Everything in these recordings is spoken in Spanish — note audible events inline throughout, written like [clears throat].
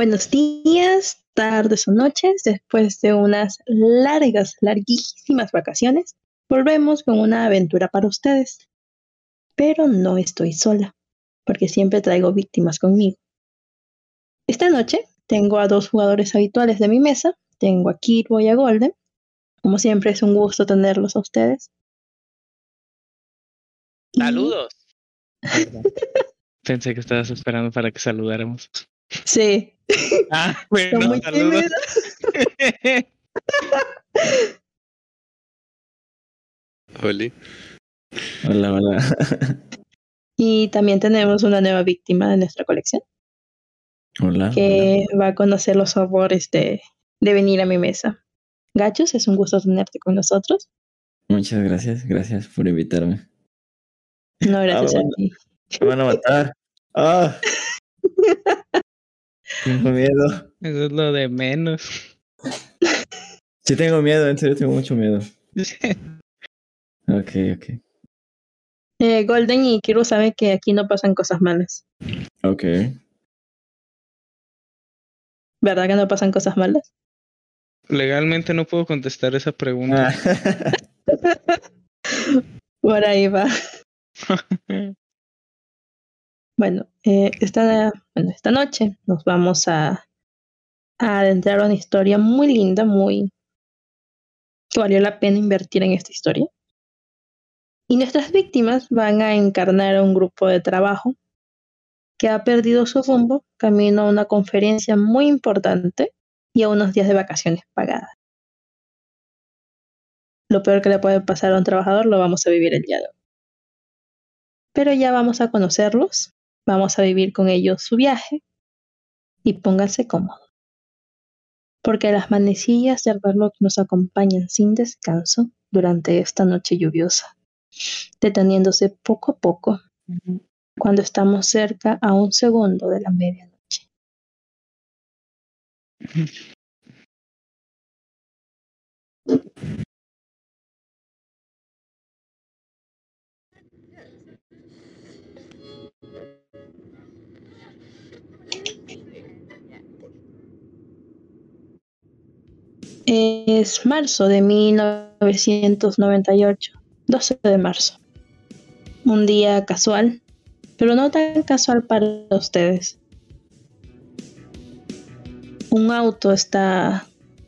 Buenos días, tardes o noches. Después de unas largas, larguísimas vacaciones, volvemos con una aventura para ustedes. Pero no estoy sola, porque siempre traigo víctimas conmigo. Esta noche tengo a dos jugadores habituales de mi mesa. Tengo a Kirbo y a Golden. Como siempre es un gusto tenerlos a ustedes. Saludos. [laughs] Pensé que estabas esperando para que saludáramos. Sí. Ah, [laughs] bueno, saludos. [laughs] Oli. Hola, hola. Y también tenemos una nueva víctima de nuestra colección Hola. que va a conocer los sabores de, de venir a mi mesa. Gachos, es un gusto tenerte con nosotros. Muchas gracias, gracias por invitarme. No, gracias Ah, a ti. Me van a matar. ¡Ah! [laughs] Tengo miedo. Eso es lo de menos. Sí tengo miedo, en serio tengo mucho miedo. [laughs] Ok, ok. Eh, Golden y Kiro saben que aquí no pasan cosas malas. Ok. ¿Verdad que no pasan cosas malas? Legalmente no puedo contestar esa pregunta. Ah, [laughs] Por ahí va. [laughs] Bueno, eh, esta, bueno, esta noche nos vamos a, a adentrar a una historia muy linda, muy que valió la pena invertir en esta historia. Y nuestras víctimas van a encarnar a un grupo de trabajo que ha perdido su rumbo camino a una conferencia muy importante y a unos días de vacaciones pagadas. Lo peor que le puede pasar a un trabajador lo vamos a vivir el día de hoy. Pero ya vamos a conocerlos, vamos a vivir con ellos su viaje y pónganse cómodos. Porque las manecillas del reloj nos acompañan sin descanso durante esta noche lluviosa, deteniéndose poco a poco cuando estamos cerca a un segundo de la medianoche. [laughs] Es marzo de 1998, 12 de marzo. Un día casual, pero no tan casual para ustedes. Un auto está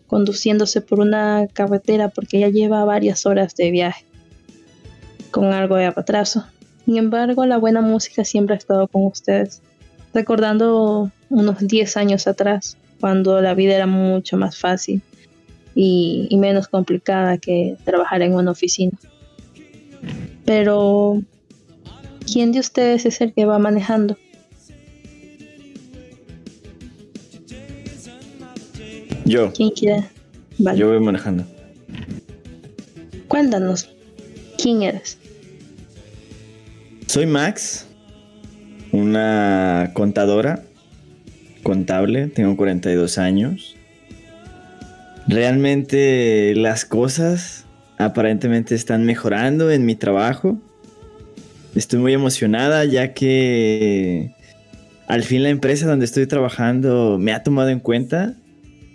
conduciéndose por una carretera porque ya lleva varias horas de viaje, con algo de atraso. Sin embargo, la buena música siempre ha estado con ustedes, recordando unos 10 años atrás, cuando la vida era mucho más fácil y, y menos complicada que trabajar en una oficina. Pero, ¿quién de ustedes es el que va manejando? yo, ¿Quién quiere? Vale. yo voy manejando. Cuéntanos, ¿quién eres? Soy Max, una contadora, contable, tengo 42 años. Realmente las cosas aparentemente están mejorando en mi trabajo. Estoy muy emocionada ya que al fin la empresa donde estoy trabajando me ha tomado en cuenta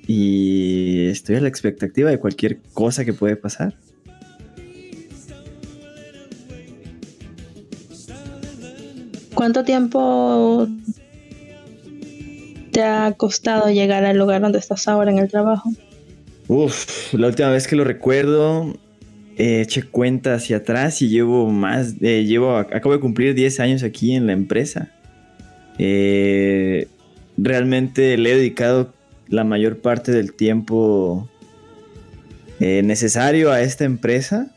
y estoy a la expectativa de cualquier cosa que puede pasar. ¿Cuánto tiempo te ha costado llegar al lugar donde estás ahora en el trabajo? Uf, la última vez que lo recuerdo, eh, eché cuenta hacia atrás y llevo más, eh, llevo, acabo de cumplir 10 años aquí en la empresa. Eh, realmente le he dedicado la mayor parte del tiempo eh, necesario a esta empresa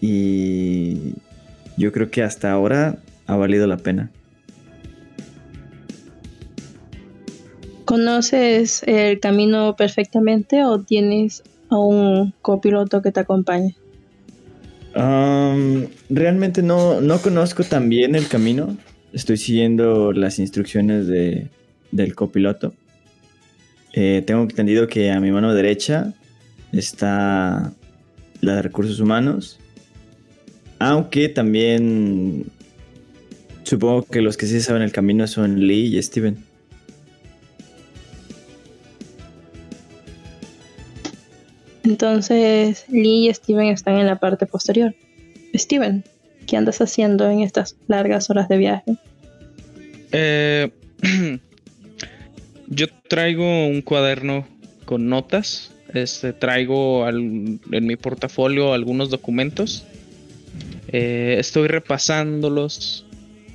y yo creo que hasta ahora ha valido la pena. ¿Conoces el camino perfectamente o tienes a un copiloto que te acompañe? Realmente no, no conozco tan bien el camino. Estoy siguiendo las instrucciones de, del copiloto. Eh, tengo entendido que a mi mano derecha está la de recursos humanos. Aunque también supongo que los que sí saben el camino son Lee y Steven. Entonces Lee y Steven están en la parte posterior. Steven, ¿qué andas haciendo en estas largas horas de viaje? Eh, [clears throat] yo traigo un cuaderno con notas. Este, traigo en mi portafolio algunos documentos. Eh, estoy repasándolos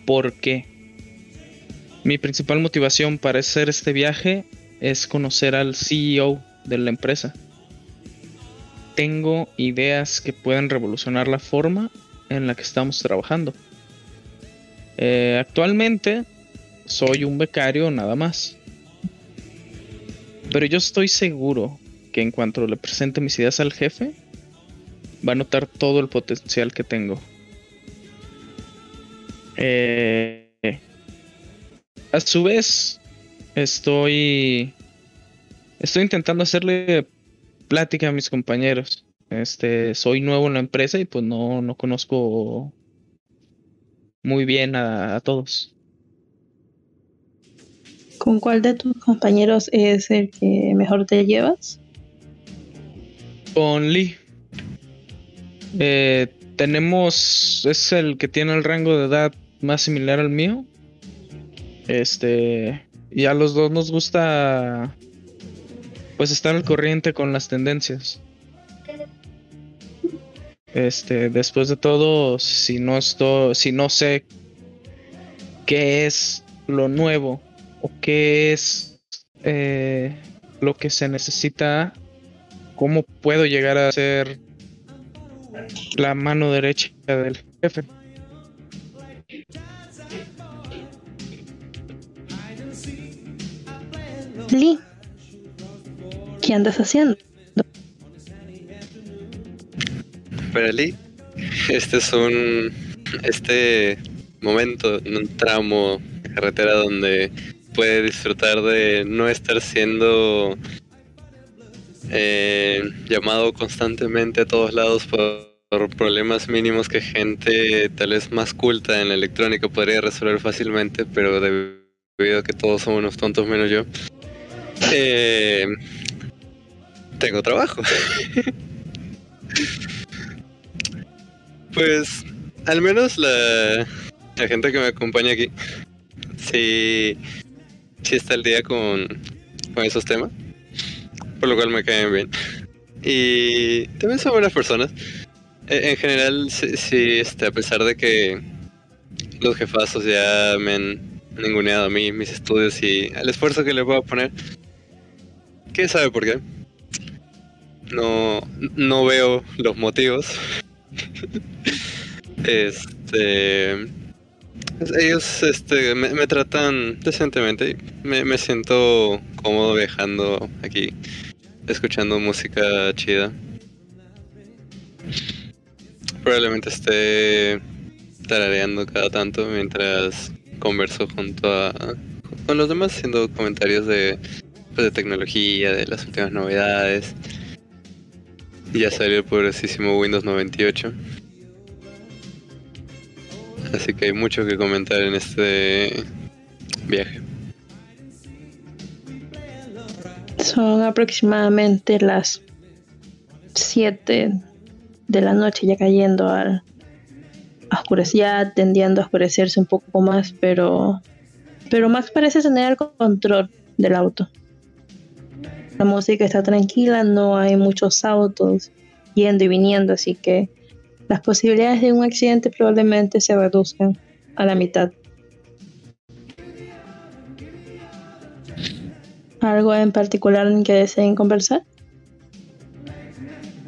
porque mi principal motivación para hacer este viaje es conocer al CEO de la empresa. Tengo ideas que pueden revolucionar la forma en la que estamos trabajando. Eh, actualmente soy un becario nada más. Pero yo estoy seguro que en cuanto le presente mis ideas al jefe, va a notar todo el potencial que tengo. Eh, a su vez, estoy estoy intentando hacerle plática a mis compañeros. Este, soy nuevo en la empresa y pues no, no conozco muy bien a- a todos. ¿Con cuál de tus compañeros es el que mejor te llevas? Con Lee. Eh, tenemos. Es el que tiene el rango de edad más similar al mío. Este. Y a los dos nos gusta. Pues estar al corriente con las tendencias. Este, después de todo, si no estoy. Si no sé qué es lo nuevo o qué es eh, lo que se necesita ¿Cómo puedo llegar a ser la mano derecha del jefe? Lee, ¿qué andas haciendo? Lee, este es un. Este momento, un tramo de carretera donde puede disfrutar de no estar siendo eh, llamado constantemente a todos lados por, por problemas mínimos que gente tal vez más culta en la electrónica podría resolver fácilmente, pero debido a que todos somos unos tontos menos yo, eh, tengo trabajo. Pues al menos la, la gente que me acompaña aquí sí, sí está al día con, con esos temas, por lo cual me caen bien. Y también son buenas personas. E- En general, sí, este, a pesar de que los jefazos ya me han ninguneado a mí, mis estudios y el esfuerzo que le a poner, ¿quién sabe por qué? No, no veo los motivos. [laughs] este. Ellos este, me, me tratan decentemente. Me, me siento cómodo viajando aquí, escuchando música chida. Probablemente esté tarareando cada tanto mientras converso junto a con los demás haciendo comentarios de, pues, de tecnología, de las últimas novedades. Ya salió el poderosísimo Windows 98. Así que hay mucho que comentar en este viaje. Son aproximadamente las 7 de la noche, ya cayendo al ya tendiendo a oscurecerse un poco más, pero, pero Max parece tener el control del auto. La música está tranquila, no hay muchos autos yendo y viniendo, así que las posibilidades de un accidente probablemente se reduzcan a la mitad. ¿Algo en particular en que deseen conversar?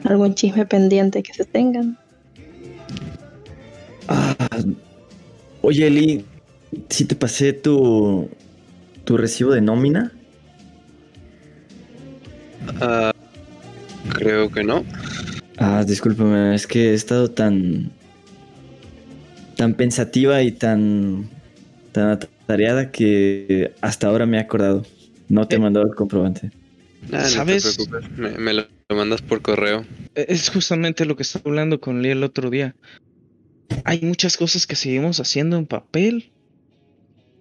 ¿Algún chisme pendiente que se tengan? Ah, oye, Eli, ¿sí te pasé tu, tu recibo de nómina? Ah, creo que no. Ah, discúlpame, es que he estado tan. tan pensativa y tan. tan atareada que hasta ahora me he acordado. No te he Eh. mandado el comprobante. Ah, no ¿Sabes? te preocupes. Me, me lo, lo mandas por correo. E- Es justamente lo que estaba hablando con Lee el otro día. Hay muchas cosas que seguimos haciendo en papel.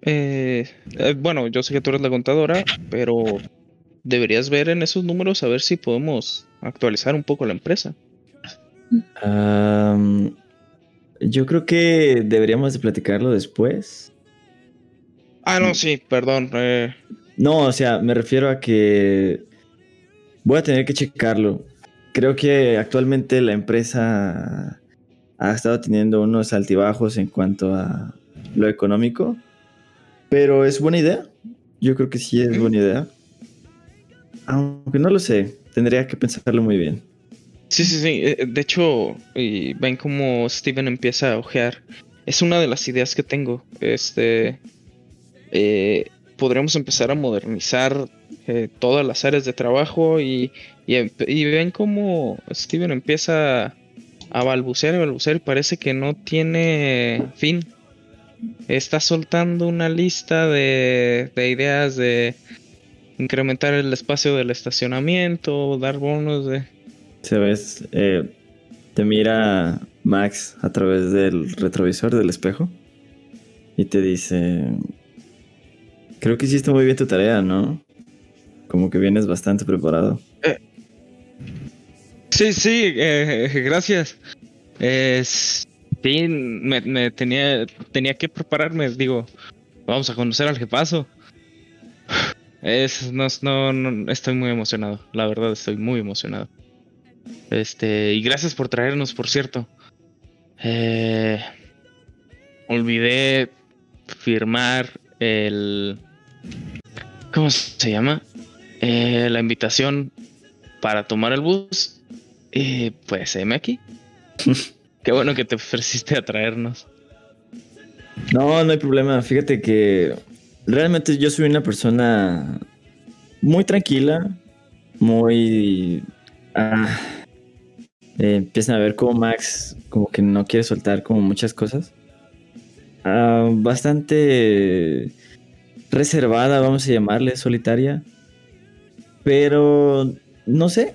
Eh, eh, bueno, yo sé que tú eres la contadora, pero deberías ver en esos números a ver si podemos actualizar un poco la empresa. Yo creo que deberíamos de platicarlo después. Ah, no, sí, perdón. eh, No, o sea, me refiero a que voy a tener que checarlo. Creo que actualmente la empresa ha estado teniendo unos altibajos en cuanto a lo económico, pero es buena idea. Yo creo que sí es buena idea. Aunque no lo sé, tendría que pensarlo muy bien. Sí, sí, sí. eh, De hecho, y ven como Steven empieza a ojear. Es una de las ideas que tengo. Este. eh, podríamos empezar a modernizar eh, todas las áreas de trabajo y, y, ven como Steven empieza a balbucear y balbucear y parece que no tiene fin. Está soltando una lista de, de ideas de incrementar el espacio del estacionamiento, dar bonos de... ¿Sabes? Eh, te mira Max a través del retrovisor del espejo y te dice, creo que hiciste muy bien tu tarea, ¿no? Como que vienes bastante preparado. Sí, sí, eh, gracias. Eh, sí, me, me tenía, tenía que prepararme, digo, vamos a conocer al jefazo. Es, no, no, no, estoy muy emocionado, la verdad estoy muy emocionado. Este, y gracias por traernos, por cierto. Eh, olvidé firmar el... ¿Cómo se llama? Eh, la invitación para tomar el bus. Y pues, heme aquí. [laughs] Qué bueno que te ofreciste a traernos. No, no hay problema. Fíjate que realmente yo soy una persona muy tranquila, muy... ah, eh, empiezan a ver como Max como que no quiere soltar como muchas cosas. Ah, bastante reservada, vamos a llamarle, solitaria. Pero no sé,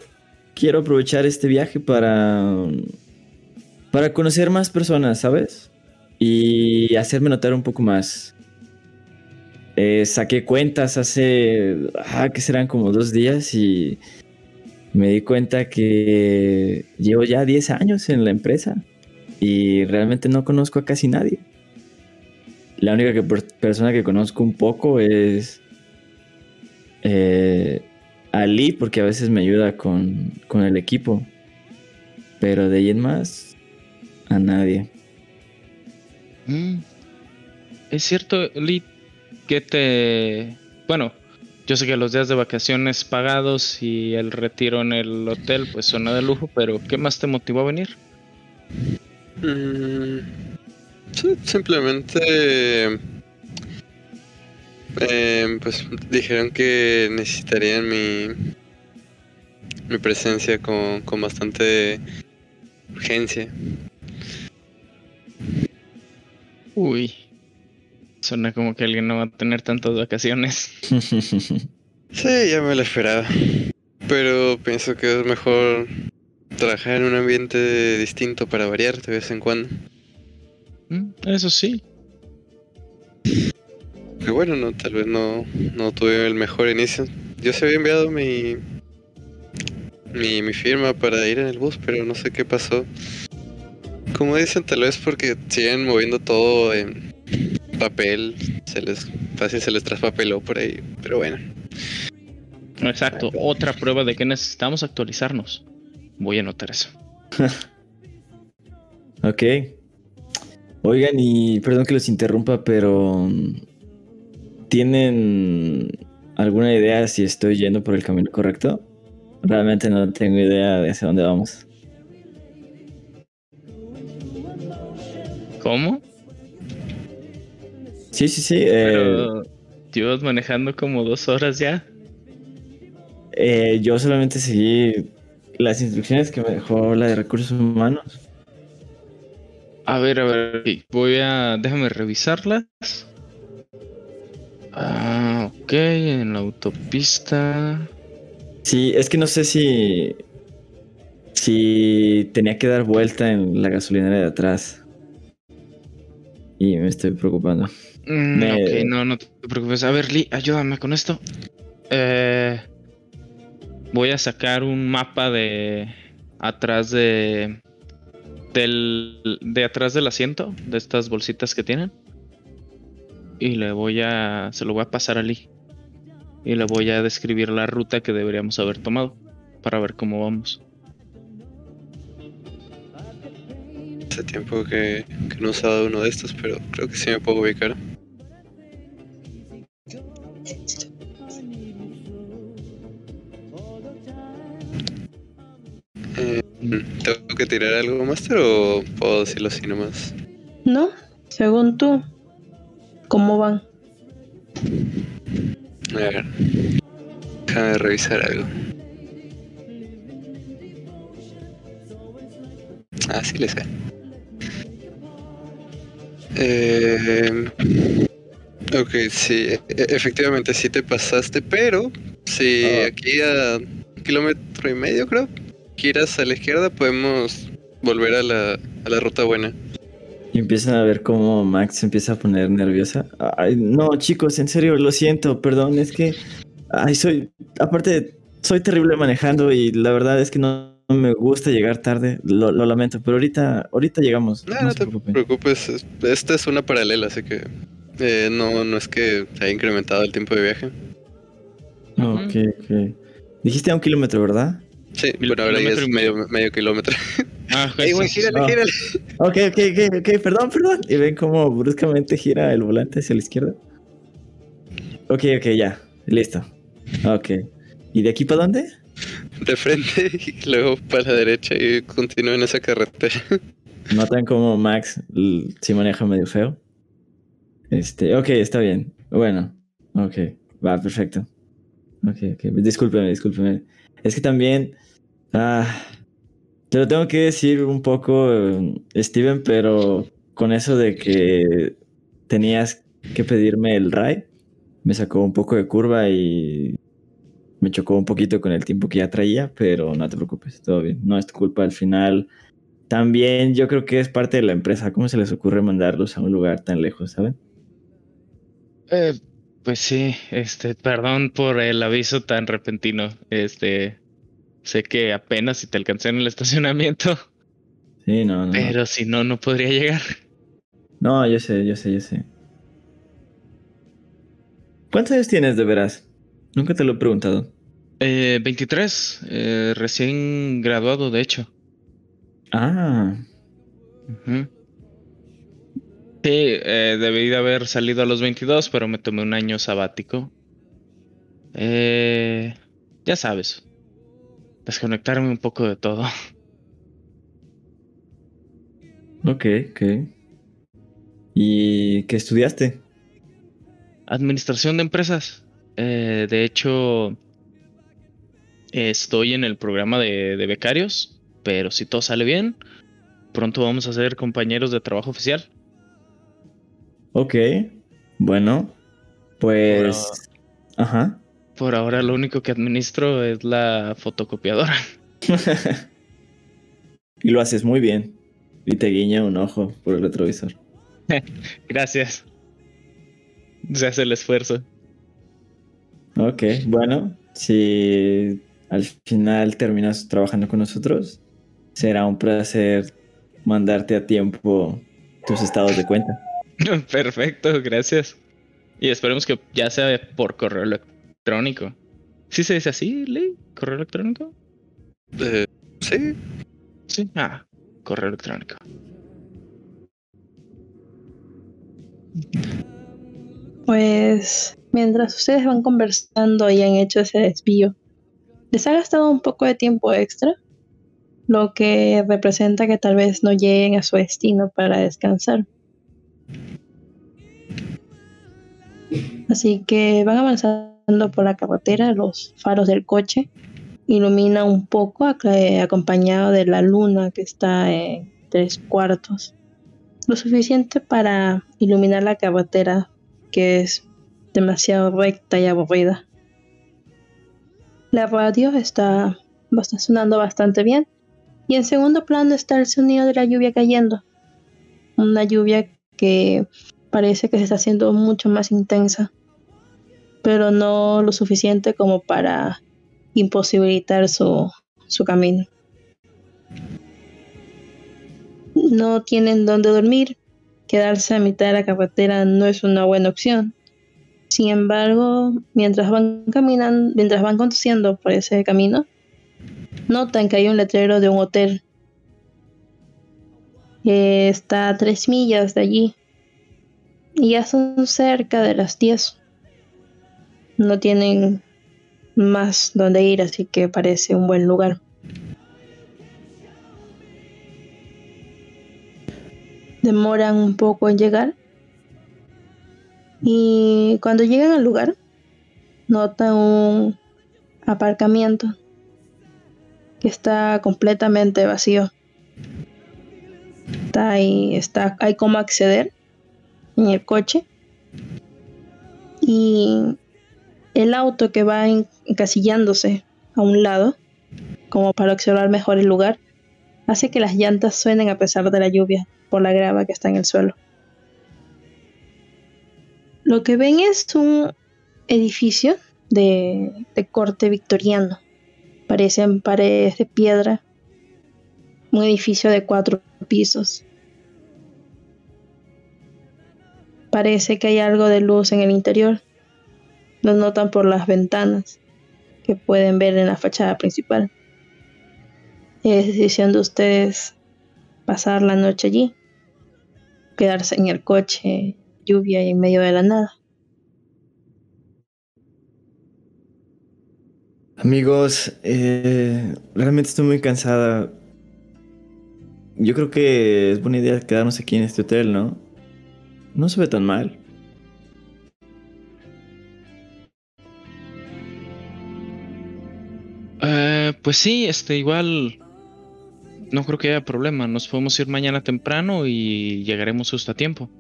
quiero aprovechar este viaje para para conocer más personas, ¿sabes? Y hacerme notar un poco más. Eh, saqué cuentas hace, ah, que serán como dos días y me di cuenta que llevo ya 10 años en la empresa y realmente no conozco a casi nadie. La única persona que conozco un poco es eh, Ali, porque a veces me ayuda con, con el equipo. Pero de ahí en más, a nadie. Mm. Es cierto, Lee, que te... Bueno, yo sé que los días de vacaciones pagados y el retiro en el hotel pues suena de lujo, pero ¿qué más te motivó a venir? Mm, sí, simplemente. eh, pues dijeron que necesitarían mi. Mi presencia con, con bastante urgencia. Uy, suena como que alguien no va a tener tantas vacaciones. [laughs] Sí, ya me lo esperaba. Pero pienso que es mejor trabajar en un ambiente distinto para variar de vez en cuando. Mm, Eso sí. Que bueno, no, tal vez no, no tuve el mejor inicio. Yo se había enviado mi, mi mi firma para ir en el bus, pero no sé qué pasó. Como dicen, tal vez porque siguen moviendo todo en papel, se les fácil se les traspapeló por ahí, pero bueno. Exacto, otra prueba de que necesitamos actualizarnos. Voy a anotar eso. [laughs] Ok. Oigan, y perdón que los interrumpa, pero ¿tienen alguna idea si estoy yendo por el camino correcto? Realmente no tengo idea de hacia dónde vamos. ¿Cómo? Sí, sí, sí. eh, Pero llevas manejando como dos horas ya. eh, yo solamente seguí las instrucciones que me dejó la de recursos humanos. A ver, a ver, voy a. Déjame revisarlas. Ah, ok, en la autopista. Sí, es que no sé si. Si tenía que dar vuelta en la gasolinera de atrás. Y me estoy preocupando. Mm, Me- Ok, no, no te preocupes. A ver, Lee, ayúdame con esto. Eh, voy a sacar un mapa de atrás de del de atrás del asiento de estas bolsitas que tienen y le voy a se lo voy a pasar a Lee y le voy a describir la ruta que deberíamos haber tomado para ver cómo vamos. Hace tiempo que, que no he usado uno de estos, pero creo que sí me puedo ubicar. Que tirar algo, Master, o puedo decirlo así nomás? ¿No? Según tú, ¿cómo van? A ver. Déjame revisar algo. Ah, sí le sé. Eh, ok, sí, e- efectivamente sí te pasaste, pero si Ah. aquí a kilómetro y medio creo, giras a la izquierda, podemos volver a la, a la ruta buena. Y empiezan a ver cómo Max se empieza a poner nerviosa. Ay, no, chicos, en serio, lo siento, perdón, es que. Ay, soy. Aparte, soy terrible manejando y la verdad es que no, no me gusta llegar tarde. Lo, lo lamento, pero ahorita, ahorita llegamos. No, No, no te preocupes, es- esta es una paralela, así que eh, no, no es que se haya incrementado el tiempo de viaje. Ok, ok. Dijiste a un kilómetro, ¿verdad? Sí, bueno, ahora ya kilómetro es y medio, medio kilómetro. Ah, [laughs] ¡Ey, sí, güey, gírale, Ah. gírale! Ok, ok, ok, ok, perdón, perdón. Y ven cómo bruscamente gira el volante hacia la izquierda. Ok, ok, ya. Listo. Ok. ¿Y de aquí para dónde? De frente [laughs] y luego para la derecha y continúa en esa carretera. [laughs] Notan como Max sí maneja medio feo. Este, ok, está bien. Bueno, ok, va, perfecto. Ok, ok, discúlpeme, discúlpeme. Es que también, ah, te lo tengo que decir un poco, Steven, pero con eso de que tenías que pedirme el RAI, me sacó un poco de curva y me chocó un poquito con el tiempo que ya traía, pero no te preocupes, todo bien. No es tu culpa al final. También yo creo que es parte de la empresa. ¿Cómo se les ocurre mandarlos a un lugar tan lejos, saben? Eh, pues sí, este, perdón por el aviso tan repentino. Este, sé que apenas si te alcancé en el estacionamiento, [laughs] Sí, no, no. pero si no, no podría llegar. No, yo sé, yo sé, yo sé. ¿Cuántos años tienes de veras? Nunca te lo he preguntado. Eh, 23, eh, recién graduado, de hecho. Ah. Sí, eh, debí de haber salido a los 22, pero me tomé un año sabático. Eh, ya sabes, desconectarme un poco de todo. ok, ok. ¿Y qué estudiaste? Administración de empresas. Eh, de hecho, estoy en el programa de, de becarios, pero si todo sale bien, pronto vamos a ser compañeros de trabajo oficial. Ok, bueno, pues... Ajá. Por ahora lo único que administro es la fotocopiadora. [laughs] y lo haces muy bien. Y te guiña un ojo por el retrovisor. [laughs] Gracias. Se hace el esfuerzo. Ok, bueno, si al final terminas trabajando con nosotros, será un placer mandarte a tiempo tus estados de cuenta. [laughs] Perfecto, gracias. Y esperemos que ya sea por correo electrónico. ¿Sí se dice así, Lee? ¿Correo electrónico? Eh, sí, Sí. Ah, correo electrónico. Pues mientras ustedes van conversando y han hecho ese desvío, les ha gastado un poco de tiempo extra, lo que representa que tal vez no lleguen a su destino para descansar. Así que van avanzando por la carretera, los faros del coche iluminan un poco ac- acompañado de la luna que está en tres cuartos. Lo suficiente para iluminar la carretera que es demasiado recta y aburrida. La radio está sonando bastante bien y en segundo plano está el sonido de la lluvia cayendo. Una lluvia que parece que se está haciendo mucho más intensa, pero no lo suficiente como para imposibilitar su, su camino. No tienen dónde dormir, quedarse a mitad de la carretera no es una buena opción. Sin embargo, mientras van caminando, mientras van conduciendo por ese camino, notan que hay un letrero de un hotel. que está a tres millas de allí. Y ya son cerca de las 10. No tienen más donde ir, así que parece un buen lugar. Demoran un poco en llegar. Y cuando llegan al lugar, notan un aparcamiento que está completamente vacío. Está ahí, está, hay como acceder en el coche. Y el auto que va encasillándose a un lado, como para observar mejor el lugar, hace que las llantas suenen a pesar de la lluvia por la grava que está en el suelo. Lo que ven es un edificio de, de corte victoriano Parecen paredes de piedra. Un edificio de cuatro pisos. Parece que hay algo de luz en el interior. Lo notan por las ventanas que pueden ver en la fachada principal. Es decisión de ustedes pasar la noche allí, quedarse en el coche, lluvia y en medio de la nada. Amigos, eh, realmente estoy muy cansada. Yo creo que es buena idea quedarnos aquí en este hotel, ¿no? No se ve tan mal. Pues sí, este, igual no creo que haya problema. Nos podemos ir mañana temprano y llegaremos justo a tiempo.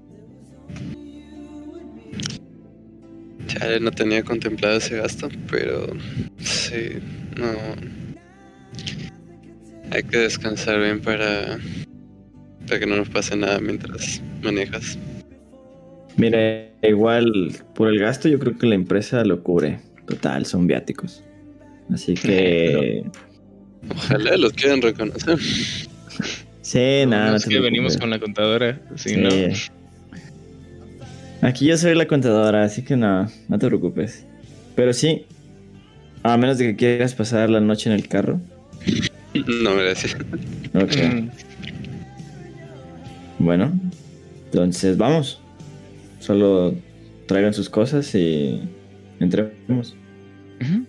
Ya no tenía contemplado ese gasto, pero sí, no. Hay que descansar bien para, para que no nos pase nada mientras manejas. Mira, igual por el gasto yo creo que la empresa lo cubre. Total, son viáticos. Así [laughs] que... Ojalá los quieran reconocer. Sí, nada. es que venimos con la contadora, sí, ¿no? Aquí yo soy la contadora, así que no, no te preocupes. Pero sí, a menos de que quieras pasar la noche en el carro. No, gracias. Ok. Mm, Bueno, entonces vamos. Solo traigan sus cosas y entremos. ujú.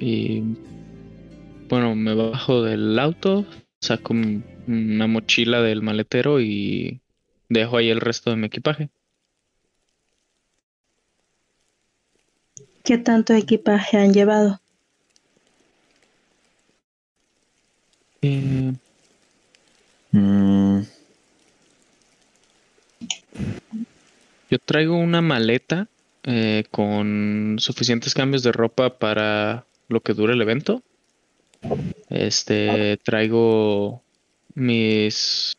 Y bueno, me bajo del auto, saco una mochila del maletero y dejo ahí el resto de mi equipaje. ¿Qué tanto equipaje han llevado? Eh, Mm, Yo traigo una maleta eh, con suficientes cambios de ropa para lo que dure el evento. Este, traigo mis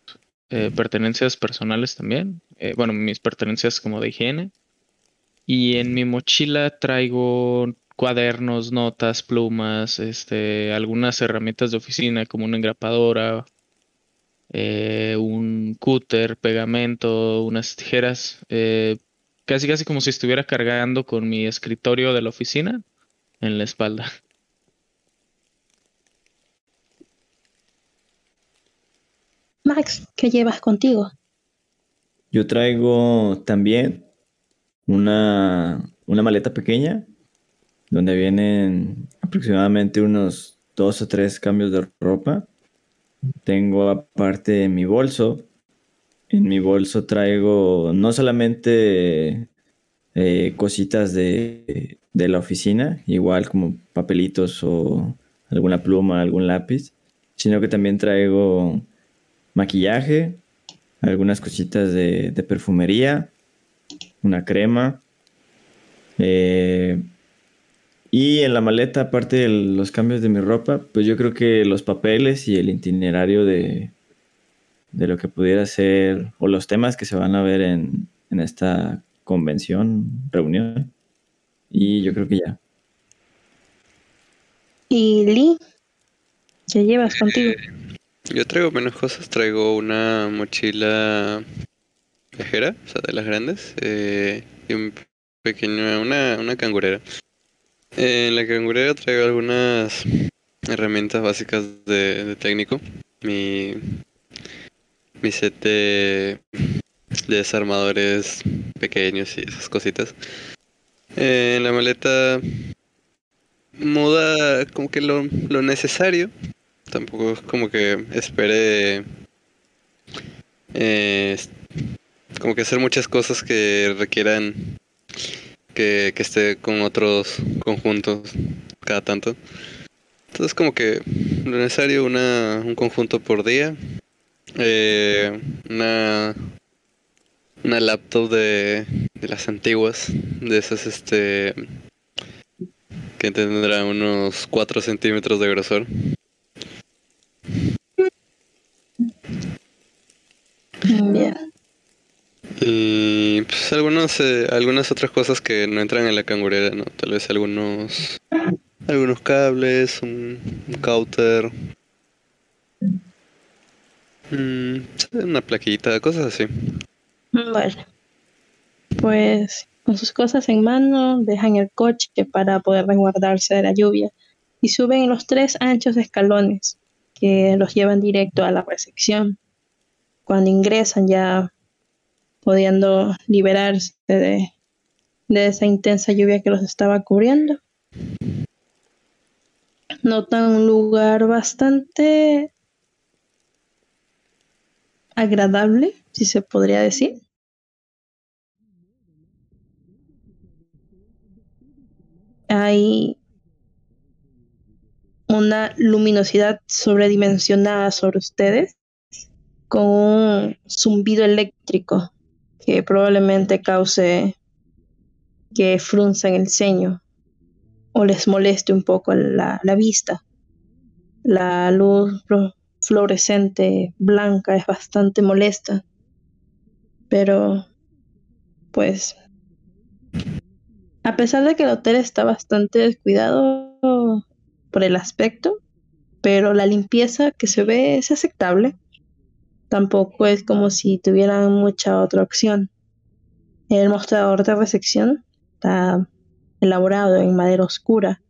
eh, pertenencias personales también. eh, bueno, mis pertenencias como de higiene. Y en mi mochila traigo cuadernos, notas, plumas, este, algunas herramientas de oficina como una engrapadora, eh, un cúter, pegamento, unas tijeras, casi casi como si estuviera cargando con mi escritorio de la oficina en la espalda. Max, ¿qué llevas contigo? Yo traigo también una, una maleta pequeña donde vienen aproximadamente unos dos o tres cambios de ropa. Tengo aparte mi bolso. En mi bolso traigo no solamente eh, cositas de, de la oficina, igual como papelitos o alguna pluma, algún lápiz, sino que también traigo maquillaje, algunas cositas de, perfumería, una crema. eh, y en la maleta, aparte de los cambios de mi ropa, pues yo creo que los papeles y el itinerario de, de lo que pudiera ser, o los temas que se van a ver en, en esta convención, reunión. Y yo creo que ya. ¿Y Lee? ¿Qué llevas contigo? Yo traigo menos cosas, traigo una mochila viajera, o sea, de las grandes, eh, y un pequeño, una, una cangurera. Eh, en la cangurera traigo algunas herramientas básicas de, de técnico. Mi, mi set de, de desarmadores pequeños y esas cositas. Eh, en la maleta muda como que lo, lo necesario. Tampoco es como que espere eh, como que hacer muchas cosas que requieran que, que esté con otros conjuntos cada tanto. Entonces como que lo necesario una, un conjunto por día. Eh, una una laptop de, de las antiguas, de esas este que tendrá unos 4 centímetros de grosor. Bien. Y pues algunos, eh, algunas otras cosas que no entran en la cangurera, ¿no? Tal vez algunos algunos cables, un, un cauter, mm, una plaquita, cosas así. Vale. Pues con sus cosas en mano, dejan el coche para poder resguardarse de la lluvia y suben los tres anchos escalones que los llevan directo a la recepción. Cuando ingresan ya pudiendo liberarse de, de esa intensa lluvia que los estaba cubriendo. Notan un lugar bastante agradable, si se podría decir. Hay una luminosidad sobredimensionada sobre ustedes con un zumbido eléctrico que probablemente cause que frunzan el ceño o les moleste un poco la, la vista. La luz fluorescente blanca es bastante molesta, pero pues a pesar de que el hotel está bastante descuidado por el aspecto, pero la limpieza que se ve es aceptable. Tampoco es como si tuvieran mucha otra opción. El mostrador de recepción está elaborado en madera oscura.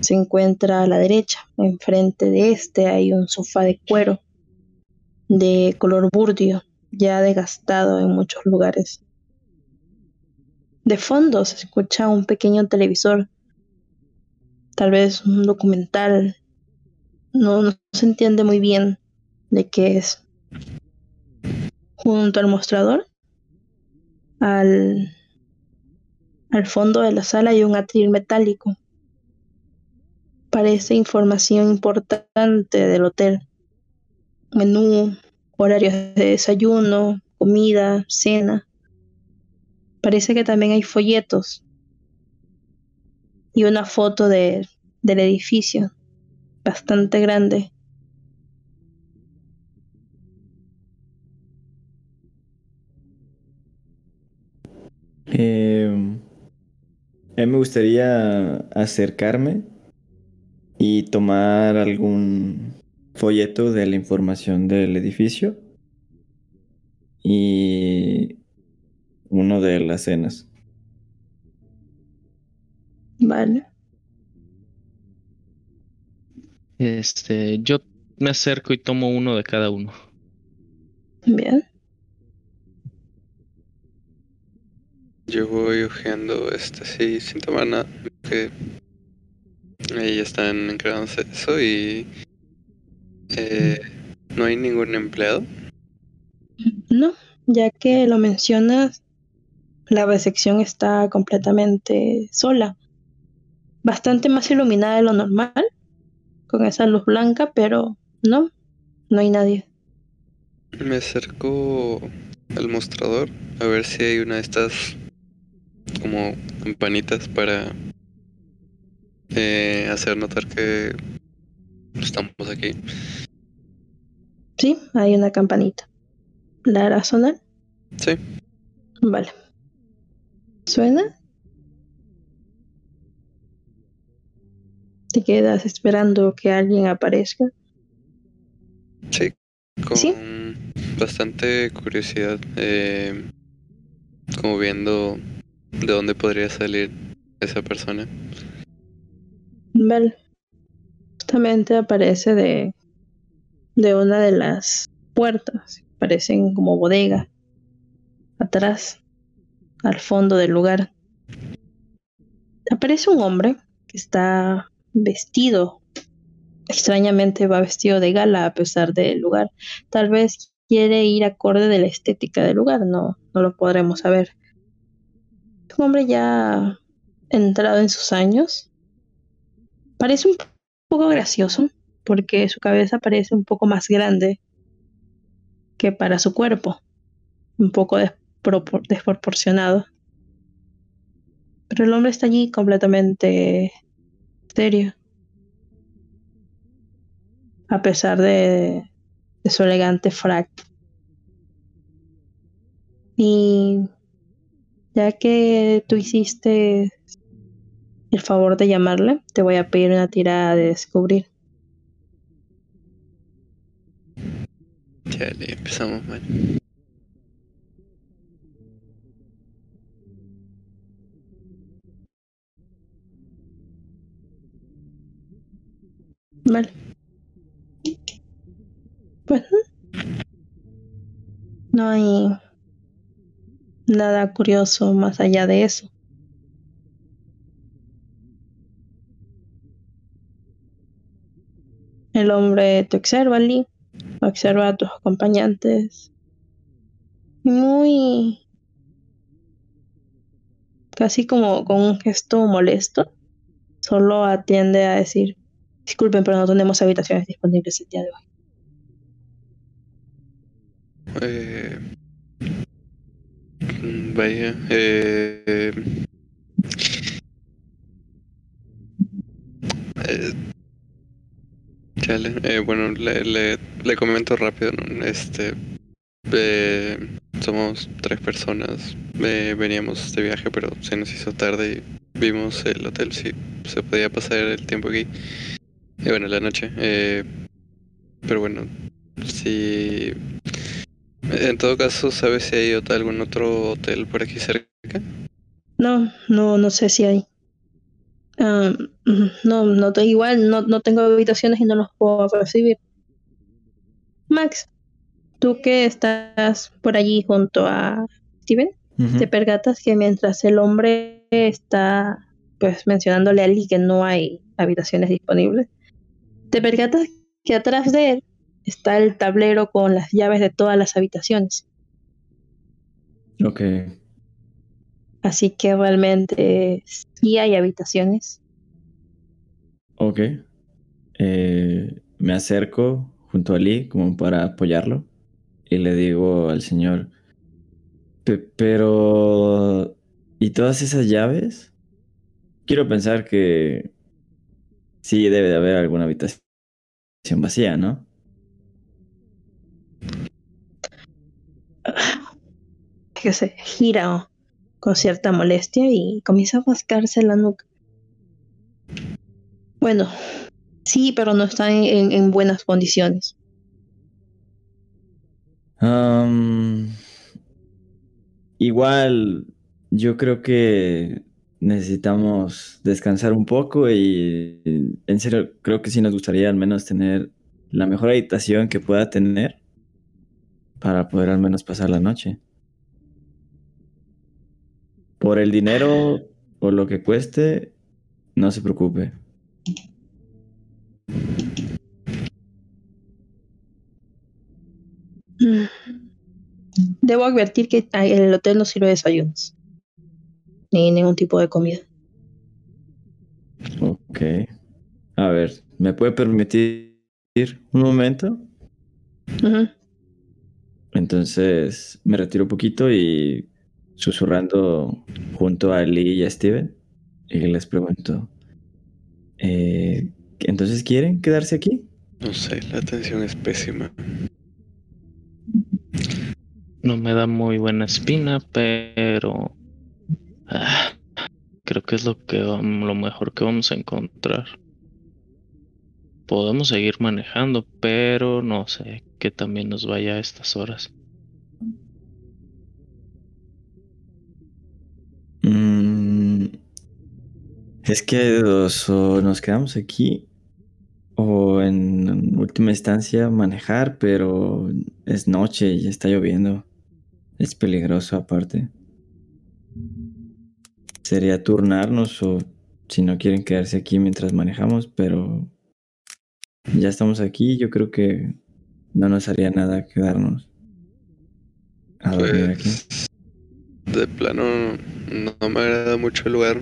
Se encuentra a la derecha. Enfrente de este hay un sofá de cuero de color burdio, ya desgastado en muchos lugares. De fondo se escucha un pequeño televisor, tal vez un documental. No, no se entiende muy bien de qué es. Junto al mostrador, al, al fondo de la sala hay un atril metálico. Parece información importante del hotel. Menú, horarios de desayuno, comida, cena. Parece que también hay folletos y una foto de, del edificio, bastante grande. Mí me gustaría acercarme y tomar algún folleto de la información del edificio y uno de las cenas. Vale. Este, yo me acerco y tomo uno de cada uno. Bien. Yo voy ojeando este sí, sin tomar nada. Que ahí están encargándose eso y eh, no hay ningún empleado. No, ya que lo mencionas, la recepción está completamente sola. Bastante más iluminada de lo normal, con esa luz blanca, pero no, no hay nadie. Me acerco al mostrador a ver si hay una de estas como campanitas para eh, hacer notar que estamos aquí. Sí, hay una campanita. ¿La hará sonar? Sí. Vale. ¿Suena? ¿Te quedas esperando que alguien aparezca? Sí, con ¿Sí? bastante curiosidad, eh, como viendo de dónde podría salir esa persona. Vale. Justamente aparece de, de una de las puertas. Parecen como bodega. Atrás. Al fondo del lugar. Aparece un hombre que está vestido. Extrañamente va vestido de gala a pesar del lugar. Tal vez quiere ir acorde de la estética del lugar. No, no lo podremos saber. Un hombre ya entrado en sus años. Parece un poco gracioso porque su cabeza parece un poco más grande que para su cuerpo, un poco despropor- desproporcionado. Pero el hombre está allí completamente serio, a pesar de, su elegante frac. Y ya que tú hiciste el favor de llamarle, te voy a pedir una tirada de descubrir. Ya empezamos mal. Vale. Pues no hay nada curioso más allá de eso. El hombre te observa, Lee, observa a tus acompañantes. Muy... casi como con un gesto molesto. Solo atiende a decir, disculpen, pero no tenemos habitaciones disponibles el día de hoy. Eh, vaya, eh, eh, chale, eh, bueno, le, le, le comento rápido, ¿no? Este, eh, somos tres personas, eh, veníamos de viaje, pero se nos hizo tarde y vimos el hotel, si se podía pasar el tiempo aquí, y bueno, la noche, eh, pero bueno, si en todo caso, ¿sabes si hay algún otro hotel por aquí cerca? No, no, no sé si hay. Mm, no, no, igual no, no tengo habitaciones y no los puedo recibir. Max, tú que estás por allí junto a Steven, te percatas que mientras el hombre está pues mencionándole a Lee que no hay habitaciones disponibles, te percatas que atrás de él está el tablero con las llaves de todas las habitaciones. Ok. Así que realmente sí hay habitaciones. Ok. Eh, me acerco junto a Lee como para apoyarlo y le digo al señor, "Pe- pero... ¿Y todas esas llaves? Quiero pensar que sí debe de haber alguna habitación vacía, ¿no? [laughs] que se gira con cierta molestia y comienza a rascarse la nuca. Bueno, sí, pero no está en, en- en buenas condiciones. Igual, yo creo que necesitamos descansar un poco y en serio creo que sí nos gustaría al menos tener la mejor habitación que pueda tener para poder al menos pasar la noche. Por el dinero o lo que cueste, no se preocupe. Mm. Debo advertir que el hotel no sirve desayunos. Ni ningún tipo de comida. Ok. A ver, ¿me puede permitir un momento? Entonces me retiro un poquito y susurrando junto a Lee y a Steven y les pregunto, eh, ¿entonces quieren quedarse aquí? No sé, la atención es pésima. No me da muy buena espina, pero ah, creo que es lo que vam- lo mejor que vamos a encontrar. podemos seguir manejando, pero no sé que también nos vaya a estas horas. Mm, es que o nos quedamos aquí o en última instancia manejar, pero es noche y está lloviendo. Es peligroso aparte. Sería turnarnos o si no quieren quedarse aquí mientras manejamos, pero ya estamos aquí, yo creo que no nos haría nada quedarnos a dormir aquí. De plano no me agrada mucho el lugar,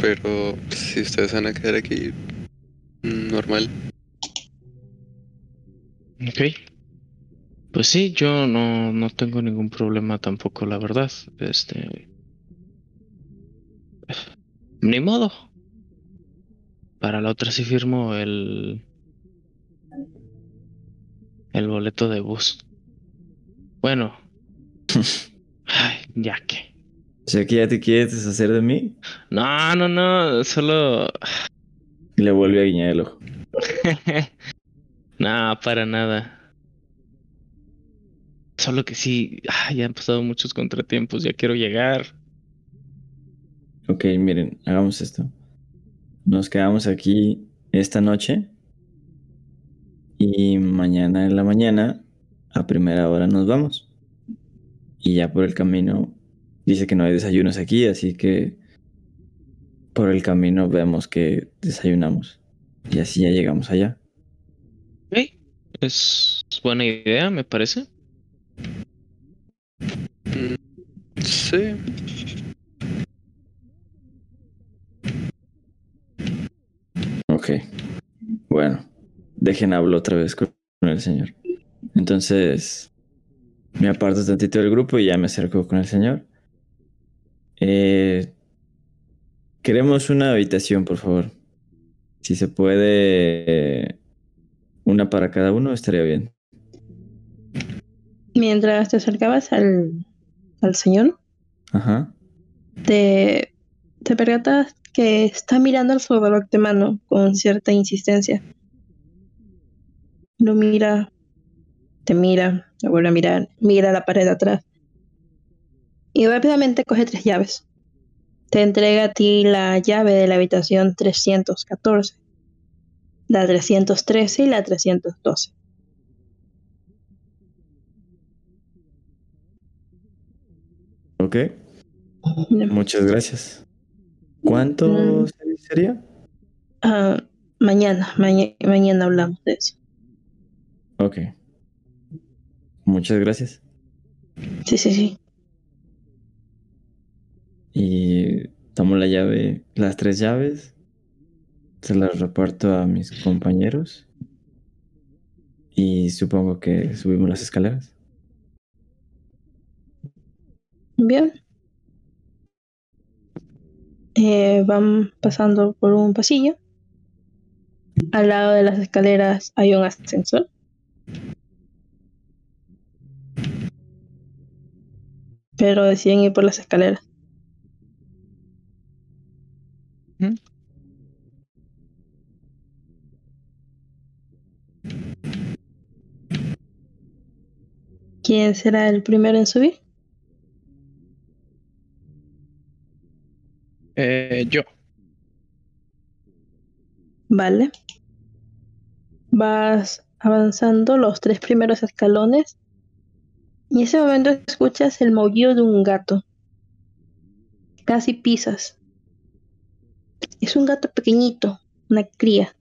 pero si ustedes van a quedar aquí, normal. Ok. Pues sí, yo no, no tengo ningún problema tampoco, la verdad. Este. Ni modo. Para la otra sí firmo el. El boleto de bus. Bueno. [laughs] Ay, ya que. O sea que ya te quieres deshacer de mí. No, no, no. Solo. Le vuelve a guiñar el ojo. [laughs] no, para nada. Solo que sí, ah, ya han pasado muchos contratiempos, ya quiero llegar. Ok, miren, hagamos esto. Nos quedamos aquí esta noche y mañana en la mañana a primera hora nos vamos. Y ya por el camino dice que no hay desayunos aquí, así que por el camino vemos que desayunamos. Y así ya llegamos allá. Ok, es buena idea, me parece. Sí. Ok. Bueno, dejen hablar otra vez con el señor. Entonces, me aparto tantito del grupo y ya me acerco con el señor. Eh, queremos una habitación, por favor. Si se puede, una para cada uno, estaría bien. Mientras te acercabas al, al señor, Ajá. te, te percatas que está mirando al su reloj de mano con cierta insistencia. Lo mira, te mira, lo vuelve a mirar, mira la pared de atrás. Y rápidamente coge tres llaves. Te entrega a ti la llave de la habitación 314, la 313 y la 312. Ok. Muchas gracias. ¿Cuánto Mm. sería? Ah, mañana, maña- mañana hablamos de eso. Ok. Muchas gracias. Sí, sí, sí. Y tomo la llave, las tres llaves, se las reparto a mis compañeros y supongo que subimos las escaleras. Bien. Eh, van pasando por un pasillo. Al lado de las escaleras hay un ascensor. Pero deciden ir por las escaleras. ¿Quién será el primero en subir? Eh, yo. Vale. Vas avanzando los tres primeros escalones y en ese momento escuchas el maullido de un gato. Casi pisas. Es un gato pequeñito, una cría.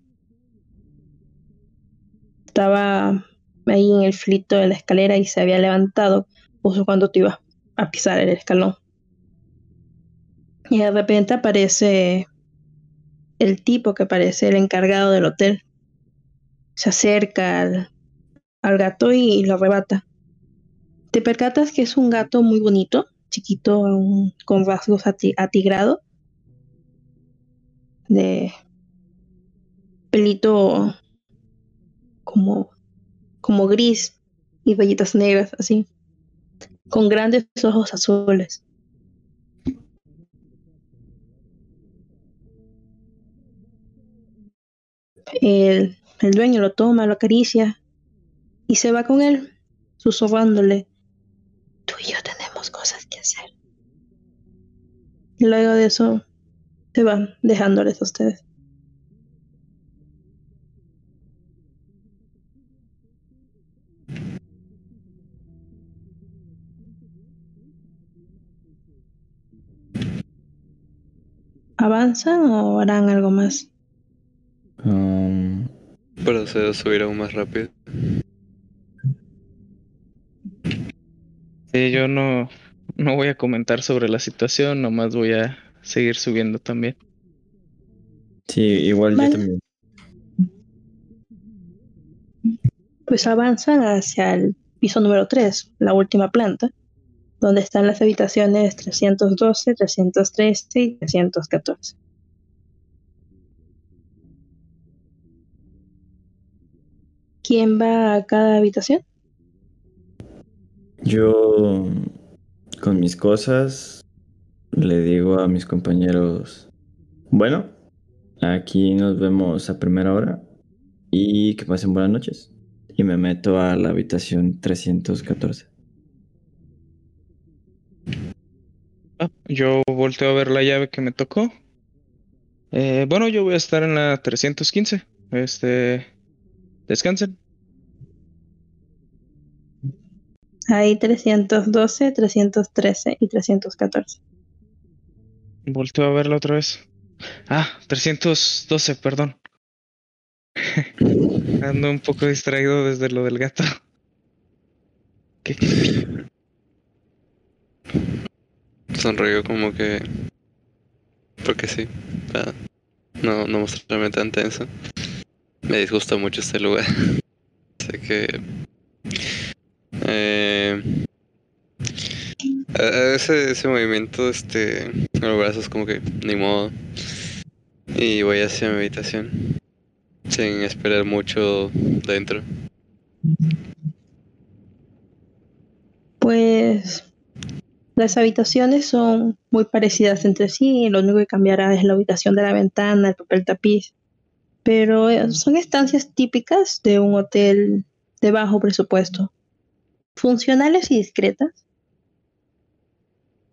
Estaba ahí en el flito de la escalera y se había levantado justo cuando te ibas a pisar el escalón. Y de repente aparece el tipo que parece el encargado del hotel. Se acerca al, gato y lo arrebata. Te percatas que es un gato muy bonito, chiquito, con rasgos ati- atigrado, de pelito como, como gris y rayitas negras, así, con grandes ojos azules. El El dueño lo toma, lo acaricia y se va con él, susurrándole, tú y yo tenemos cosas que hacer. Y luego de eso se van dejándoles a ustedes. ¿Avanzan o harán algo más? Um, Para hacer subir aún más rápido. Sí, yo no, no voy a comentar sobre la situación, nomás voy a seguir subiendo también. sí, igual Vale. yo también. Pues avanzan hacia el piso número 3, la última planta, donde están las habitaciones 312, 313 y 314. ¿Quién va a cada habitación? Yo, con mis cosas, le digo a mis compañeros, bueno, aquí nos vemos a primera hora y que pasen buenas noches. Y me meto a la habitación 314. Ah, yo volteo a ver la llave que me tocó. Eh, bueno, yo voy a estar en la 315. Este, descansen. Hay 312, 313 y 314. Volteo a verla otra vez. Ah, 312, perdón. [laughs] Ando un poco distraído desde lo del gato. [laughs] ¿Qué? Sonrío como que. Porque sí. para no, no mostrarme tan tenso. Me disgusta mucho este lugar. [laughs] sé que. Eh, ese, ese movimiento, este. Con los brazos, como que ni modo. Y voy hacia mi habitación. Sin esperar mucho dentro. Pues las habitaciones son muy parecidas entre sí, lo único que cambiará es la ubicación de la ventana, el papel tapiz, pero eh, son estancias típicas de un hotel de bajo presupuesto, funcionales y discretas.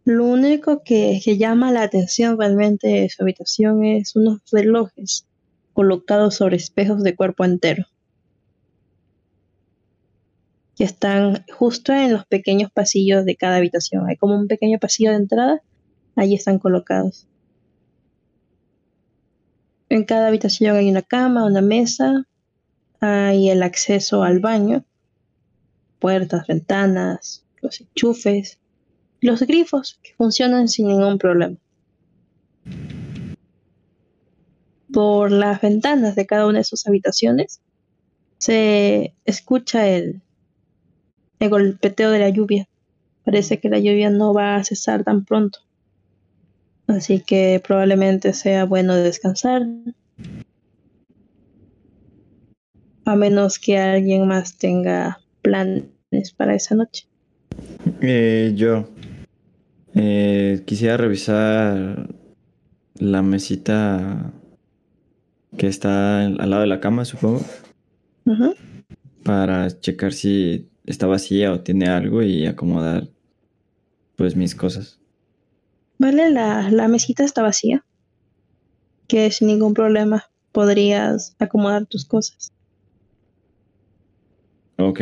Lo único que, que llama la atención realmente de su habitación es unos relojes colocados sobre espejos de cuerpo entero que están justo en los pequeños pasillos de cada habitación. Hay como un pequeño pasillo de entrada, allí están colocados. En cada habitación hay una cama, una mesa, hay el acceso al baño, puertas, ventanas, los enchufes, los grifos que funcionan sin ningún problema. Por las ventanas de cada una de sus habitaciones se escucha el, el golpeteo de la lluvia. Parece que la lluvia no va a cesar tan pronto. Así que probablemente sea bueno descansar. A menos que alguien más tenga planes para esa noche. Eh, yo eh, quisiera revisar la mesita que está al lado de la cama, supongo, Ujú. para checar si está vacía o tiene algo y acomodar pues mis cosas. Vale, la, la mesita está vacía. Que sin ningún problema podrías acomodar tus cosas. Ok,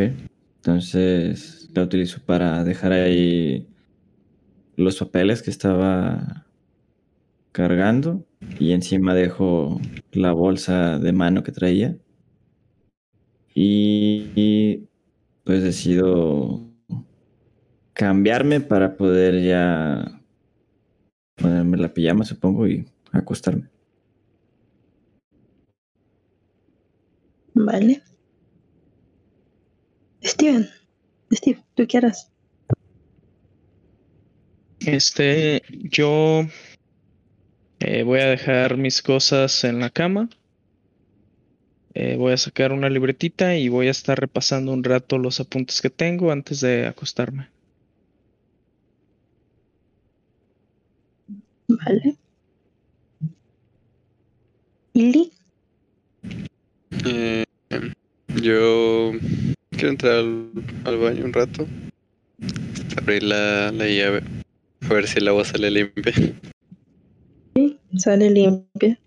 entonces la utilizo para dejar ahí los papeles que estaba cargando y encima dejo la bolsa de mano que traía y, y, pues decido cambiarme para poder ya ponerme la pijama supongo y acostarme. Vale. Steven, Steve, tú quieras. Este, yo eh, voy a dejar mis cosas en la cama. Eh, voy a sacar una libretita y voy a estar repasando un rato los apuntes que tengo antes de acostarme. Vale. ¿Y Lee? Eh, Yo quiero entrar al, al baño un rato. Abrir la, la llave. A ver si el agua sale limpia. Sale limpia.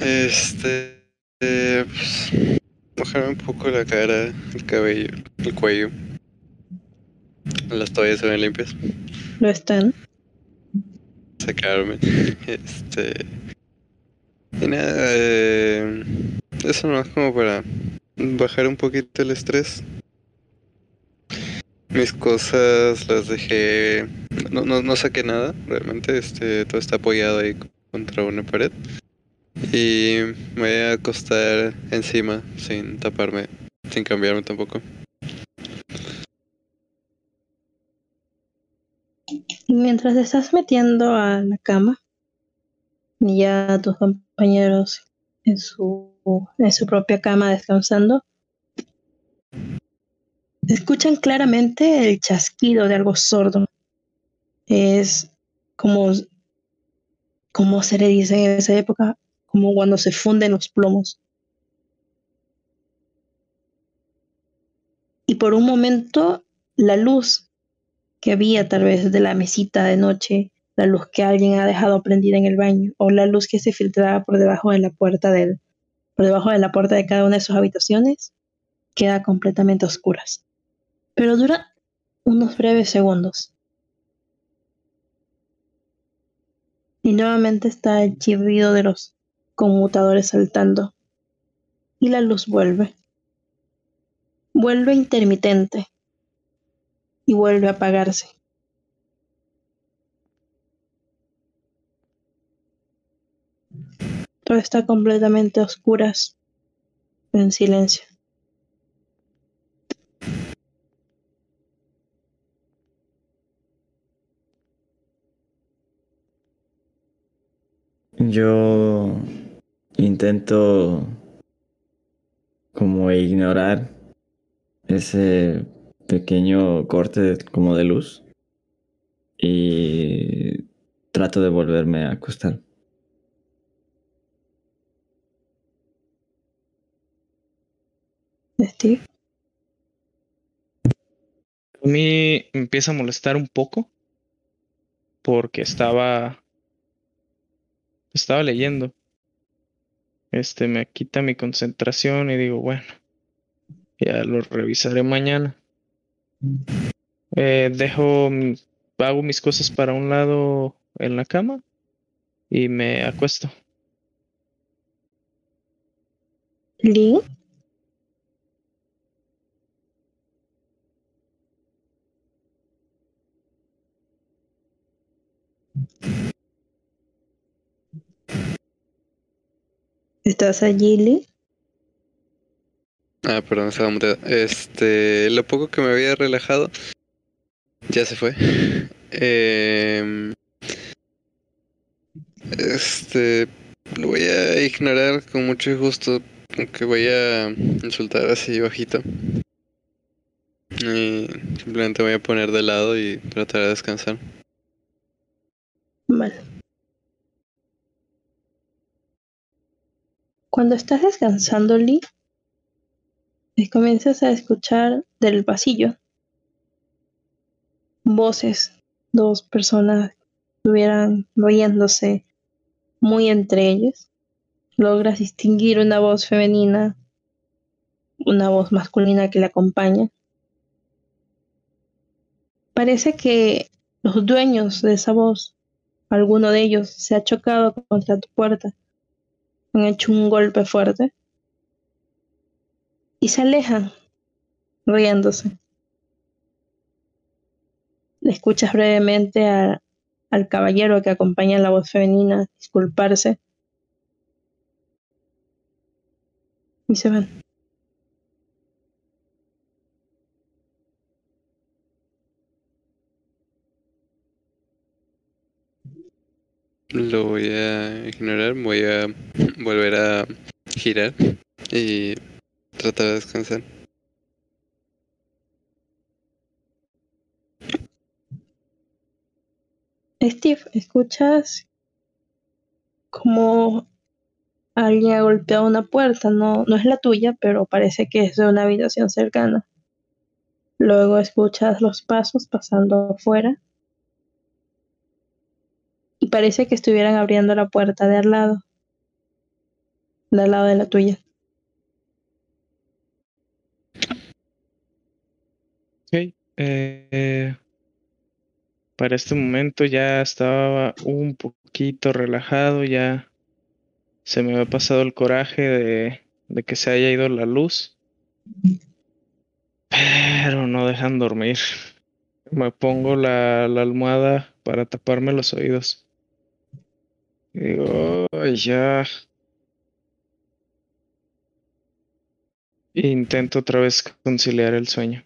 Este. eh, pues, mojarme un poco la cara, el cabello, el cuello. Las toallas se ven limpias. Lo están. Sacarme. Este. Y nada, eh, eso nomás como para bajar un poquito el estrés. Mis cosas las dejé. No, no, no saqué nada, realmente. Este, todo está apoyado ahí contra una pared. Y me voy a acostar encima sin taparme, sin cambiarme tampoco. Mientras estás metiendo a la cama, y ya tus compañeros en su, en su propia cama descansando, escuchan claramente el chasquido de algo sordo. Es como, como se le dice en esa época, como cuando se funden los plomos. Y por un momento la luz que había tal vez de la mesita de noche, la luz que alguien ha dejado prendida en el baño, o la luz que se filtraba por debajo de la puerta del, por debajo de la puerta de cada una de sus habitaciones, queda completamente oscuras. Pero dura unos breves segundos. Y nuevamente está el chirrido de los conmutadores saltando. Y la luz vuelve. Vuelve intermitente. Y vuelve a apagarse. Todo está completamente a oscuras, en silencio. Yo intento como ignorar ese pequeño corte como de luz y trato de volverme a acostar. Steve, A mí me empieza a molestar un poco porque estaba estaba leyendo. Este me quita mi concentración y digo, bueno, ya lo revisaré mañana. Eh, dejo, hago mis cosas para un lado en la cama y me acuesto. Lee, ¿estás allí, Lee? Ah, perdón, estaba muteado. Este, lo poco que me había relajado ya se fue. [laughs] Em, este, lo voy a ignorar con mucho gusto, aunque voy a insultar así bajito. Y simplemente voy a poner de lado y tratar de descansar. Vale. Cuando estás descansando, Lee, y comienzas a escuchar del pasillo voces, dos personas estuvieran riéndose muy entre ellos. Logras distinguir una voz femenina, una voz masculina que le acompaña. Parece que los dueños de esa voz, alguno de ellos se ha chocado contra tu puerta, han hecho un golpe fuerte y se alejan riéndose. Le escuchas brevemente al caballero que acompaña la voz femenina disculparse y se van. Lo voy a ignorar, voy a [laughs] volver a girar y tratar de descansar. Steve, escuchas como alguien ha golpeado una puerta, no, no es la tuya, pero parece que es de una habitación cercana. Luego escuchas los pasos pasando afuera y parece que estuvieran abriendo la puerta de al lado, de al lado de la tuya. Ok. eh, para este momento ya estaba un poquito relajado, ya se me había pasado el coraje de, que se haya ido la luz. Pero no dejan dormir. Me pongo la almohada para taparme los oídos. Digo, "Ay, ya. Intento otra vez conciliar el sueño.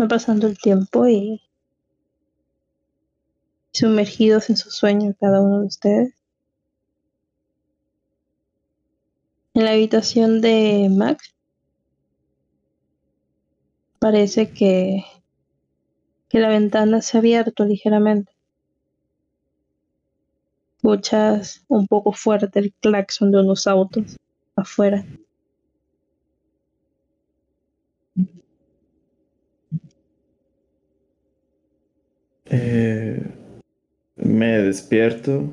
Va pasando el tiempo y sumergidos en su sueño cada uno de ustedes. En la habitación de Max parece que, la ventana se ha abierto ligeramente. Escuchas un poco fuerte el claxon de unos autos afuera. Eh, me despierto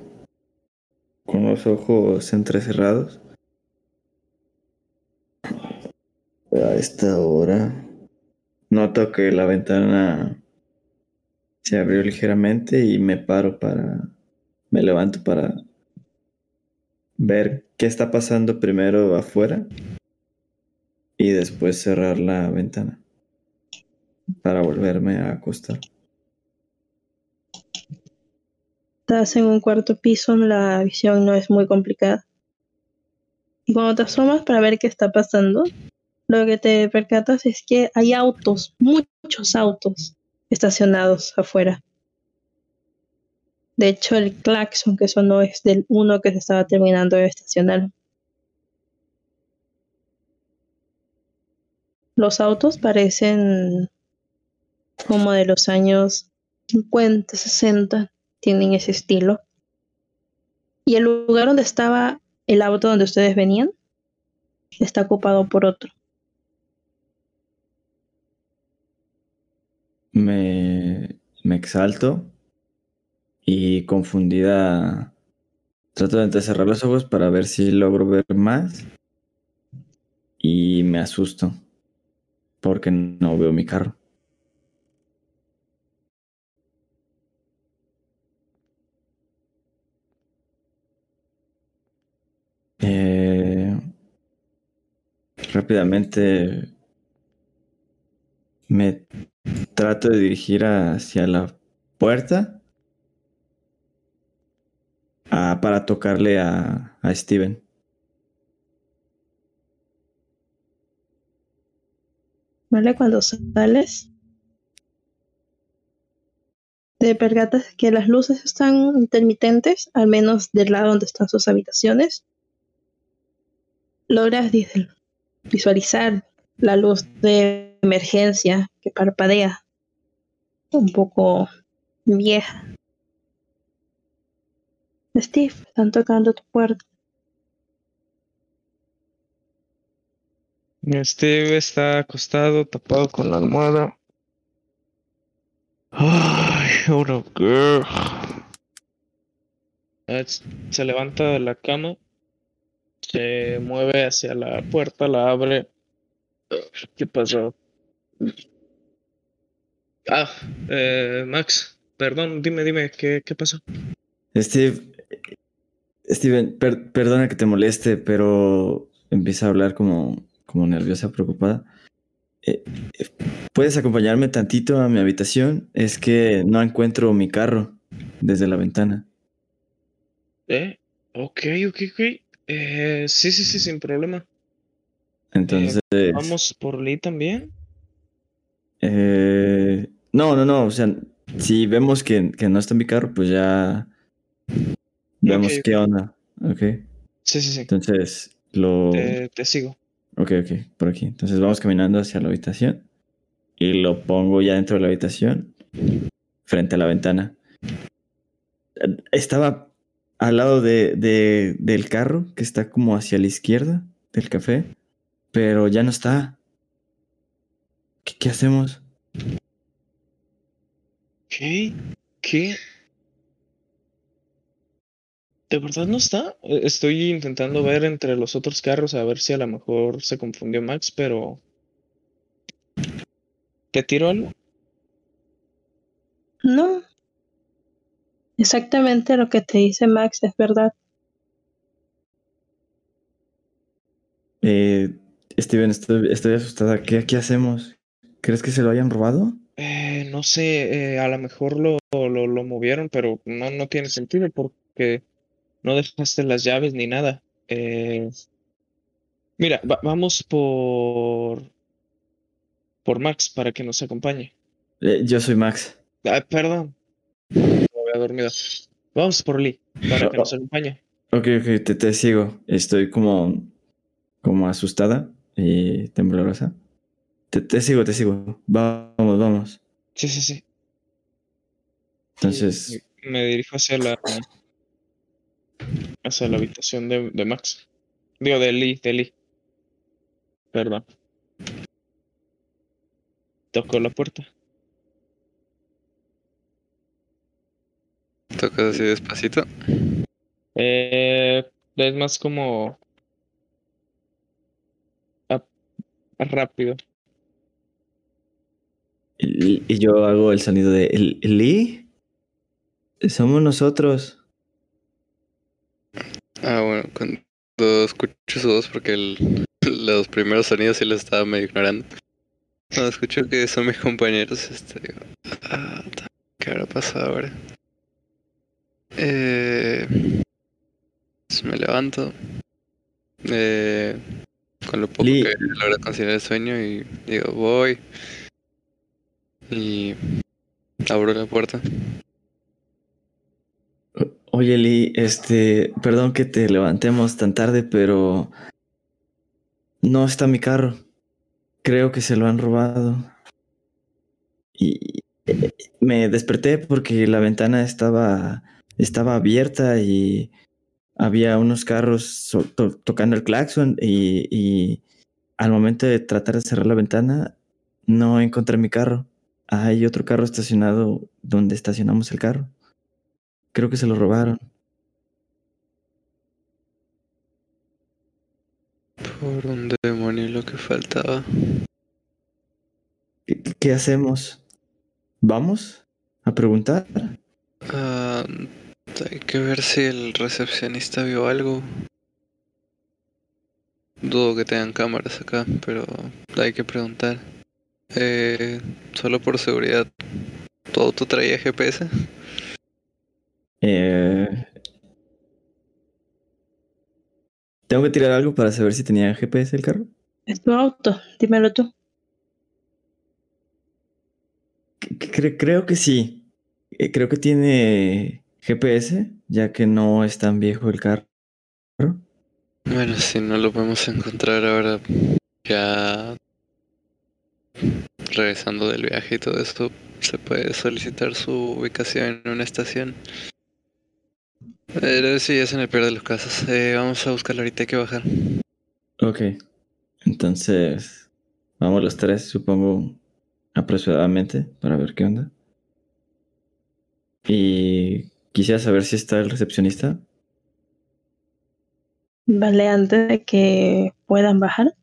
con los ojos entrecerrados. A esta hora noto que la ventana se abrió ligeramente y me paro para... Me levanto para ver qué está pasando primero afuera y después cerrar la ventana para volverme a acostar. Estás en un cuarto piso, la visión no es muy complicada. Y cuando te asomas para ver qué está pasando, lo que te percatas es que hay autos, muchos autos estacionados afuera. De hecho, el claxon que sonó es del uno que se estaba terminando de estacionar. Los autos parecen como de los años 50, 60 tienen ese estilo. Y el lugar donde estaba el auto donde ustedes venían está ocupado por otro. Me, me exalto y confundida trato de entrecerrar los ojos para ver si logro ver más y me asusto porque no veo mi carro. Eh, rápidamente me trato de dirigir hacia la puerta ah, para tocarle a, a Steven. ¿Vale? Cuando sales, te percatas que las luces están intermitentes, al menos del lado donde están sus habitaciones. Logras visualizar la luz de emergencia que parpadea, un poco vieja. Steve, están tocando tu puerta. Steve está acostado, tapado con la almohada. Ay, ahora qué. Eh, Se levanta de la cama, se mueve hacia la puerta, la abre. ¿Qué pasó? Ah, eh, Max, perdón, dime, dime, ¿qué, qué pasó? Steve, Steven, per- perdona que te moleste, pero empieza a hablar como, como nerviosa, preocupada. Eh, eh, ¿Puedes acompañarme tantito a mi habitación? Es que no encuentro mi carro desde la ventana. ¿Eh? Ok, ok, ok. Eh, sí, sí, sí, sin problema. Entonces, Vamos por Lee también. Eh, no, no, no, o sea, si vemos que, que no está mi carro, pues ya vemos qué onda, ¿ok? Sí, sí, sí. Entonces, lo... Te, te sigo. Ok, ok, por aquí. Entonces vamos caminando hacia la habitación y lo pongo ya dentro de la habitación, frente a la ventana. estaba al lado de, de- del carro, que está como hacia la izquierda del café, pero ya no está. ¿Qué, qué hacemos? ¿Qué? ¿Qué? ¿De verdad no está? Eh, Estoy intentando ver entre los otros carros a ver si a lo mejor se confundió Max, pero... ¿Te tiró algo? No. Exactamente lo que te dice Max es verdad. Eh, Steven, estoy, estoy asustada. ¿Qué, qué hacemos? ¿Crees que se lo hayan robado? Eh, no sé, eh, a lo mejor lo, lo, lo movieron, pero no, no tiene sentido porque no dejaste las llaves ni nada. Eh, mira, va- vamos por... por Max para que nos acompañe. Eh, yo soy Max. Ah, perdón. Me había dormido. Vamos por Lee para que nos acompañe. Ok, ok, te, te sigo. Estoy como, como asustada y temblorosa. Te, te sigo, te sigo. Vamos, vamos. Sí, sí, sí. Entonces, Me me dirijo hacia la hacia la habitación de, de Max. Digo, de Lee, de Lee. Perdón. Tocó la puerta. Tocas así despacito. Eh, es más como a- rápido. Y, yo hago el sonido de "¿El- Lee. Somos nosotros. Ah, bueno, cuando escucho su voz, porque el- los primeros sonidos sí los estaba medio ignorando. Cuando escucho que son mis compañeros, este, digo, ah, ¿qué habrá pasado ahora? Eh, pues me levanto, eh, con lo poco Lee. que logra conciliar el sueño y digo, voy. Y abro la puerta. Oye, Lee, este, perdón que te levantemos tan tarde, pero no está mi carro. Creo que se lo han robado. Y eh, me desperté porque la ventana estaba, estaba abierta y había unos carros tocando el claxon y, y al momento de tratar de cerrar la ventana no encontré mi carro. Hay otro carro estacionado donde estacionamos el carro. Creo que se lo robaron. Por un demonio lo que faltaba. ¿Qué, qué- qué hacemos? ¿Vamos a preguntar? Ah, hay que ver si el recepcionista vio algo. Dudo que tengan cámaras acá, pero hay que preguntar. Eh, solo por seguridad, ¿tu auto traía GPS? Eh, ¿Tengo que tirar algo para saber si tenía GPS el carro? Es tu auto, dímelo tú. Cre- creo que sí. Eh, creo que tiene GPS, ya que no es tan viejo el carro. Bueno, si no lo podemos encontrar ahora, ya regresando del viaje y todo esto, se puede solicitar su ubicación en una estación. Pero sí, es en el peor de los casos. Eh, vamos a buscarlo ahorita, hay que bajar. Ok. Entonces, vamos los tres, supongo, apresuradamente, para ver qué onda. Y quisiera saber si está el recepcionista. Vale, antes de que puedan bajar,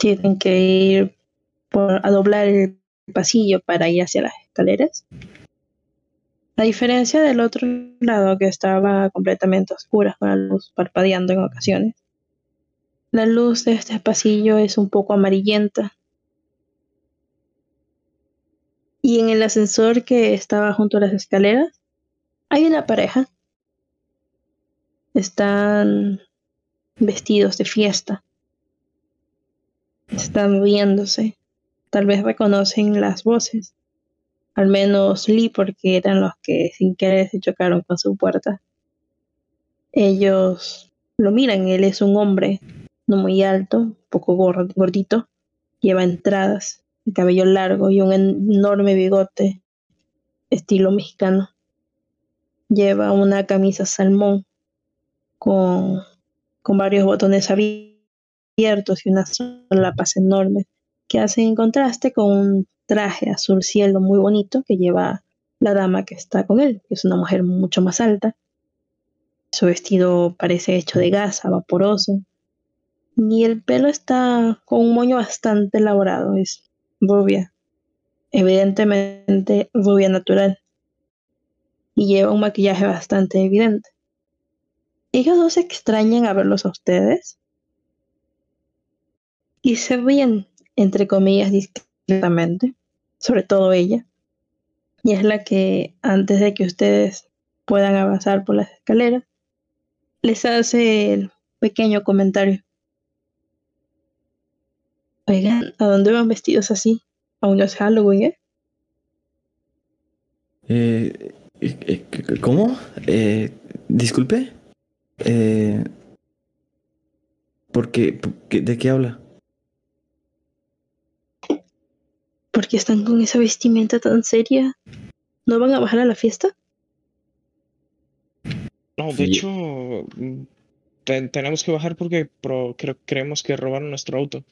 tienen que ir por, a doblar el pasillo para ir hacia las escaleras. A diferencia del otro lado que estaba completamente oscura, con la luz parpadeando en ocasiones, la luz de este pasillo es un poco amarillenta. Y en el ascensor que estaba junto a las escaleras, hay una pareja están vestidos de fiesta. Están riéndose. Tal vez reconocen las voces. Al menos Lee, porque eran los que sin querer se chocaron con su puerta. Ellos lo miran. Él es un hombre no muy alto, un poco gor- gordito. Lleva entradas, el cabello largo y un enorme bigote estilo mexicano. Lleva una camisa salmón con, con varios botones abiertos y una solapas enorme que hacen en contraste con un traje azul cielo muy bonito que lleva la dama que está con él, que es una mujer mucho más alta. Su vestido parece hecho de gasa, vaporoso. Y el pelo está con un moño bastante elaborado, es rubia. Evidentemente rubia natural. Y lleva un maquillaje bastante evidente. Ellos dos extrañan a verlos a ustedes. Y se ríen, entre comillas, discretamente. Sobre todo ella y es la que antes de que ustedes puedan avanzar por las escaleras, les hace el pequeño comentario. Oigan, ¿a dónde van vestidos así? Aún no es Halloween, ¿eh? eh, eh ¿Cómo? Eh, disculpe. Eh, ¿por qué, ¿De qué habla? ¿Por qué están con esa vestimenta tan seria? ¿No van a bajar a la fiesta? No, de hecho, tenemos que bajar porque creemos que robaron nuestro auto.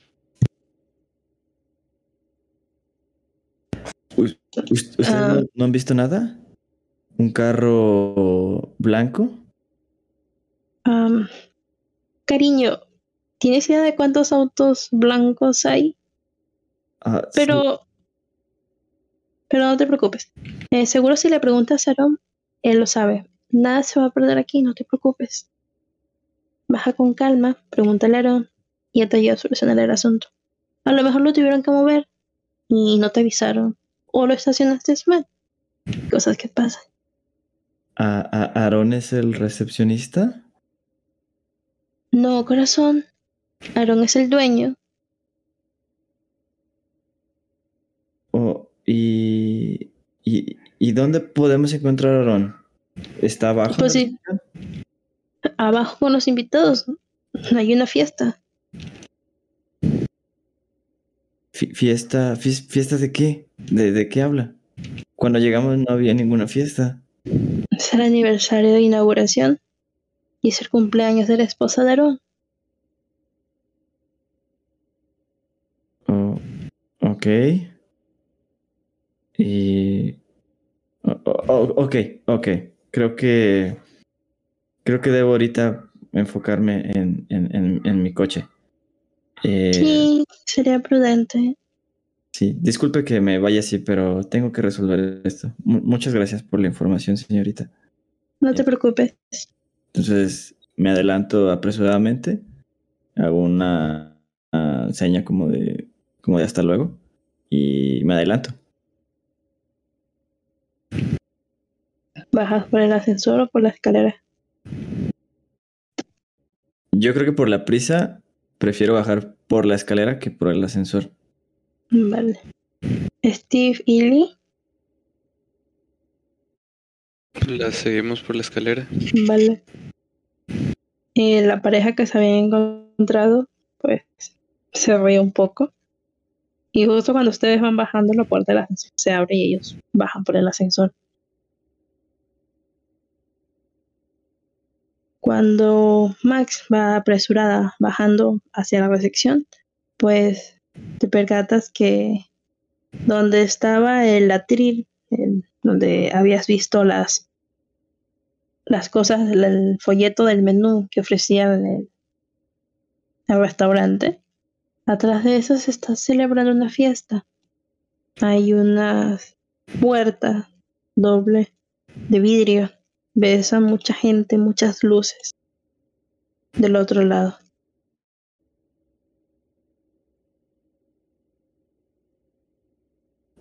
¿Ustedes ah. no, han visto nada? ¿Un carro blanco? cariño, ¿tienes idea de cuántos autos blancos hay? Ah, Pero pero no te preocupes. Eh, seguro si le preguntas a Aaron, él lo sabe. Nada se va a perder aquí, no te preocupes. Baja con calma, pregúntale a Aaron y ya te ayuda a solucionar el asunto. A lo mejor lo tuvieron que mover y no te avisaron. O lo estacionaste mal. Cosas que pasan. ¿A, Aaron es el recepcionista? No, corazón. Aaron es el dueño. ¿Y, y, dónde podemos encontrar a Aaron? ¿Está abajo? Pues sí. Abajo con los invitados. Hay una fiesta. fiesta, fiesta de qué? ¿De, ¿De qué habla? Cuando llegamos no había ninguna fiesta. Es el aniversario de inauguración y es el cumpleaños de la esposa de Aaron. Oh, ok. Y... ok, ok. Creo que... Creo que debo ahorita enfocarme en, en, en, mi coche. Eh, sí, sería prudente. Sí, disculpe que me vaya así, pero tengo que resolver esto. muchas gracias por la información, señorita. No te preocupes. Entonces, me adelanto apresuradamente. Hago una, una seña como de, como de hasta luego. Y me adelanto. ¿Bajas por el ascensor o por la escalera? Yo creo que por la prisa prefiero bajar por la escalera que por el ascensor. Vale. Steve y Lee. La seguimos por la escalera. Vale. Y la pareja que se había encontrado, pues, se ríe un poco. Y justo cuando ustedes van bajando, la puerta del ascensor se abre y ellos bajan por el ascensor. Cuando Max va apresurada bajando hacia la recepción, pues te percatas que donde estaba el atril, donde habías visto las, las cosas, el folleto del menú que ofrecían el, el restaurante, atrás de eso se está celebrando una fiesta. Hay una puerta doble de vidrio ves a mucha gente, muchas luces del otro lado.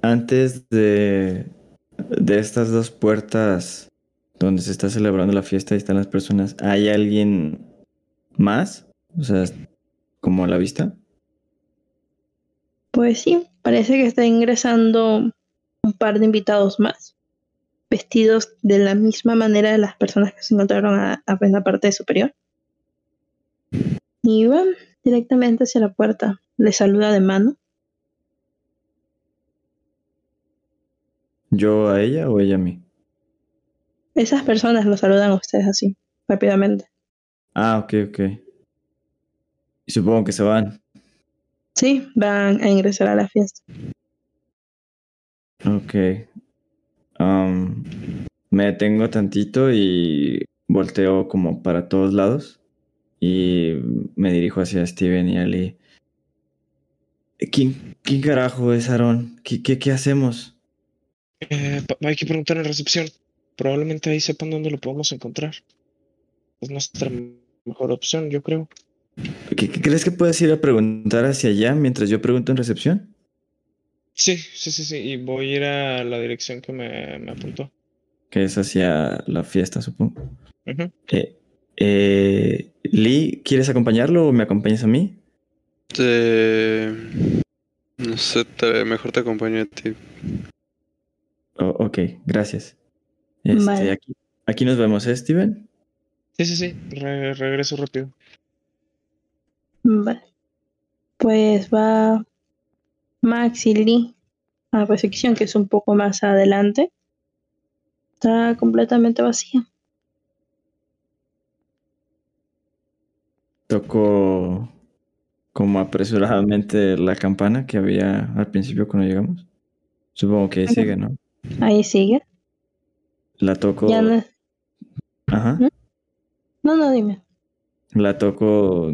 Antes de, de estas dos puertas donde se está celebrando la fiesta y están las personas, ¿hay alguien más? O sea, como a la vista. Pues sí, parece que está ingresando un par de invitados más vestidos de la misma manera de las personas que se encontraron a, en la parte superior. Y van directamente hacia la puerta. Le saluda de mano. ¿Yo a ella o ella a mí? Esas personas lo saludan a ustedes así, rápidamente. Ah, ok, ok. Y supongo que se van. Sí, van a ingresar a la fiesta. Ok. Me detengo tantito y volteo como para todos lados. Y me dirijo hacia Steven y Ali. ¿Quién, quién carajo es Aaron? ¿Qué, qué, qué hacemos? Eh, hay que preguntar en recepción. Probablemente ahí sepan dónde lo podemos encontrar. Es nuestra mejor opción, yo creo. ¿Qué, qué crees que puedes ir a preguntar hacia allá mientras yo pregunto en recepción? Sí, sí, sí, sí. Y voy a ir a la dirección que me, me apuntó. Que es hacia la fiesta, supongo. Eh, eh, Lee, ¿quieres acompañarlo o me acompañas a mí? Te- No sé, te- mejor te acompaño a ti. Oh, ok, gracias. Este, Vale. aquí, aquí nos vemos, ¿eh, Steven? Sí, sí, sí. Re- regreso rápido. Vale. Pues va Max y Lee a recepción, que es un poco más adelante. Está completamente vacía. Tocó como apresuradamente la campana que había al principio cuando llegamos. Supongo que ahí sigue, ¿no? Ahí sigue. La toco. Ya no, Ajá. no, no, dime. La toco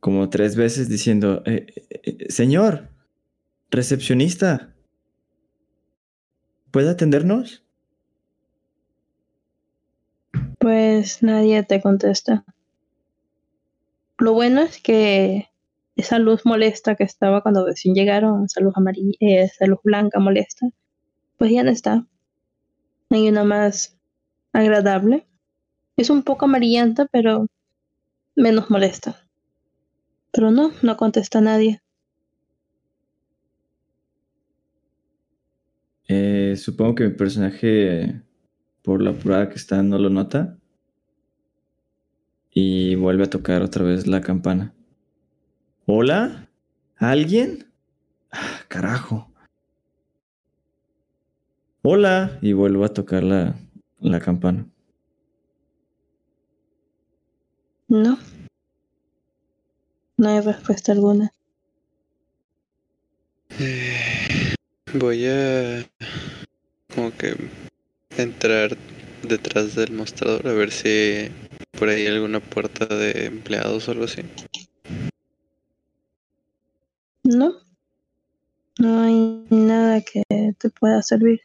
como tres veces diciendo, "Eh, eh, eh, señor, recepcionista, ¿puede atendernos? Pues nadie te contesta. Lo bueno es que esa luz molesta que estaba cuando recién llegaron, esa luz amarilla, esa luz blanca molesta, pues ya no está. Hay una más agradable. Es un poco amarillenta, pero menos molesta. Pero no, no contesta nadie. Eh, supongo que mi personaje, por la apurada que está, no lo nota. Y vuelve a tocar otra vez la campana. ¿Hola? ¿Alguien? Ah, carajo. Hola. Y vuelvo a tocar la, la campana. No. No hay respuesta alguna. Eh, voy a como que entrar detrás del mostrador a ver si por ahí hay alguna puerta de empleados o algo así. No. No hay nada que te pueda servir.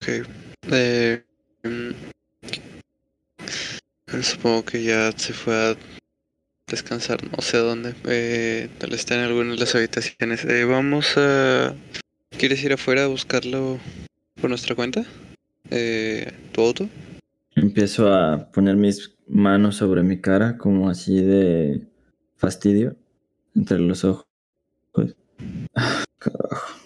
Ok. Eh, mm, supongo que ya se fue a descansar, no sé dónde. Eh, tal está en alguna de las habitaciones. Eh, vamos a... ¿Quieres ir afuera a buscarlo por nuestra cuenta? Eh, ¿Tu auto? Empiezo a poner mis manos sobre mi cara, como así de fastidio, entre los ojos. Carajo.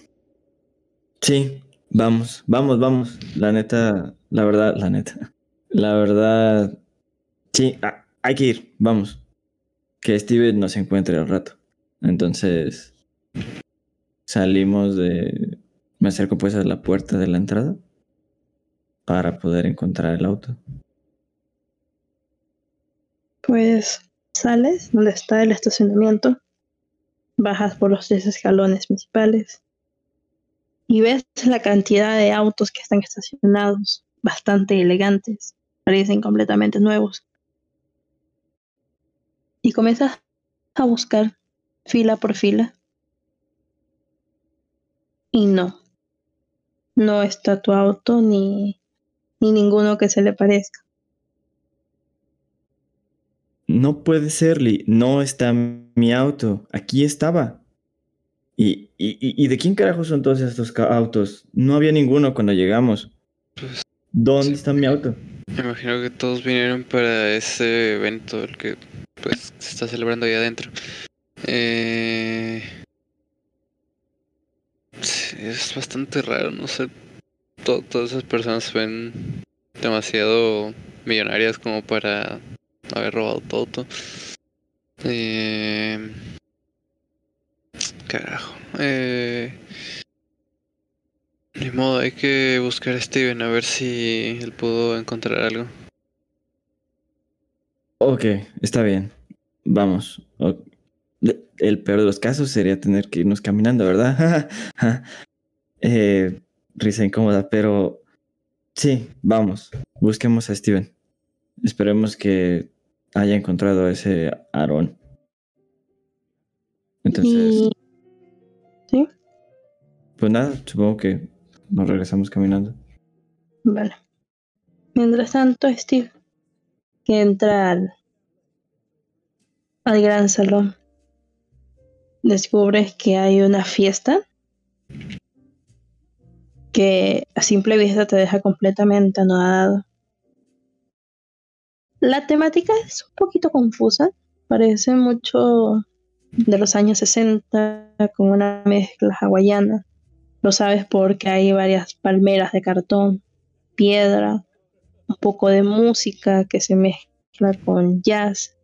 Sí, vamos, vamos, vamos. La neta, la verdad, la neta. La verdad, sí, ah, hay que ir, vamos. Que Steven nos encuentre al rato. Entonces, salimos de... Me acerco pues a la puerta de la entrada para poder encontrar el auto. Pues sales donde está el estacionamiento, bajas por los tres escalones principales y ves la cantidad de autos que están estacionados, bastante elegantes, parecen completamente nuevos. Y comienzas a buscar fila por fila. Y no, no está tu auto ni, ni ninguno que se le parezca. No puede ser, Lee. No está mi auto. Aquí estaba. ¿Y, y, y- de quién carajo son todos estos autos? No había ninguno cuando llegamos. Pues ¿Dónde Sí. está mi auto? me imagino que todos vinieron para ese evento, el que pues se está celebrando ahí adentro. Eh... es bastante raro, no sé. To- todas esas personas se ven demasiado millonarias como para haber robado todo. Eh... Carajo. Eh, ni modo, hay que buscar a Steven a ver si él pudo encontrar algo. Ok, está bien. Vamos. El peor de los casos sería tener que irnos caminando, ¿verdad? [laughs] eh, risa incómoda, pero sí, vamos. Busquemos a Steven. Esperemos que haya encontrado a ese Aarón. Entonces, sí, pues nada, supongo que nos regresamos caminando. vale. Mientras tanto, Steve, que entra al, al gran salón, descubres que hay una fiesta que a simple vista te deja completamente anodado. La temática es un poquito confusa, parece mucho de los años 60 con una mezcla hawaiana. Lo sabes porque hay varias palmeras de cartón, piedra, un poco de música que se mezcla con jazz.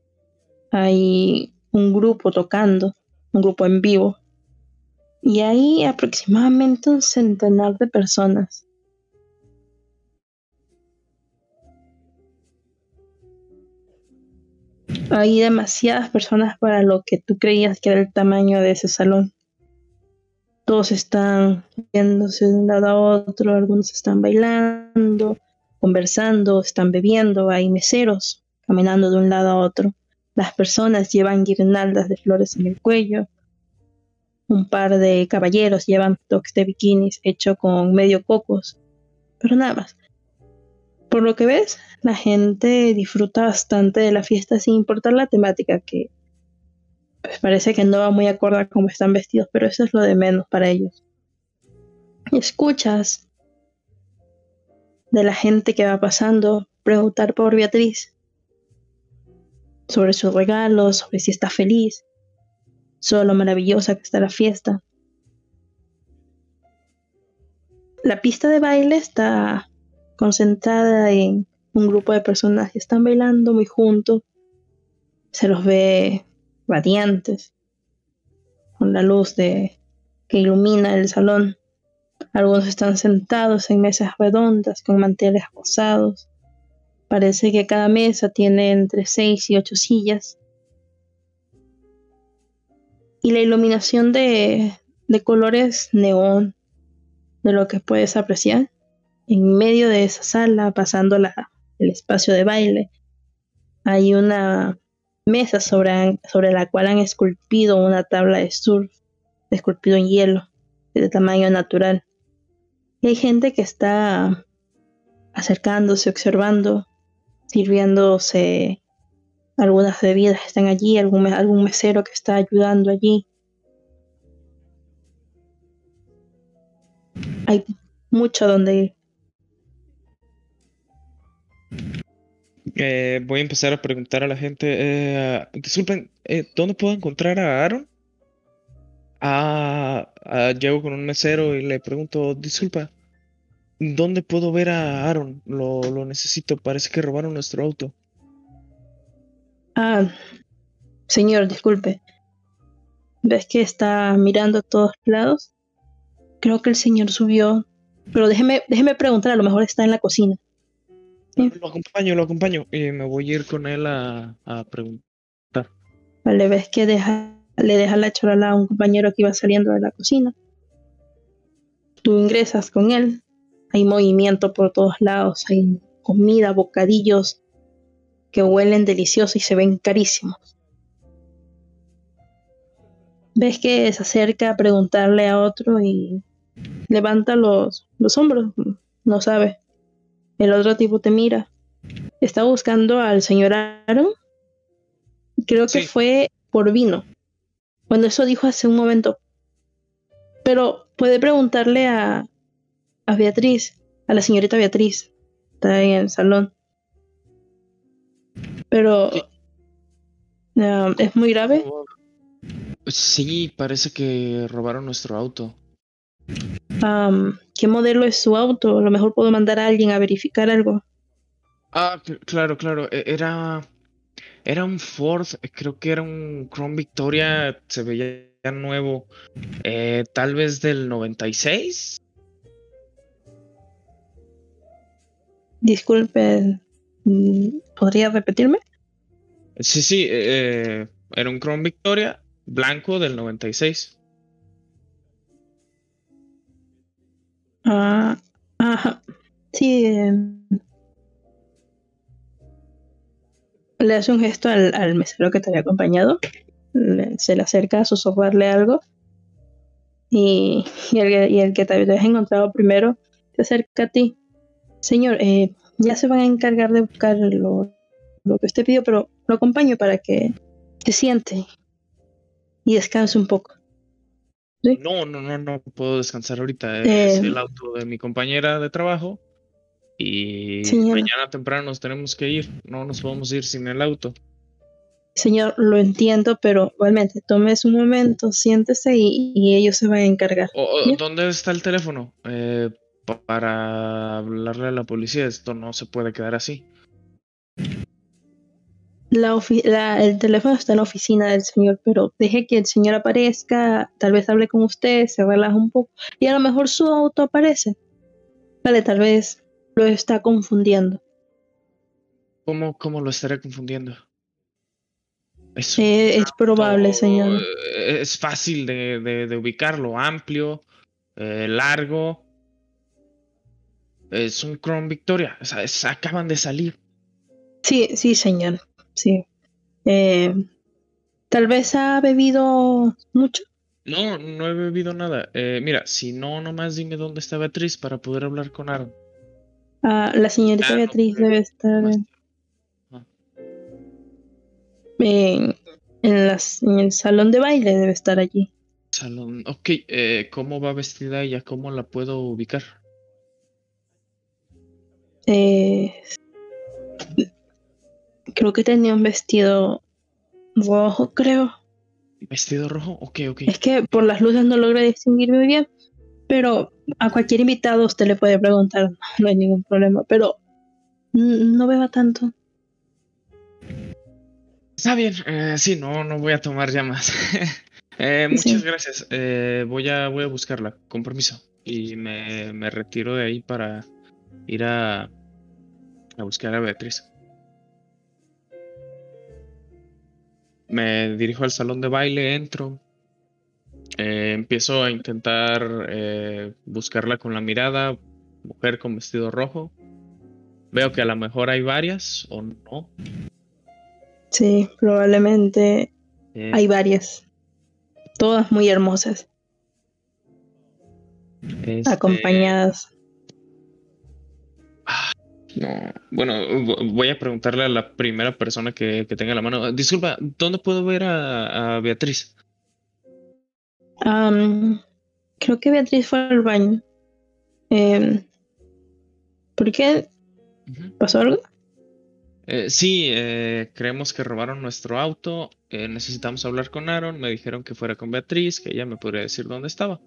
Hay un grupo tocando, un grupo en vivo. Y hay aproximadamente un centenar de personas. Hay demasiadas personas para lo que tú creías que era el tamaño de ese salón. Todos están yéndose de un lado a otro, algunos están bailando, conversando, están bebiendo, hay meseros caminando de un lado a otro. Las personas llevan guirnaldas de flores en el cuello. Un par de caballeros llevan toques de bikinis hecho con medio cocos. Pero nada más. Por lo que ves, la gente disfruta bastante de la fiesta sin importar la temática, que pues, parece que no va muy acorde a cómo están vestidos, pero eso es lo de menos para ellos. Escuchas de la gente que va pasando preguntar por Beatriz, sobre sus regalos, sobre si está feliz, sobre lo maravillosa que está la fiesta. La pista de baile está concentrada en un grupo de personas que están bailando muy juntos. Se los ve radiantes, con la luz de, que ilumina el salón. Algunos están sentados en mesas redondas con manteles posados. Parece que cada mesa tiene entre seis y ocho sillas. Y la iluminación de, de colores neón, de lo que puedes apreciar, en medio de esa sala, pasando la, el espacio de baile, hay una mesa sobre, sobre la cual han esculpido una tabla de surf, esculpido en hielo, de tamaño natural. Y hay gente que está acercándose, observando, sirviéndose algunas bebidas están allí, algún, algún mesero que está ayudando allí. Hay mucho donde ir. Eh, voy a empezar a preguntar a la gente. eh, disculpen, eh, ¿dónde puedo encontrar a Aaron? Ah, ah, llego con un mesero y le pregunto, disculpa, ¿dónde puedo ver a Aaron? Lo, lo necesito, parece que robaron nuestro auto. Ah, señor, disculpe. ¿Ves que está mirando a todos lados? Creo que el señor subió. Pero déjeme, déjeme preguntar, a lo mejor está en la cocina. Sí. Lo acompaño, lo acompaño. Y me voy a ir con él a, a preguntar. Vale, ves que deja, le deja la chorala a un compañero que iba saliendo de la cocina. Tú ingresas con él. Hay movimiento por todos lados. Hay comida, bocadillos que huelen deliciosos y se ven carísimos. Ves que se acerca a preguntarle a otro y levanta los, los hombros. No sabe. El otro tipo te mira. Está buscando al señor Aaron. Creo que fue por vino. Bueno, eso dijo hace un momento. Pero puede preguntarle a, a Beatriz, a la señorita Beatriz. Está en el salón. Pero ah, es muy grave. Sí, parece que robaron nuestro auto. Am, ¿Qué modelo es su auto? A lo mejor puedo mandar a alguien a verificar algo. Ah, cl- claro, claro. e- Era, era un Ford, creo que era un Crown Victoria. Se veía nuevo, eh, tal vez del 96. Disculpe, ¿podría repetirme? Sí, sí, eh, era un Chrome Victoria blanco del 96. Ah, ajá. Sí. eh, le hace un gesto al, al mesero que te había acompañado. Le- se le acerca a susurrarle algo. Y, y el, que- y el que te habías encontrado primero se acerca a ti. Señor, eh, ya se van a encargar de buscar lo, lo que usted pidió, pero lo acompaño para que se siente y descanse un poco. ¿Sí? No, no, no, no puedo descansar ahorita. Es Eh, el auto de mi compañera de trabajo. Y Señora. mañana temprano nos tenemos que ir. No nos podemos ir sin el auto. Señor, lo entiendo, pero igualmente, tómese un momento, siéntese y, y ellos se van a encargar. Bien. ¿Dónde está el teléfono? Eh, para hablarle a la policía. Esto no se puede quedar así. La el teléfono está en la oficina del señor, pero deje que el señor aparezca, tal vez hable con usted, se relaja un poco y a lo mejor su auto aparece. Vale, tal vez lo está confundiendo. ¿Cómo, cómo lo estaré confundiendo? Es, Eh, es probable, auto, señor. eh, Es fácil de, de- de ubicarlo. Amplio, eh, largo. Es un Chrome Victoria. O sea, es- acaban de salir. Sí, sí, señor. Sí. Eh, tal vez ha bebido mucho. No, no he bebido nada. Eh, mira, si no, nomás dime dónde está Beatriz para poder hablar con Aaron. Ah, la señorita Ah, Beatriz debe estar en, en, en las- en el salón de baile, debe estar allí. Salón. Ok, eh, ¿cómo va vestida ella? ¿Cómo la puedo ubicar? Eh, creo que tenía un vestido rojo, creo. ¿Vestido rojo? Ok, ok. Es que por las luces no logro distinguir muy bien, pero a cualquier invitado usted le puede preguntar, no hay ningún problema, pero no beba tanto. Está bien, eh, sí, no, no voy a tomar ya más. [laughs] Eh, muchas Sí. gracias. Eh, voy a, voy a buscarla, con permiso. Y me, me retiro de ahí para ir a, a buscar a Beatriz. Me dirijo al salón de baile, entro. Eh, empiezo a intentar eh, buscarla con la mirada. Mujer con vestido rojo. Veo que a lo mejor hay varias o no. Sí, probablemente Eh, hay varias, todas muy hermosas, este, acompañadas. No, bueno, vo- voy a preguntarle a la primera persona que, que tenga la mano. Disculpa, ¿dónde puedo ver a, a Beatriz? Creo que Beatriz fue al baño. Em, ¿Por qué? ¿Pasó algo? Eh, sí, eh, creemos que robaron nuestro auto. eh, necesitamos hablar con Aaron. Me dijeron que fuera con Beatriz, que ella me podría decir dónde estaba.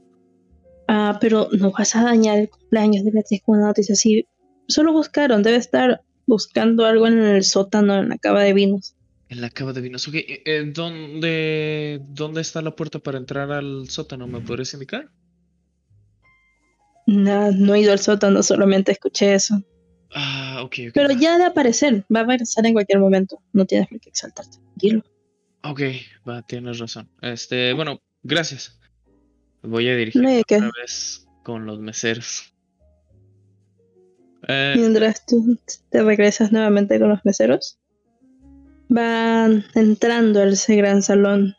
Ah, pero no vas a dañar el cumpleaños de Beatriz con una noticia así. Solo buscaron, debe estar buscando algo en el sótano, en la cava de vinos. En la cava de vinos. Ok, eh, eh, ¿dónde, ¿dónde está la puerta para entrar al sótano? ¿Me podrías indicar? Nah, no he ido al sótano, solamente escuché eso. Ah, ok, ok. Pero ya de aparecer, va a regresar en cualquier momento. No tienes por qué exaltarte. Tranquilo. Ok, va, tienes razón. Este, bueno, gracias. Voy a No dirigirme qué. otra vez con los meseros. Eh, Mientras tú te regresas nuevamente con los meseros, van entrando a ese gran salón.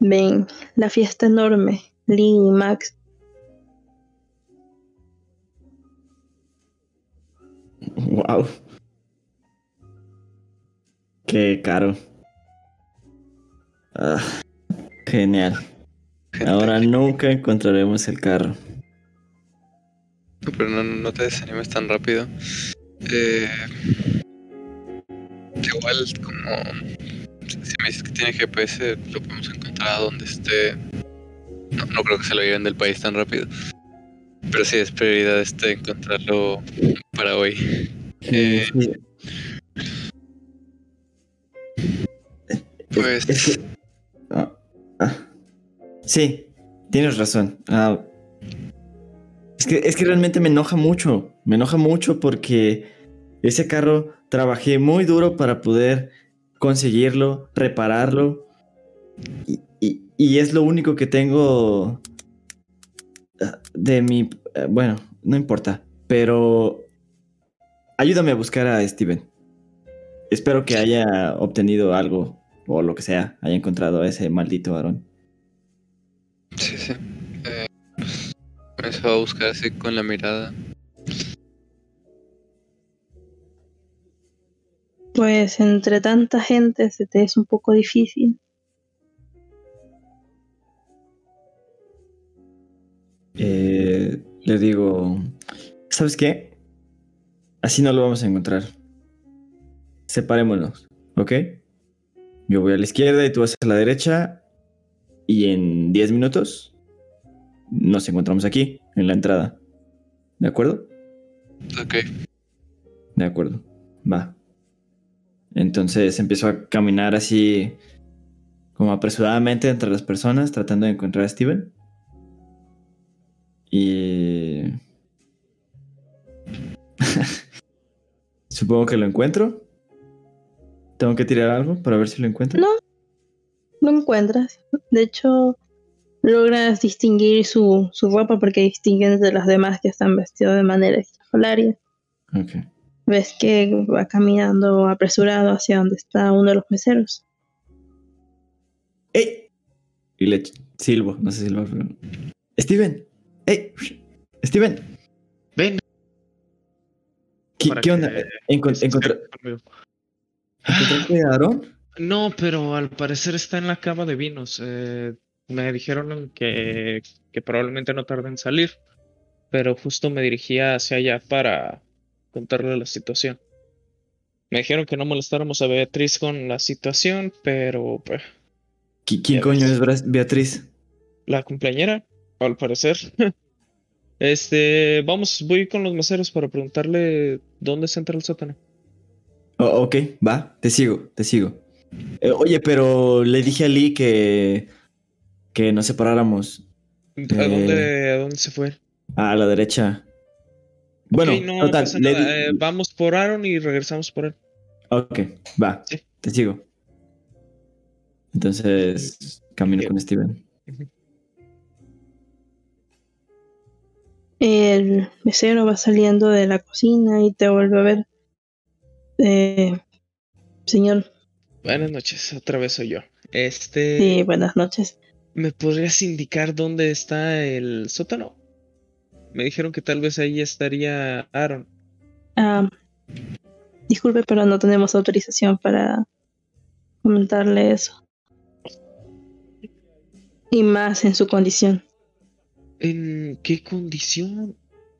Ven la fiesta enorme, Lynn y Max. Wow. Qué caro. Ah, genial. [laughs] Ahora nunca encontraremos el carro. Pero no, no te desanimes tan rápido. Eh, igual como si me dices que tiene GPS, lo podemos encontrar a donde esté. No, no creo que se lo lleven del país tan rápido. Pero sí es prioridad este encontrarlo para hoy. Eh, Sí. Pues Es que- ah, ah. Sí, tienes razón. Ah, es, que, es que realmente me enoja mucho. Me enoja mucho porque ese carro trabajé muy duro para poder conseguirlo, repararlo. Y, y- y es lo único que tengo ah, de mi... eh, Bueno, no importa. Pero ayúdame a buscar a Steven. Espero que haya obtenido algo o lo que sea, haya encontrado a ese maldito varón. Sí, sí. Eso va a buscar así con la mirada. Pues entre tanta gente se te es un poco difícil. Eh, le digo, ¿sabes qué? Así no lo vamos a encontrar. Separémonos, ¿ok? Yo voy a la izquierda y tú vas a la derecha. Y en 10 minutos nos encontramos aquí, en la entrada. ¿De acuerdo? Ok. De acuerdo. Va. Entonces empiezo a caminar así como apresuradamente entre las personas tratando de encontrar a Steven. Y... [laughs] Supongo que lo encuentro. Tengo que tirar algo para ver si lo encuentro. No. Lo encuentras. De hecho, logras distinguir su, su ropa porque distingues de las demás que están vestidos de manera estrafalaria. Ok. Ves que va caminando apresurado hacia donde está uno de los meseros. ¡Ey! Y le silbo, no sé silbar, pero... ¡Steven! ¡Ey! ¡Steven! Ven. ¿Qué, onda? encontra-. ¿Encontraste a Aarón? No, pero al parecer está en la cava de vinos. Eh, me dijeron que, que probablemente no tarde en salir, pero justo me dirigía hacia allá para contarle la situación. Me dijeron que no molestáramos a Beatriz con la situación, pero pues, ¿Qui- ¿Quién coño ves. es Beatriz? la cumpleañera, al parecer. [laughs] Este, vamos, voy con los meseros para preguntarle dónde se entra el sótano. Oh, ok, va, te sigo, te sigo. Eh, oye, pero le dije a Lee que, que nos separáramos ¿A Eh. dónde, a dónde se fue? a la derecha. Bueno, no total, le eh, vamos por Aaron y regresamos por él. Ok, va, Sí. te sigo. Entonces, camino con Steven. El mesero va saliendo de la cocina y te vuelve a ver. Eh, señor, Buenas noches, otra vez soy yo. Este, sí, buenas noches. ¿Me podrías indicar dónde está el sótano? Me dijeron que tal vez ahí estaría Aaron. Ah, disculpe, pero no tenemos autorización para comentarle eso. Y más en su condición. ¿En qué condición?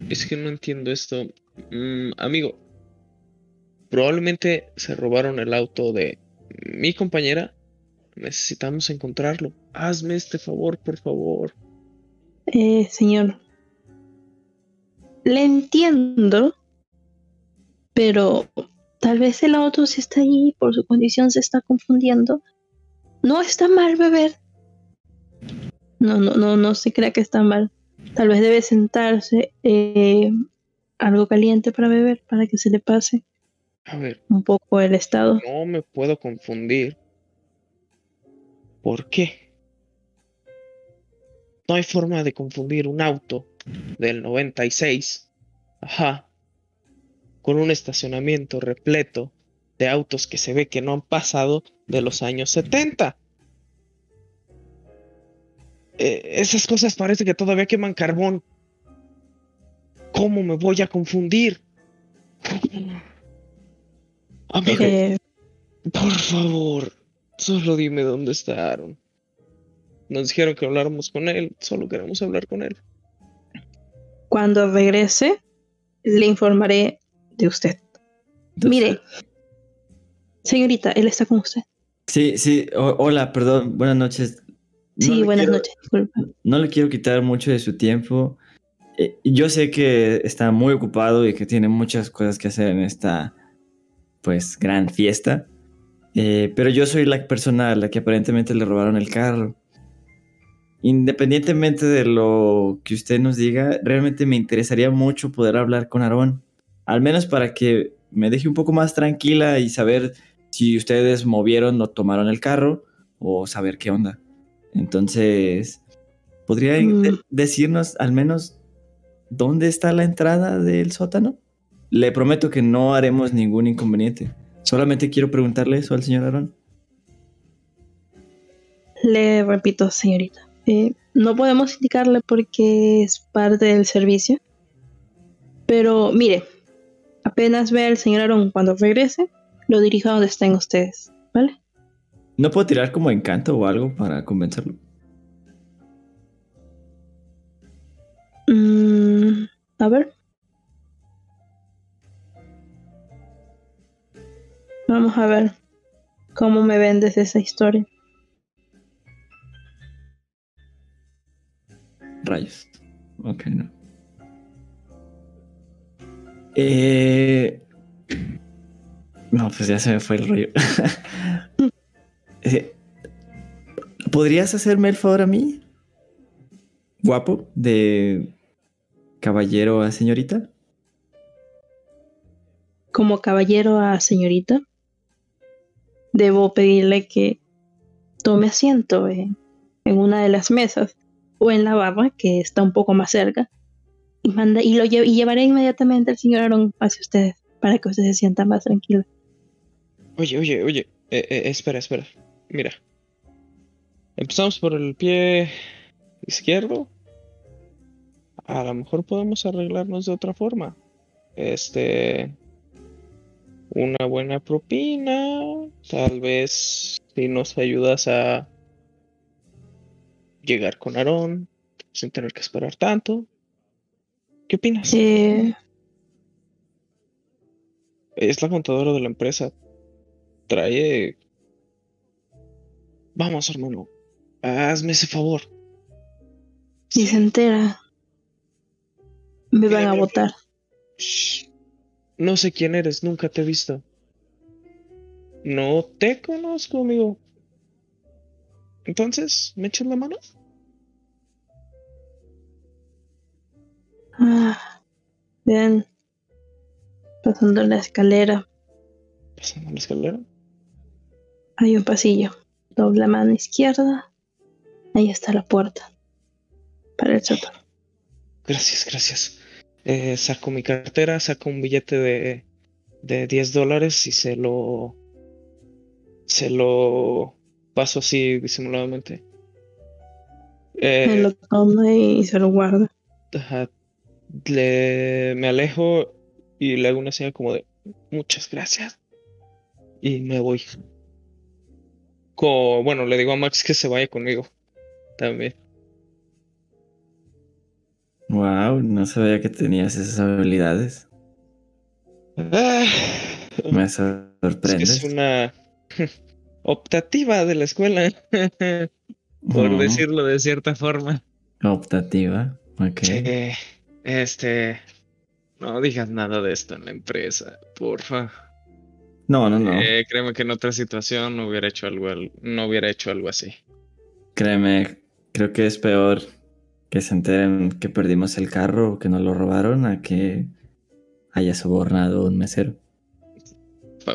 Es que no entiendo esto. Mm, amigo, probablemente se robaron el auto de mi compañera. Necesitamos encontrarlo. Hazme este favor, por favor. Eh, señor, le entiendo, pero tal vez el auto si está ahí por su condición se está confundiendo. No está mal beber. No, no, no, no se crea que está mal. Tal vez debe sentarse eh, algo caliente para beber, para que se le pase A ver, un poco el estado. no me puedo confundir. ¿Por qué? No hay forma de confundir un auto del 96, ajá, con un estacionamiento repleto de autos que se ve que no han pasado de los años 70. Eh, esas cosas parece que todavía queman carbón. ¿Cómo me voy a confundir? Amigo, Eh, por favor, solo dime dónde está Aaron. Nos dijeron que habláramos con él, solo queremos hablar con él. cuando regrese, le informaré de usted. Mire, señorita, él está con usted. Sí, sí, o- hola, perdón, buenas noches. No Sí, buenas quiero- noches, disculpa. No le quiero quitar mucho de su tiempo. Eh, yo sé que está muy ocupado y que tiene muchas cosas que hacer en esta, pues, gran fiesta. Eh, pero yo soy la persona a la que aparentemente le robaron el carro. independientemente de lo que usted nos diga, realmente me interesaría mucho poder hablar con Aarón. Al menos para que me deje un poco más tranquila y saber si ustedes movieron o tomaron el carro o saber qué onda. Entonces, ¿podría Mm. decirnos al menos dónde está la entrada del sótano? Le prometo que no haremos ningún inconveniente. Solamente quiero preguntarle eso al señor Aarón. Le repito, señorita, eh, no podemos indicarle porque es parte del servicio. Pero mire, apenas vea al señor Aaron cuando regrese, lo dirijo a donde estén ustedes, ¿vale? ¿No puedo tirar como encanto o algo para convencerlo? Mm, a ver. Vamos a ver cómo me vendes esa historia. Rayos. Ok, no. Eh... No, pues ya se me fue el rollo. [laughs] Eh, ¿Podrías hacerme el favor a mí? Guapo, de caballero a señorita. Como caballero a señorita, debo pedirle que tome asiento en, en una de las mesas o en la barra que está un poco más cerca y manda y lo y llevaré inmediatamente al señor Aaron hacia ustedes para que ustedes se sientan más tranquilos. Oye, oye, oye. eh, eh, espera, espera. Mira. Empezamos por el pie izquierdo. A lo mejor podemos arreglarnos de otra forma. Este. Una buena propina. Tal vez si nos ayudas a llegar con Aarón sin tener que esperar tanto. ¿Qué opinas? Eh, Es la contadora de la empresa. Trae. Vamos, hermano. Hazme ese favor. si se entera, me van a votar. Shh. No sé quién eres, nunca te he visto. No te conozco, amigo. Entonces, ¿me echas la mano? Ah, bien. Pasando la escalera, Pasando la escalera. hay un pasillo. Dobla mano izquierda. Ahí está la puerta. Para el sótano. Gracias, gracias. Eh, saco mi cartera, saco un billete de, de 10 dólares y se lo. Se lo paso así disimuladamente. Eh, Me lo toma y se lo guarda. Ajá. Le, me alejo y le hago una señal como de muchas gracias. Y me voy. Bueno, le digo a Max que se vaya conmigo. También. Wow, no sabía que tenías esas habilidades. Ah, Me es que es una [laughs] optativa de la escuela, [laughs] por decirlo de cierta forma. Optativa. Ok. Eh, este. No digas nada de esto en la empresa, porfa. No, no, no. Eh, créeme que en otra situación no hubiera hecho algo, al- no hubiera hecho algo así. Créeme, creo que es peor que se enteren que perdimos el carro o que nos lo robaron a que haya sobornado un mesero.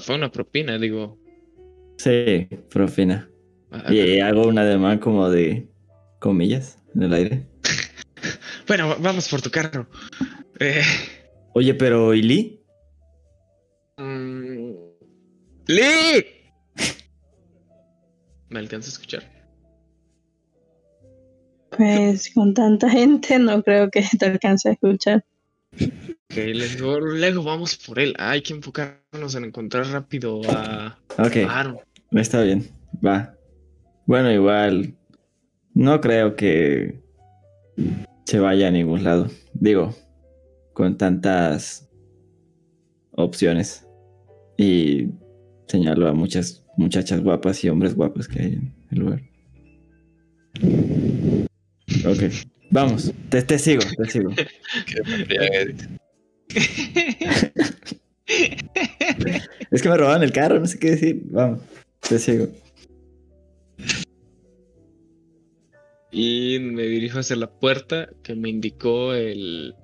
Fue, una propina, digo. Sí, profina. Ah, Y hago un ademán como de comillas en el aire. [laughs] Bueno, va- vamos por tu carro. Eh, Oye, pero ¿y Lee? mm, ¡Lee! [laughs] ¿Me alcanza a escuchar? Pues con tanta gente no creo que te alcance a escuchar. Ok, les digo, luego vamos por él. Hay que enfocarnos en encontrar rápido a Ok, a Aaron. está bien. Va. Bueno, igual. No creo que se vaya a ningún lado. Digo, con tantas opciones. Y señalo a muchas muchachas guapas y hombres guapos que hay en el lugar. Ok, vamos. Te, te sigo, te sigo. Es que me robaron el carro, no sé qué decir. Vamos, te sigo. y me dirijo hacia la puerta que me indicó el,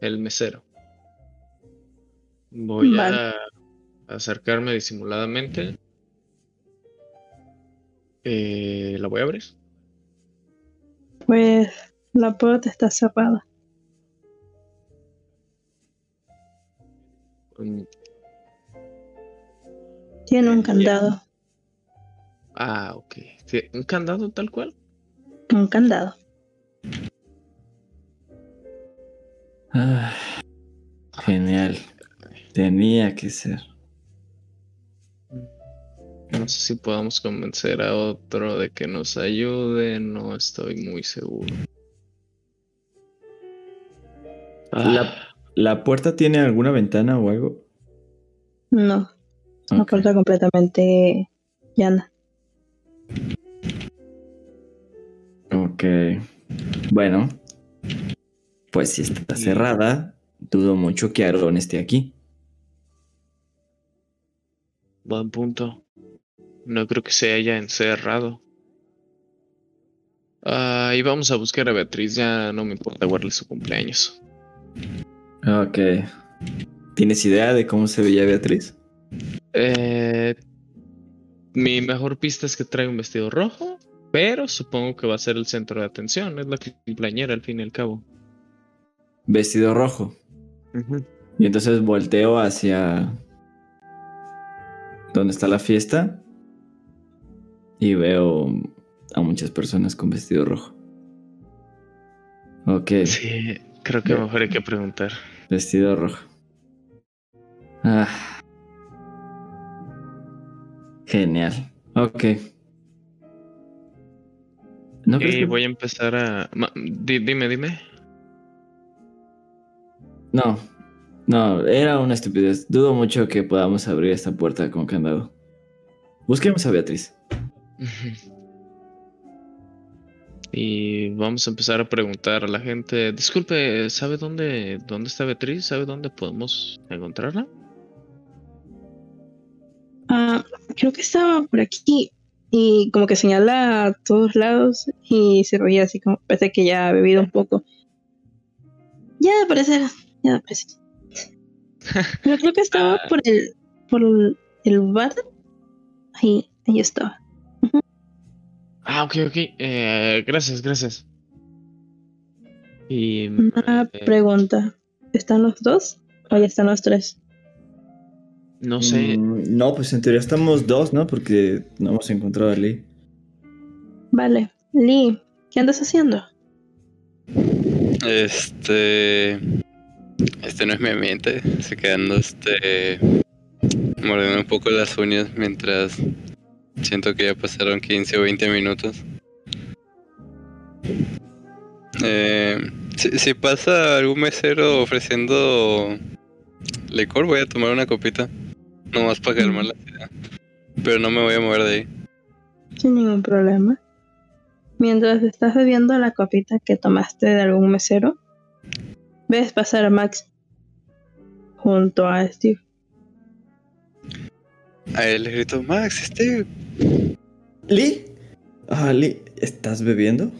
el mesero. Voy Vale. a acercarme disimuladamente. Eh, ¿La voy a abrir? Pues la puerta está cerrada. Tiene un candado. Ah, ok. ¿Un candado tal cual? Un candado. Ah, genial. Tenía que ser. No sé si podamos convencer a otro de que nos ayude, no estoy muy seguro. Ah, La, ¿La puerta tiene alguna ventana o algo? No, una Ok. puerta completamente llana. Ok. Bueno. Pues si está cerrada, dudo mucho que Aaron esté aquí. Buen punto. No creo que se haya encerrado. Ah, y vamos a buscar a Beatriz, ya no me importa guardarle su cumpleaños. Ok. ¿Tienes idea de cómo se veía Beatriz? Eh, mi mejor pista es que trae un vestido rojo, pero supongo que va a ser el centro de atención, es la cumpleañera al fin y al cabo. Vestido rojo. Y entonces volteo hacia donde está la fiesta y veo a muchas personas con vestido rojo. Ok, Sí, creo que mejor hay que preguntar. vestido rojo. Ah. Genial. Ok. ¿No crees Y que- voy a empezar a... dime, dime. No, no, era una estupidez. Dudo mucho que podamos abrir esta puerta con candado. Busquemos a Beatriz. Y vamos a empezar a preguntar a la gente, disculpe, ¿sabe dónde, dónde está Beatriz? ¿Sabe dónde podemos encontrarla? Ah, creo que estaba por aquí. Y como que señala a todos lados y se reía así como parece que ya ha bebido un poco. Ya de parecer, ya de parecer. [laughs] Pero creo que estaba por el, por el, el bar. Ahí, ahí estaba. Ah, ok, ok. Eh, gracias, gracias. Y... Una eh, pregunta. ¿Están los dos? ¿O ya están los tres? no sé, Mm, no, pues en teoría estamos dos, ¿no? Porque no hemos encontrado a Lee. Vale. Lee, ¿qué andas haciendo? Este. Este no es mi ambiente. Se quedando este. Mordiendo un poco las uñas mientras. Siento que ya pasaron 15 o 20 minutos. Eh, si, si pasa algún mesero ofreciendo licor, voy a tomar una copita. Nomás para calmar la ansiedad. Pero no me voy a mover de ahí. Sin ningún problema. Mientras estás bebiendo la copita que tomaste de algún mesero, ves pasar a Max junto a Steve. A él le grito, Max, Steve. ¿Lee? Ah, Lee, ¿estás bebiendo?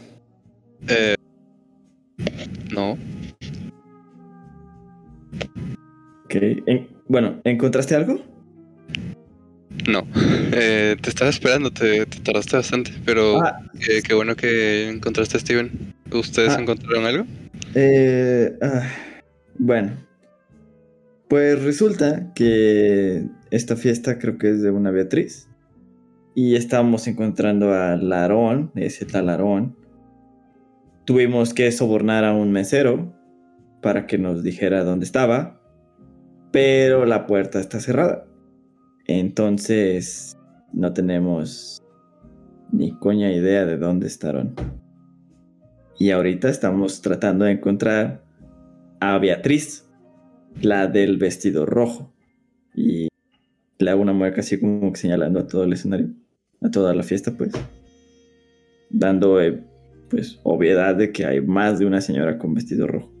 Eh, no. Ok. en- bueno, ¿encontraste algo? No, [laughs] eh, te estaba esperando, te, te tardaste bastante, pero Ah, qué, qué bueno que encontraste a Steven. ¿Ustedes Ah. encontraron algo? Eh, ah, bueno, pues resulta que esta fiesta creo que es de una Beatriz. Y estábamos encontrando a Larón, ese tal Larón. Tuvimos que sobornar a un mesero para que nos dijera dónde estaba. Pero la puerta está cerrada. Entonces no tenemos ni coña idea de dónde estarán. Y ahorita estamos tratando de encontrar a Beatriz, la del vestido rojo. Y le hago una mueca así como señalando a todo el escenario, a toda la fiesta, pues. Dando, eh, pues, obviedad de que hay más de una señora con vestido rojo.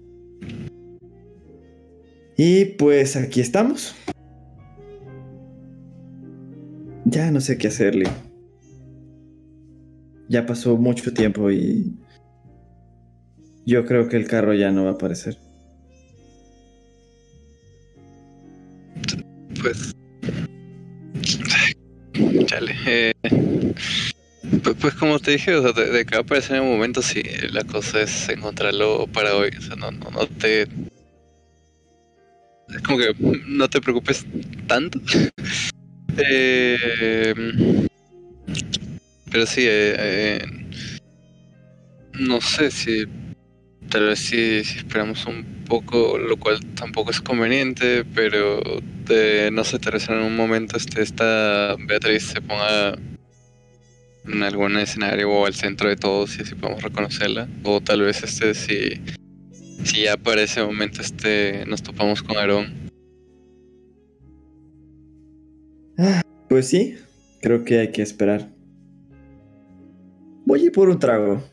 Y pues aquí estamos. Ya no sé qué hacerle. ya pasó mucho tiempo y yo creo que el carro ya no va a aparecer. Pues. Chale. Eh, pues, pues como te dije, de, de que va a aparecer en un momento, sí, la cosa es encontrarlo para hoy. O sea, no, no, no te. Es como que no te preocupes tanto. [laughs] Eh, pero sí, eh, eh, no sé si tal vez sí, si esperamos un poco, lo cual tampoco es conveniente, pero de, no sé, tal en un momento este, esta Beatriz se ponga en algún escenario o al centro de todos y así podemos reconocerla. O tal vez este si, si ya para ese momento este nos topamos con Aarón. Pues sí, creo que hay que esperar. Voy a ir por un trago.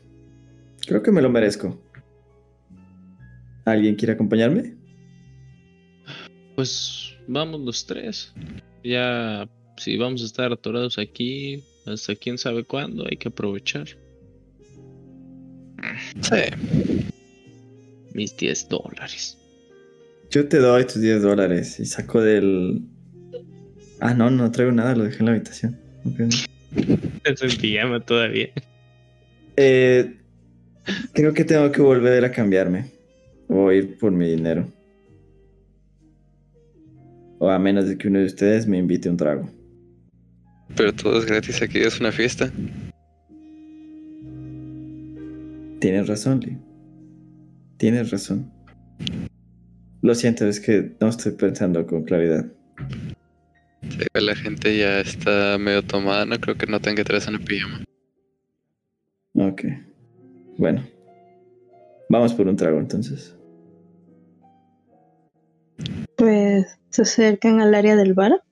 Creo que me lo merezco. ¿Alguien quiere acompañarme? Pues vamos los tres. Ya, si vamos a estar atorados aquí hasta quién sabe cuándo, hay que aprovechar. Sí. Mis 10 dólares. Yo te doy tus 10 dólares y saco del... Ah, no, no traigo nada, lo dejé en la habitación. Ok. [laughs] Es en pijama todavía. Eh, creo que tengo que volver a cambiarme. O ir por mi dinero. O a menos de que uno de ustedes me invite un trago. Pero todo es gratis aquí, es una fiesta. Tienes razón, Lee. Tienes razón. Lo siento, es que no estoy pensando con claridad. Sí, la gente ya está medio tomada, no creo que no tenga que traerse en el pijama. Ok. Bueno. Vamos por un trago entonces. Pues se acercan al área del bar.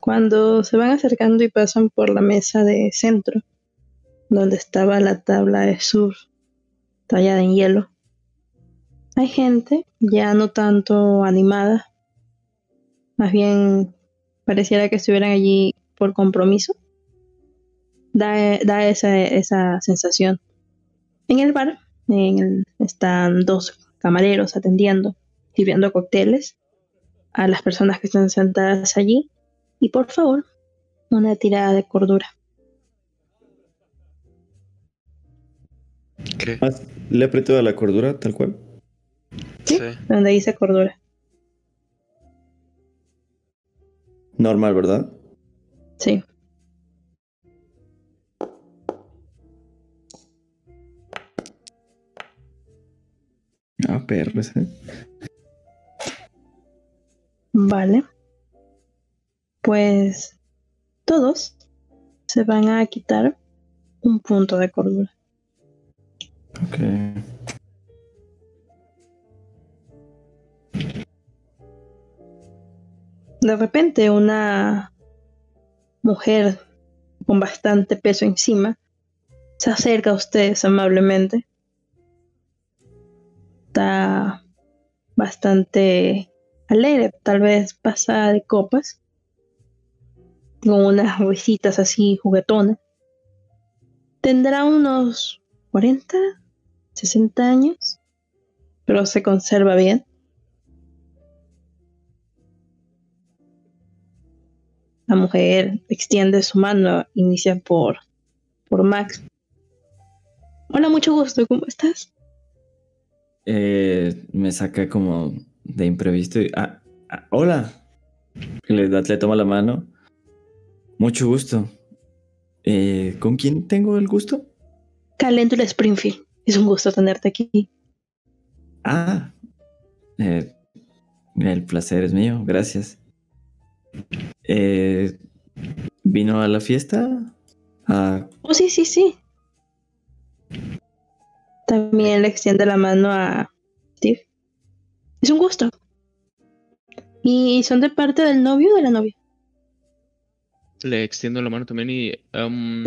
Cuando se van acercando y pasan por la mesa de centro, donde estaba la tabla de surf tallada en hielo, hay gente ya no tanto animada, más bien pareciera que estuvieran allí por compromiso. Da, esa, esa sensación. En el bar en el- están dos camareros atendiendo, sirviendo cócteles a las personas que están sentadas allí. Y por favor, una tirada de cordura. ¿Qué? Ah, ¿Le apretó a la cordura tal cual? Sí. Donde dice cordura. Normal, ¿verdad? Sí. Ah, perros, ¿eh? Vale. Pues todos se van a quitar un punto de cordura. Ok. De repente una mujer con bastante peso encima se acerca a ustedes amablemente. Está bastante alegre, tal vez pasada de copas, con unas risitas así juguetonas. Tendrá unos 40, 60 años, pero se conserva bien. La mujer extiende su mano, inicia por, por Max. Hola, mucho gusto, ¿cómo estás? Eh, me saca como de imprevisto y... Ah, ah, hola. Le, da- le toma la mano. Mucho gusto. Eh, ¿Con quién tengo el gusto? Calentura Springfield, es un gusto tenerte aquí. Ah. eh, el placer es mío, gracias. Eh, ¿Vino a la fiesta? Ah, Oh, sí, sí, sí. También le extiende la mano a Steve. Es un gusto. ¿Y son de parte del novio o de la novia? Le extiendo la mano también y. um,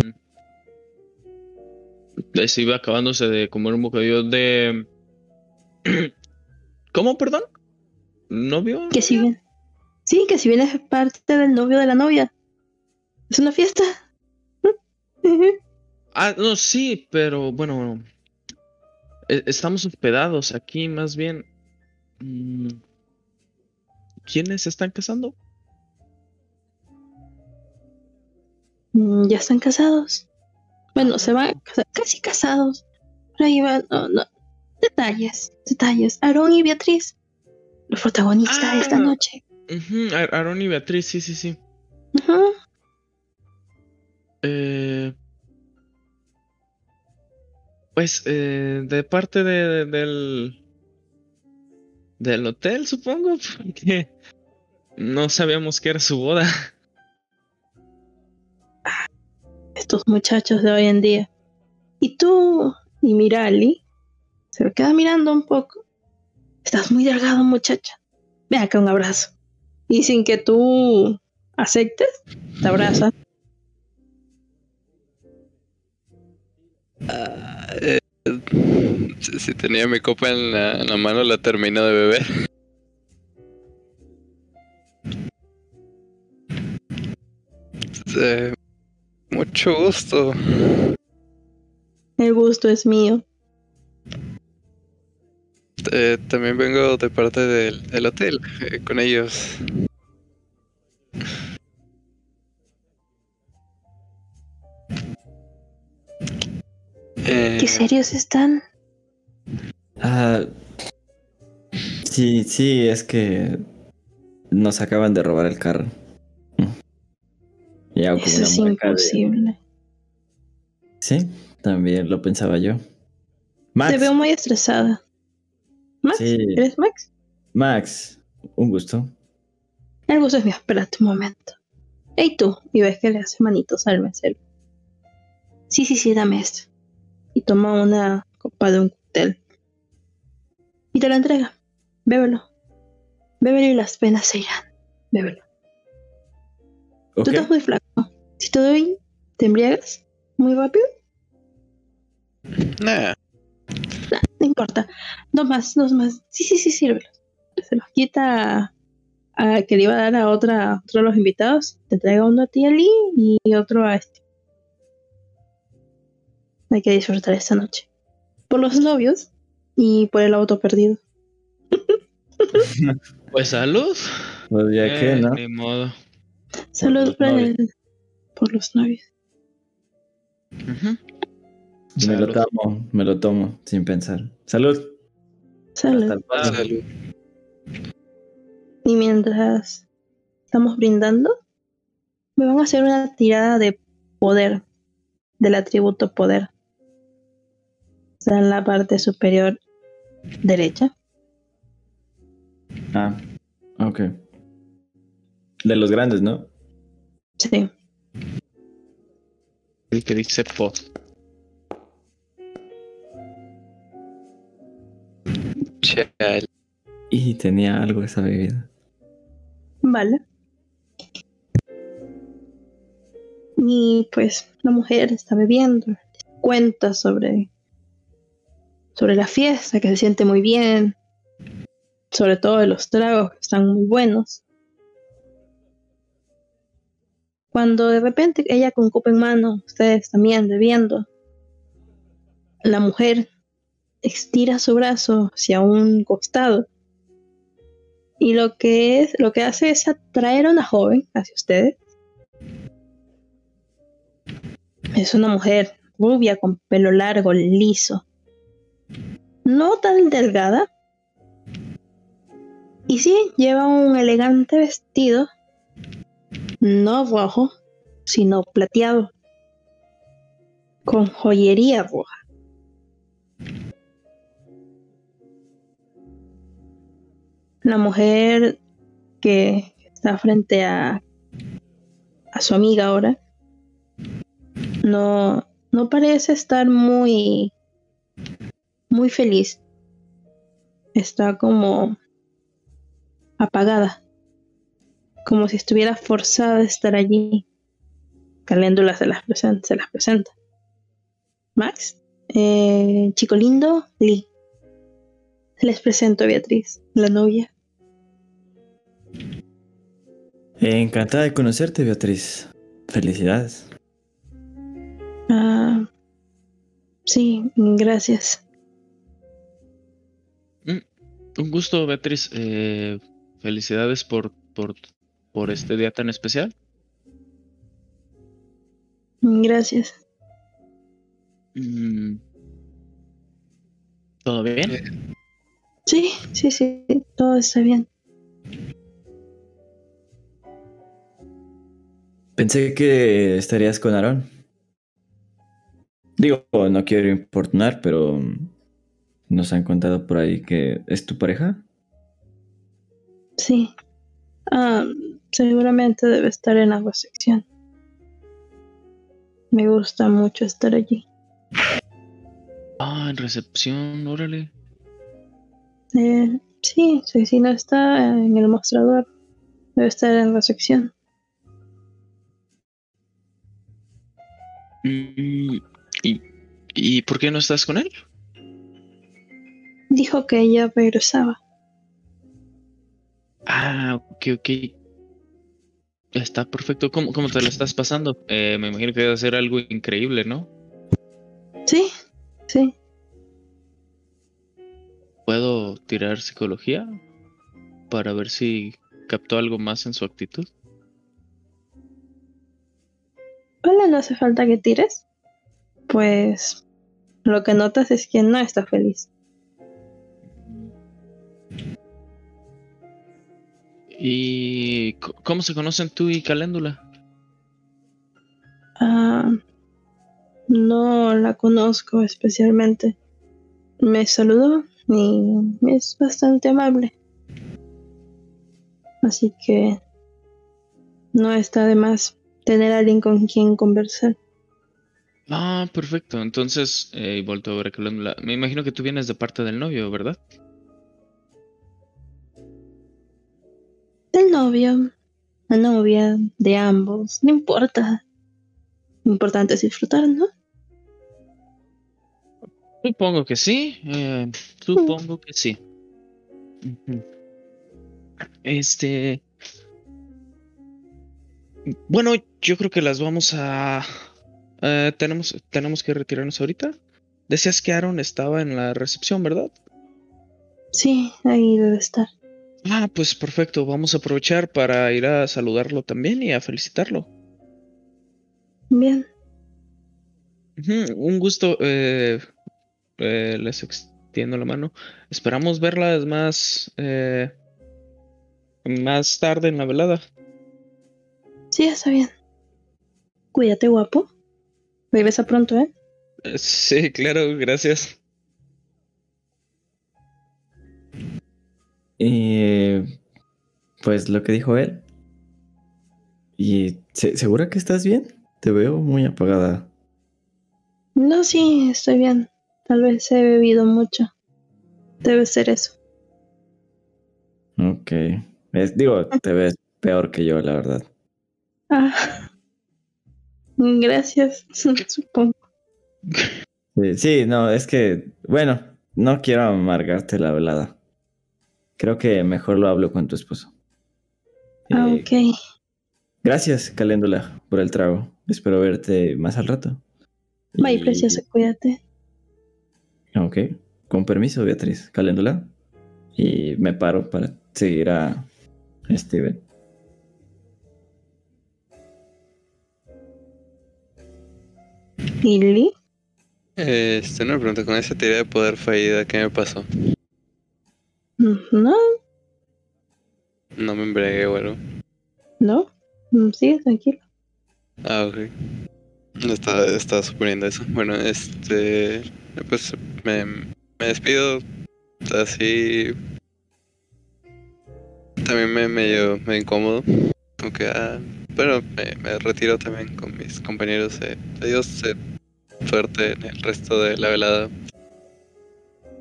les iba acabándose de comer un bocadillo de. [clears throat] ¿Cómo, perdón? ¿Novio? Que si bien. Sí, que si bien es parte del novio de la novia. Es una fiesta. [laughs] Ah, no, sí, pero bueno, e- estamos hospedados aquí más bien. Mm, ¿Quiénes se están casando? Mm, Ya están casados. Bueno, se van casi casados. Por ahí van, no, no. Detalles, detalles. Aarón y Beatriz, los protagonistas de esta Ah. noche. Ar- Aarón y Beatriz, sí, sí, sí. Eh, pues eh, de parte de- del del hotel, supongo, porque no sabíamos que era su boda. Estos muchachos de hoy en día. Y tú, y Mirali, se lo queda mirando un poco. Estás muy delgado, muchacha. Ven acá un abrazo. Y sin que tú aceptes, te abraza. Eh, si, tenía mi copa en la, en la mano, la termino de beber. Eh, mucho gusto. El gusto es mío. Eh, también vengo de parte del, del hotel eh, con ellos. Eh, ¿Qué serios están? Ah, sí, sí, es que nos acaban de robar el carro. Y hago como Eso es de- imposible. Sí, también lo pensaba yo. Max, Te veo muy estresada. ¿Max? Sí. ¿Eres Max? Max, un gusto. El gusto es mío. Espérate un momento. Ey tú, y ves que le hace manitos al mesero. Sí, sí, sí, dame esto. Y toma una copa de un cóctel. Y te lo entrega. Bébelo. Bébelo y las penas se irán. Bébelo. Tú estás muy flaco. Si te doy, ¿te embriagas? ¿Muy rápido? nah, No importa. Dos más, dos más. Sí, sí, sí, sírvelos. Se los quita a, a que le iba a dar a otra, a otro de los invitados. Te traiga uno a ti, Ali, y otro a este. Hay que disfrutar esta noche. Por los novios y por el auto perdido. [laughs] Pues salud. pues ya que, Eh, ¿no? Ni modo. Salud los por, por los novios. Me lo tomo, me lo tomo sin pensar. Salud. Salud. Salud. Y mientras estamos brindando, me van a hacer una tirada de poder, del atributo poder. Está en la parte superior derecha. Ah, ok. De los grandes, ¿no? Sí. El que dice. Chale. Y tenía algo esa bebida. Vale. Y pues la mujer está bebiendo, cuenta sobre, sobre la fiesta, que se siente muy bien, sobre todo de los tragos que están muy buenos. Cuando de repente ella con copa en mano, ustedes también bebiendo, la mujer estira su brazo hacia un costado y lo que es, lo que hace es atraer a una joven hacia ustedes. Es una mujer rubia con pelo largo, liso. No tan delgada. Y sí, lleva un elegante vestido. No rojo, sino plateado. Con joyería roja. La mujer que está frente a, a su amiga ahora no, no parece estar muy, muy feliz. Está como apagada, como si estuviera forzada a estar allí. Caléndula se las presenta. Se las presenta. Max, eh, chico lindo, Lee. Les presento a Beatriz, la novia. Encantada de conocerte, Beatriz. Felicidades. Ah, Sí, gracias. Un gusto, Beatriz. Eh, felicidades por, por, por este día tan especial. Gracias. Mm. ¿Todo bien? Sí, sí, sí, todo está bien. Pensé que estarías con Aaron. Digo, no quiero importunar, pero nos han contado por ahí que es tu pareja. Sí. Ah, seguramente debe estar en la sección. Me gusta mucho estar allí. Ah, en recepción, órale. Eh, sí, sí, si no está en el mostrador, debe estar en la sección. Mm, ¿Y, ¿Y por qué no estás con él? Dijo que ella regresaba. Ah, ok, ok. Está perfecto. ¿Cómo, cómo te lo estás pasando? Eh, me imagino que debe ser algo increíble, ¿no? Sí, sí. ¿Puedo tirar psicología para ver si captó algo más en su actitud? Hola, no hace falta que tires. Pues lo que notas es que no está feliz. ¿Y cómo se conocen tú y Caléndula? Ah, no la conozco especialmente. Me saludó y es bastante amable. Así que no está de más tener a alguien con quien conversar. Ah, perfecto. Entonces, eh, y vuelto a ver a Caléndula. Me imagino que tú vienes de parte del novio, ¿verdad? Del novio, la novia, de ambos, no importa. Lo importante es disfrutar, ¿no? Supongo que sí. eh, supongo que sí. Este. Bueno, yo creo que las vamos a. eh, tenemos, tenemos que retirarnos ahorita. Decías que Aaron estaba en la recepción, ¿verdad? Sí, ahí debe estar. Ah, pues perfecto. Vamos a aprovechar para ir a saludarlo también y a felicitarlo. Bien, Un gusto. eh, eh, les extiendo la mano. Esperamos verlas más. eh, más tarde en la velada. sí, está bien. Cuídate, guapo. Regresa pronto. Eh, Sí, claro, gracias. Y pues lo que dijo él. ¿Y se- segura que estás bien? Te veo muy apagada. No, sí, estoy bien. Tal vez he bebido mucho. Debe ser eso. Ok. Es- digo, [laughs] te ves peor que yo, la verdad. Ah. Gracias, [laughs] supongo. Sí, sí, no, es que, bueno, no quiero amargarte la velada. Creo que mejor lo hablo con tu esposo. Ah, Eh, ok. Gracias, Caléndula, por el trago. Espero verte más al rato. Bye, Y- preciosa, cuídate. Ok, con permiso, Beatriz. Caléndula. Y me paro para seguir a Steven. ¿Y Lee? Este, una pregunta, con esa teoría de poder fallida, ¿qué me pasó? No, No me embregué o algo. no. Mm, Sigue tranquilo. Ah, ok. No estaba, estaba suponiendo eso. Bueno, este. Pues me, me despido. Así. También me medio, medio incómodo. Aunque, ah, bueno, me, me retiro también con mis compañeros. eh. Adiós, eh, suerte en el resto de la velada.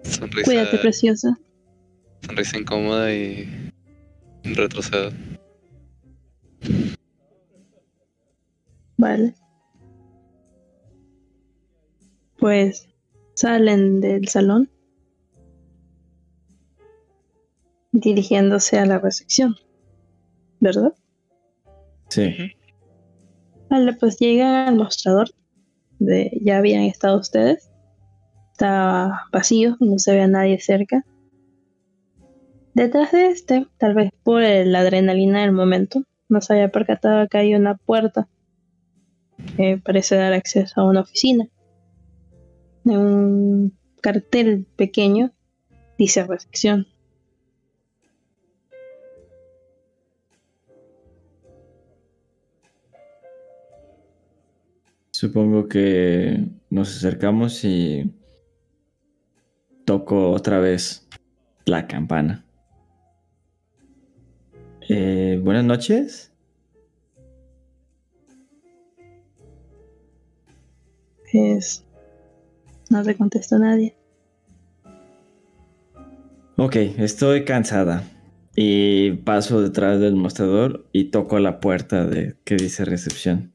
Sonrisa, Cuídate, preciosa. Sonrisa incómoda y retrocedo. Vale. Pues salen del salón dirigiéndose a la recepción, ¿verdad? Sí. Vale, pues llegan al mostrador de ya habían estado ustedes Está vacío, no se ve a nadie cerca. Detrás de este, tal vez por la adrenalina del momento, no se había percatado que hay una puerta que parece dar acceso a una oficina. De un cartel pequeño dice recepción. Supongo que nos acercamos y toco otra vez la campana. Eh, buenas noches. Pues no se contestó nadie. Ok, estoy cansada. Y paso detrás del mostrador y toco la puerta de que dice recepción.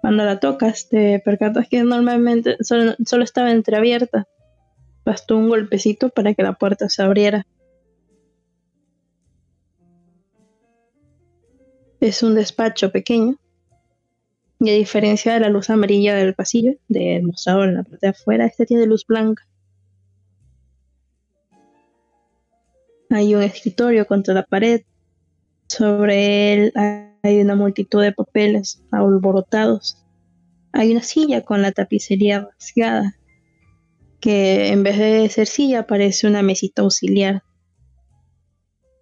Cuando la tocas, te percatas que normalmente solo, solo estaba entreabierta. Bastó un golpecito para que la puerta se abriera. Es un despacho pequeño. Y a diferencia de la luz amarilla del pasillo, del mostrador en la parte de afuera, este tiene luz blanca. Hay un escritorio contra la pared. Sobre él hay una multitud de papeles alborotados. Hay una silla con la tapicería rasgada, que en vez de ser silla parece una mesita auxiliar.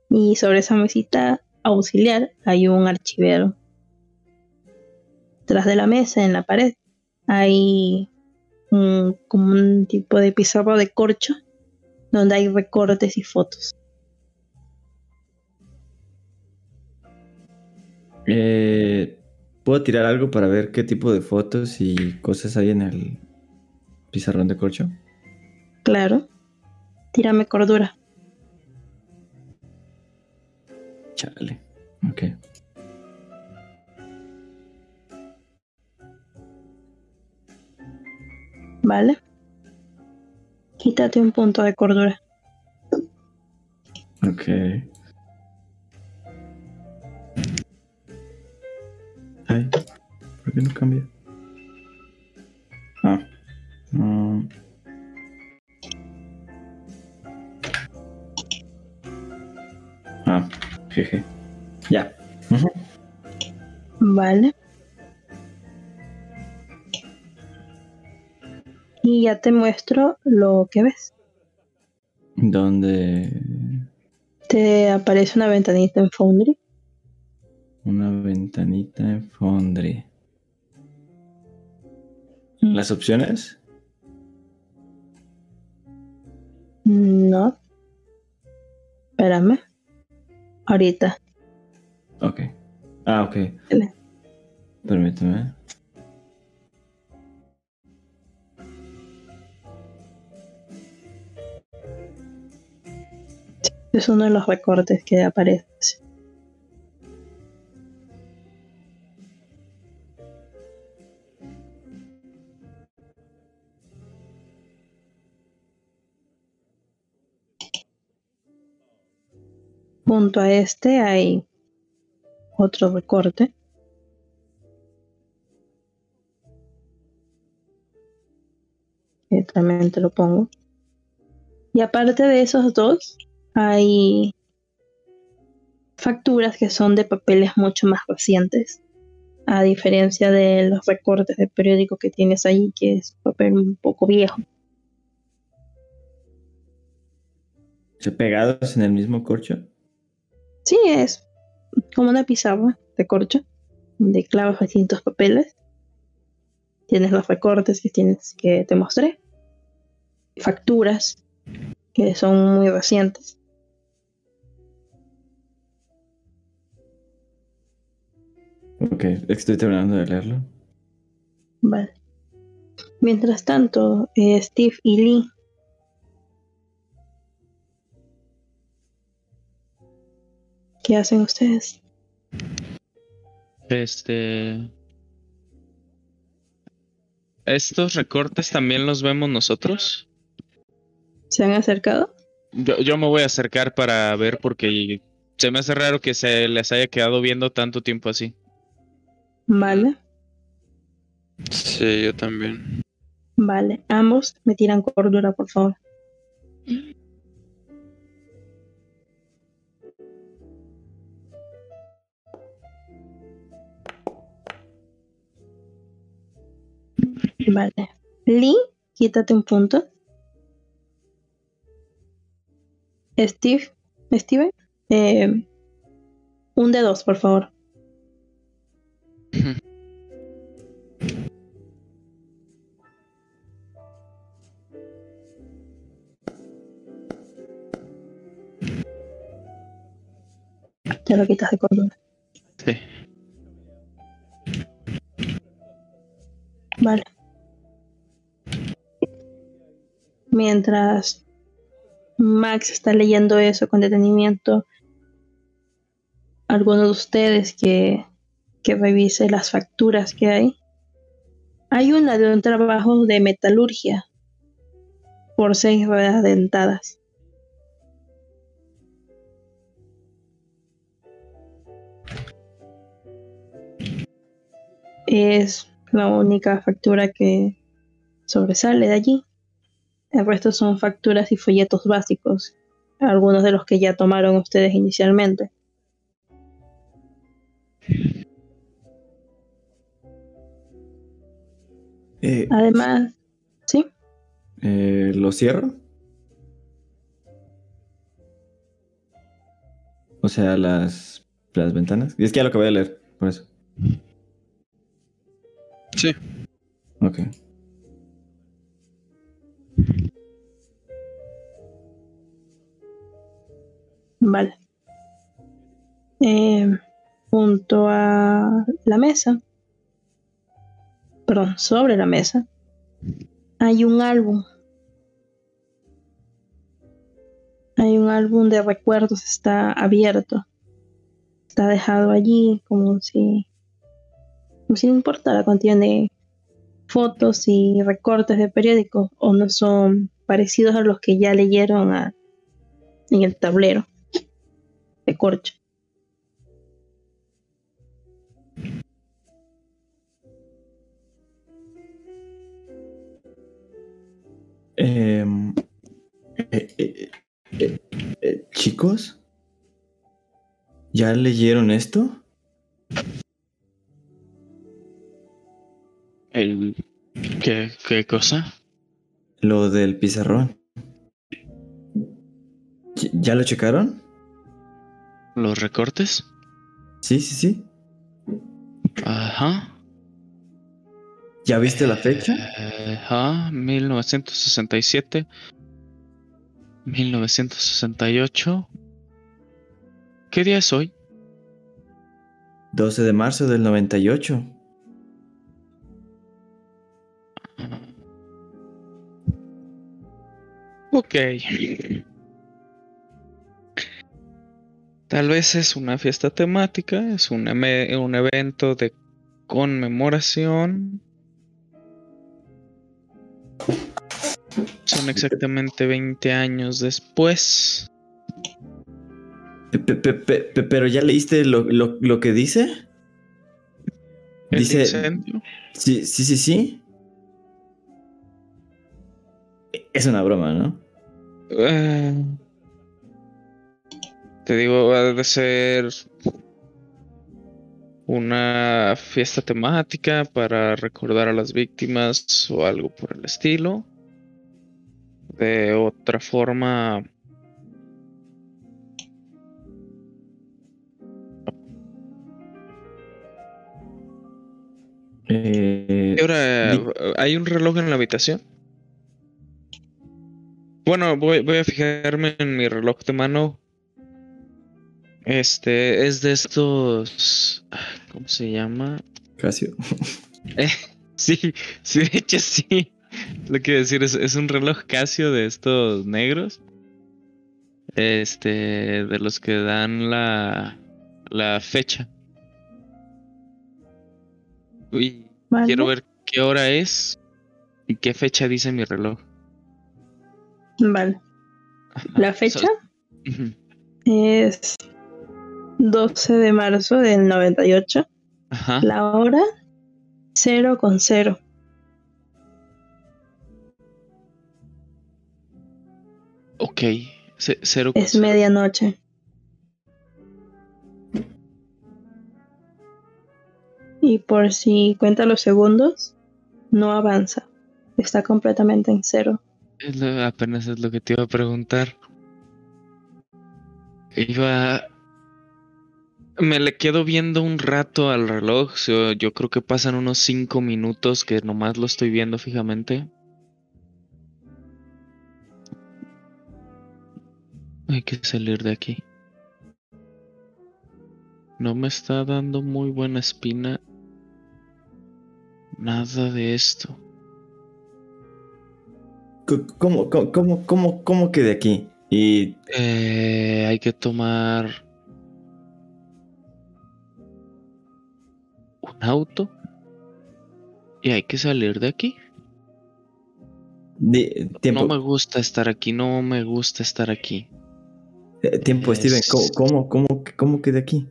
Y sobre esa mesita auxiliar hay un archivero. Tras de la mesa, en la pared, hay un, como un tipo de pizarra de corcho donde hay recortes y fotos. Eh, ¿Puedo tirar algo para ver qué tipo de fotos y cosas hay en el pizarrón de corcho? Claro. Tírame cordura. Chale. Ok. ¿Vale? Quítate un punto de cordura. Ok. Ay, ¿por qué no cambia? Ah. Ah, jeje. Ya. Vale. Y ya te muestro lo que ves. ¿Dónde? Te aparece una ventanita en Foundry. Una ventanita en Foundry. ¿Las opciones? No. Espérame. Ahorita. Ok. Ah, ok. Dale. Permíteme. Es uno de los recortes que aparece. Junto a este hay otro recorte. Que también te lo pongo. Y aparte de esos dos, hay facturas que son de papeles mucho más recientes, a diferencia de los recortes de periódico que tienes ahí, que es papel un poco viejo. ¿Se pegados en el mismo corcho? Sí, es como una pizarra de corcho, donde clavas distintos papeles. Tienes los recortes que tienes que te mostré, facturas que son muy recientes. Ok, estoy terminando de leerlo. Vale. Mientras tanto, eh, Steve y Lee ¿Qué hacen ustedes? Este. ¿Estos recortes también los vemos nosotros? ¿Se han acercado? Yo, yo me voy a acercar para ver porque se me hace raro que se les haya quedado viendo tanto tiempo así. Vale. Sí, yo también. Vale, ambos me tiran cordura, por favor. Vale. Lee, quítate un punto. Steve, Steven, eh, un de dos, por favor. [laughs] Te lo quitas de cordura. Sí. Vale. Mientras Max está leyendo eso con detenimiento, alguno de ustedes que, que revise las facturas que hay. Hay una de un trabajo de metalurgia por seis ruedas dentadas. Es la única factura que sobresale de allí. El resto son facturas y folletos básicos, algunos de los que ya tomaron ustedes inicialmente. Eh, Además, ¿sí? eh, ¿Lo cierro? O sea, las, las ventanas. Y es que ya lo acabé de leer, por eso. Sí. Ok. Eh, junto a la mesa, perdón, sobre la mesa, hay un álbum. Hay un álbum de recuerdos, está abierto. Está dejado allí como si, como si no importara, contiene fotos y recortes de periódicos o no son parecidos a los que ya leyeron a- en el tablero de corcho. Em, eh, eh, eh, eh, Chicos, ¿ya leyeron esto? El, ¿qué, ¿Qué cosa? Lo del pizarrón. ¿Ya- ¿Ya lo checaron? ¿Los recortes? Sí, sí, sí. Ajá. ¿Ya viste la fecha? Ajá, 1967. 1968. ¿Qué día es hoy? 12 de marzo del 98. Ok. Tal vez es una fiesta temática, es un, un evento de conmemoración. Son exactamente 20 años después. Pe- pe- pe- pe- pe- ¿Pero ya leíste lo, lo- lo que dice? El Dice- incendio. Sí, sí, sí, sí. Es una broma, ¿no? Eh, te digo, ha de ser una fiesta temática para recordar a las víctimas o algo por el estilo. De otra forma, Eh, ¿qué hora- di- ¿hay un reloj en la habitación? Bueno, voy, voy a fijarme en mi reloj de mano. Este es de estos. ¿Cómo se llama? Casio. [laughs] Sí, sí, de hecho sí. Lo que decir es, es un reloj Casio de estos negros. Este, de los que dan la, la fecha. Uy, ¿vale? quiero ver qué hora es y qué fecha dice mi reloj. Vale. La fecha es 12 de marzo del 98. Ajá. La hora 0 con 0. Ok, cero Es medianoche. Y por si cuenta los segundos, no avanza. Está completamente en cero. Apenas es lo que te iba a preguntar. Iba me le quedo viendo un rato al reloj. Yo creo que pasan unos cinco minutos que nomás lo estoy viendo fijamente. Hay que salir de aquí. No me está dando muy buena espina. Nada de esto. ¿Cómo, cómo, cómo, cómo, cómo que de aquí? Y Eh, hay que tomar un auto y hay que salir de aquí. tiempo, No me gusta estar aquí, no me gusta estar aquí. eh, tiempo, Steven, Es- ¿cómo, cómo, cómo, que- cómo que de aquí?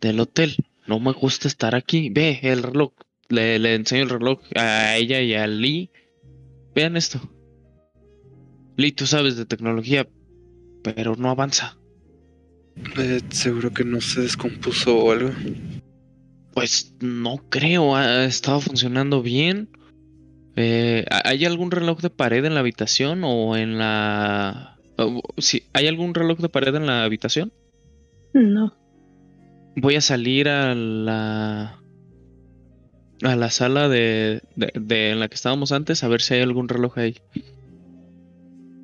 Del hotel, no me gusta estar aquí. Ve el reloj, le, le enseño el reloj a ella y a Lee. Vean esto. Lee, tú sabes de tecnología, pero no avanza. Eh, seguro que no se descompuso o algo. Pues no creo, ha estado funcionando bien. Eh, ¿ha- ¿Hay algún reloj de pared en la habitación o en la... sí, ¿Hay algún reloj de pared en la habitación? No. Voy a salir a la... a la sala de, de, de en la que estábamos antes a ver si hay algún reloj ahí.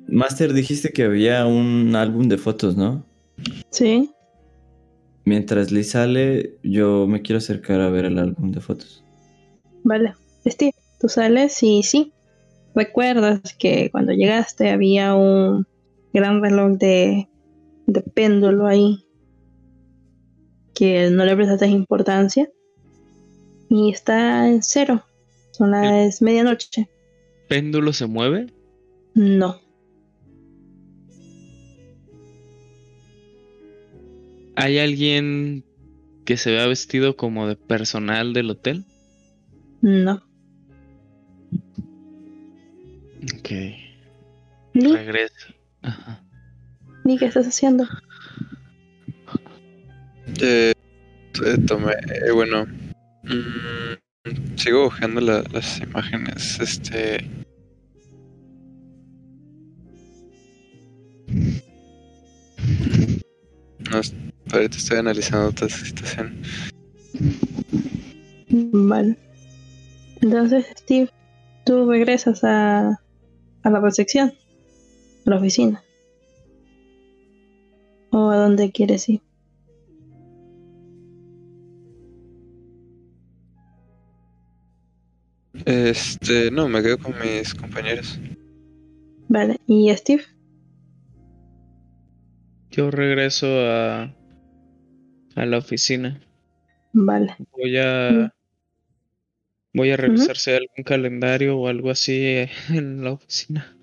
Master, dijiste que había un álbum de fotos, ¿no? Sí. Mientras Lee sale, yo me quiero acercar a ver el álbum de fotos. Vale. Steve, tú sales y sí. Recuerdas que cuando llegaste había un gran reloj de, de péndulo ahí que no le prestaste importancia y está en cero. Son las medianoche. ¿Péndulo se mueve? No. ¿Hay alguien que se vea vestido como de personal del hotel? No. Ok. Ajá. Lee, ¿qué estás haciendo? Eh, eh, tomé, eh, bueno, mm, sigo buscando la- las imágenes, este... No, ahorita estoy analizando toda esta situación. Vale. Entonces, Steve, tú regresas a, a la recepción, a la oficina. ¿O a dónde quieres ir? Este, no, me quedo con mis compañeros. Vale. ¿Y Steve? Yo regreso a, a la oficina. Vale. Voy a voy a revisar si hay algún calendario o algo así eh, en la oficina.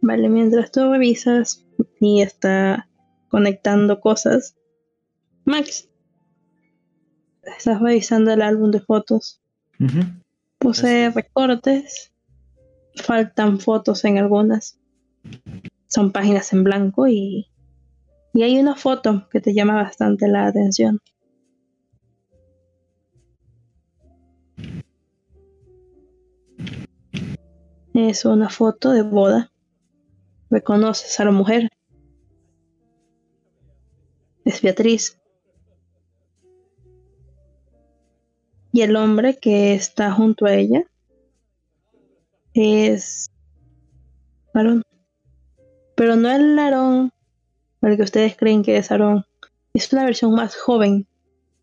Vale, mientras tú revisas y está conectando cosas, Max, estás revisando el álbum de fotos. Ujú. Posee Así es. recortes, faltan fotos en algunas. Son páginas en blanco y, y hay una foto que te llama bastante la atención. Es una foto de boda. Reconoces a la mujer. Es Beatriz. Y el hombre que está junto a ella es Aarón. Pero no el Aarón el que ustedes creen que es Aarón. Es una versión más joven,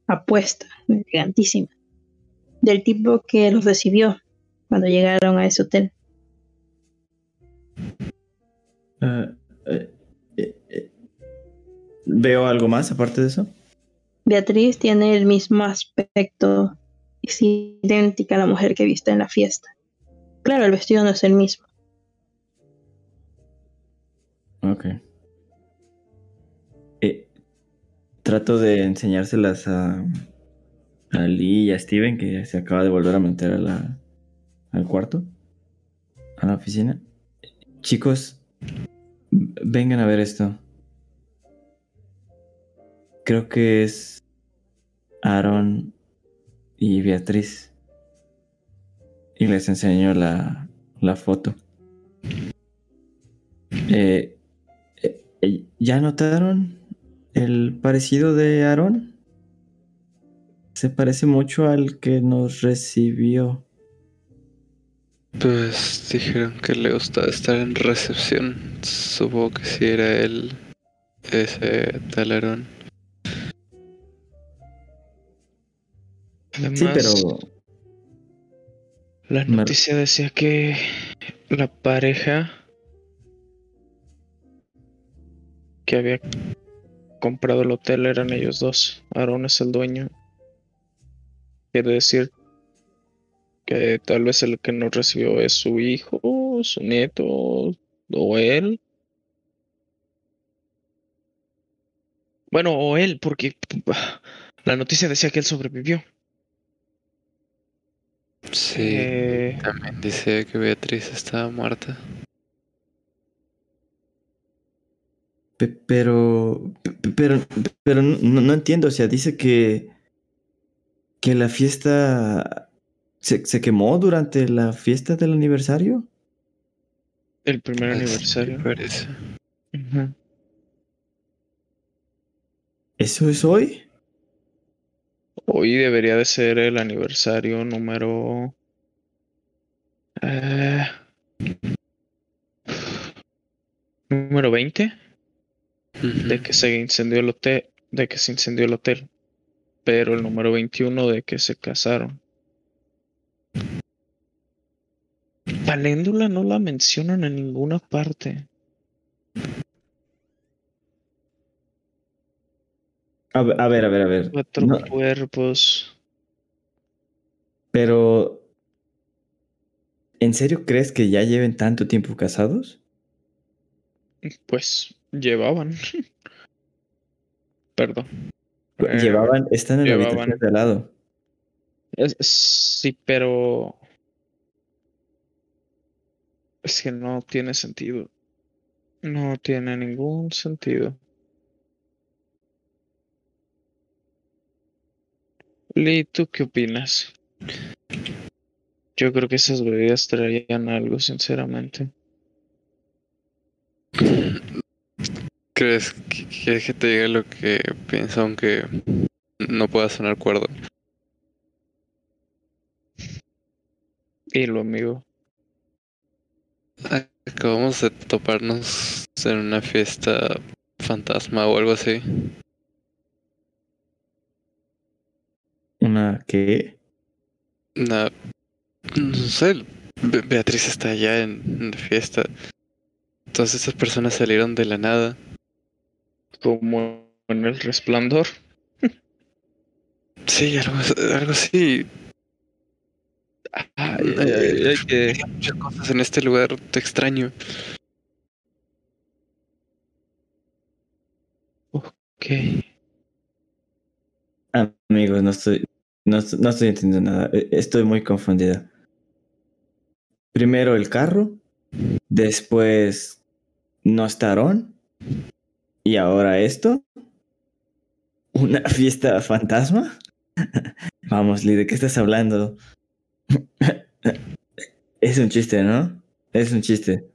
apuesta, elegantísima, del tipo que los recibió cuando llegaron a ese hotel. Ah, eh, eh, eh. ¿Veo algo más aparte de eso? Beatriz tiene el mismo aspecto, es idéntica a la mujer que viste en la fiesta. Claro, el vestido no es el mismo. Ok. Trato de enseñárselas a, a Lee y a Steven, que se acaba de volver a meter a la, al cuarto, a la oficina. Chicos, Vengan a ver esto. Creo que es Aaron y Beatriz. Y les enseño la, la foto. Eh, eh, eh, ¿Ya notaron el parecido de Aaron? Se parece mucho al que nos recibió. Pues dijeron que le gustaba estar en recepción. Supongo que si era él, ese talarón. Además, Sí, pero la noticia decía que la pareja que había comprado el hotel eran ellos dos. Aaron es el dueño. Quiere decir que tal vez el que nos recibió es su hijo, su nieto o él. Bueno, o él, porque la noticia decía que él sobrevivió. Sí, Eh, también dice que Beatriz estaba muerta. Pe- Pero, pe- pero, pero no, no entiendo, o sea, dice que, que la fiesta se, se quemó durante la fiesta del aniversario. el primer Así aniversario. Parece. ¿Eso es hoy? Hoy debería de ser el aniversario número... eh, número 20 de que se incendió el hotel, de que se incendió el hotel, pero el número 21 de que se casaron. Paléndula no la mencionan en ninguna parte. A, ver, a ver, a ver, a ver. Cuatro No, cuerpos. pero, ¿en serio crees que ya lleven tanto tiempo casados? Pues llevaban. [laughs] Perdón. Eh, Llevaban, están en la llevaban. habitación de al lado. Es- sí, pero es que no tiene sentido. No tiene ningún sentido. Lee, ¿tú qué opinas? Yo creo que esas bebidas traían algo, sinceramente. ¿Crees que te diga lo que pienso aunque no pueda sonar cuerdo? Y lo amigo. Acabamos de toparnos en una fiesta fantasma o algo así. ¿Una qué? Una, no sé, Be- Beatriz está allá en, en la fiesta. Todas esas personas salieron de la nada. Como en el resplandor. Sí, algo, algo así. Ay, ay, ay, hay que- Hay muchas cosas en este lugar te extraño. Ok. Amigos, no estoy, no, no estoy entendiendo nada. E- Estoy muy confundida. Primero el carro, después no está Aarón, y ahora esto. ¿Una [laughs] fiesta fantasma? [laughs] Vamos, Lee, ¿de qué estás hablando? [laughs] Es un chiste, ¿no? Es un chiste.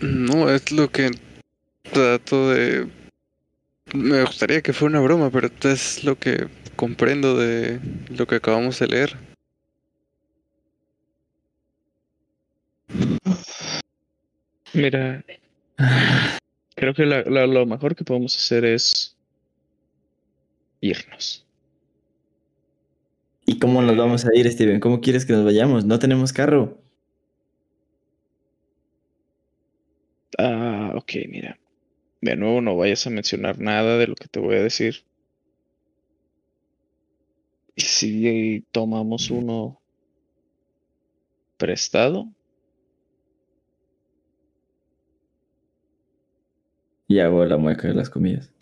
No, es lo que trato de... Me gustaría que fuera una broma, pero es lo que comprendo de lo que acabamos de leer. Mira, creo que la- la- lo mejor que podemos hacer es irnos. ¿Y cómo nos vamos a ir, Steven? ¿Cómo quieres que nos vayamos? No tenemos carro. Ah, ok, mira. De nuevo, no vayas a mencionar nada de lo que te voy a decir. ¿Y si tomamos uno prestado? Y hago la mueca de las comidas.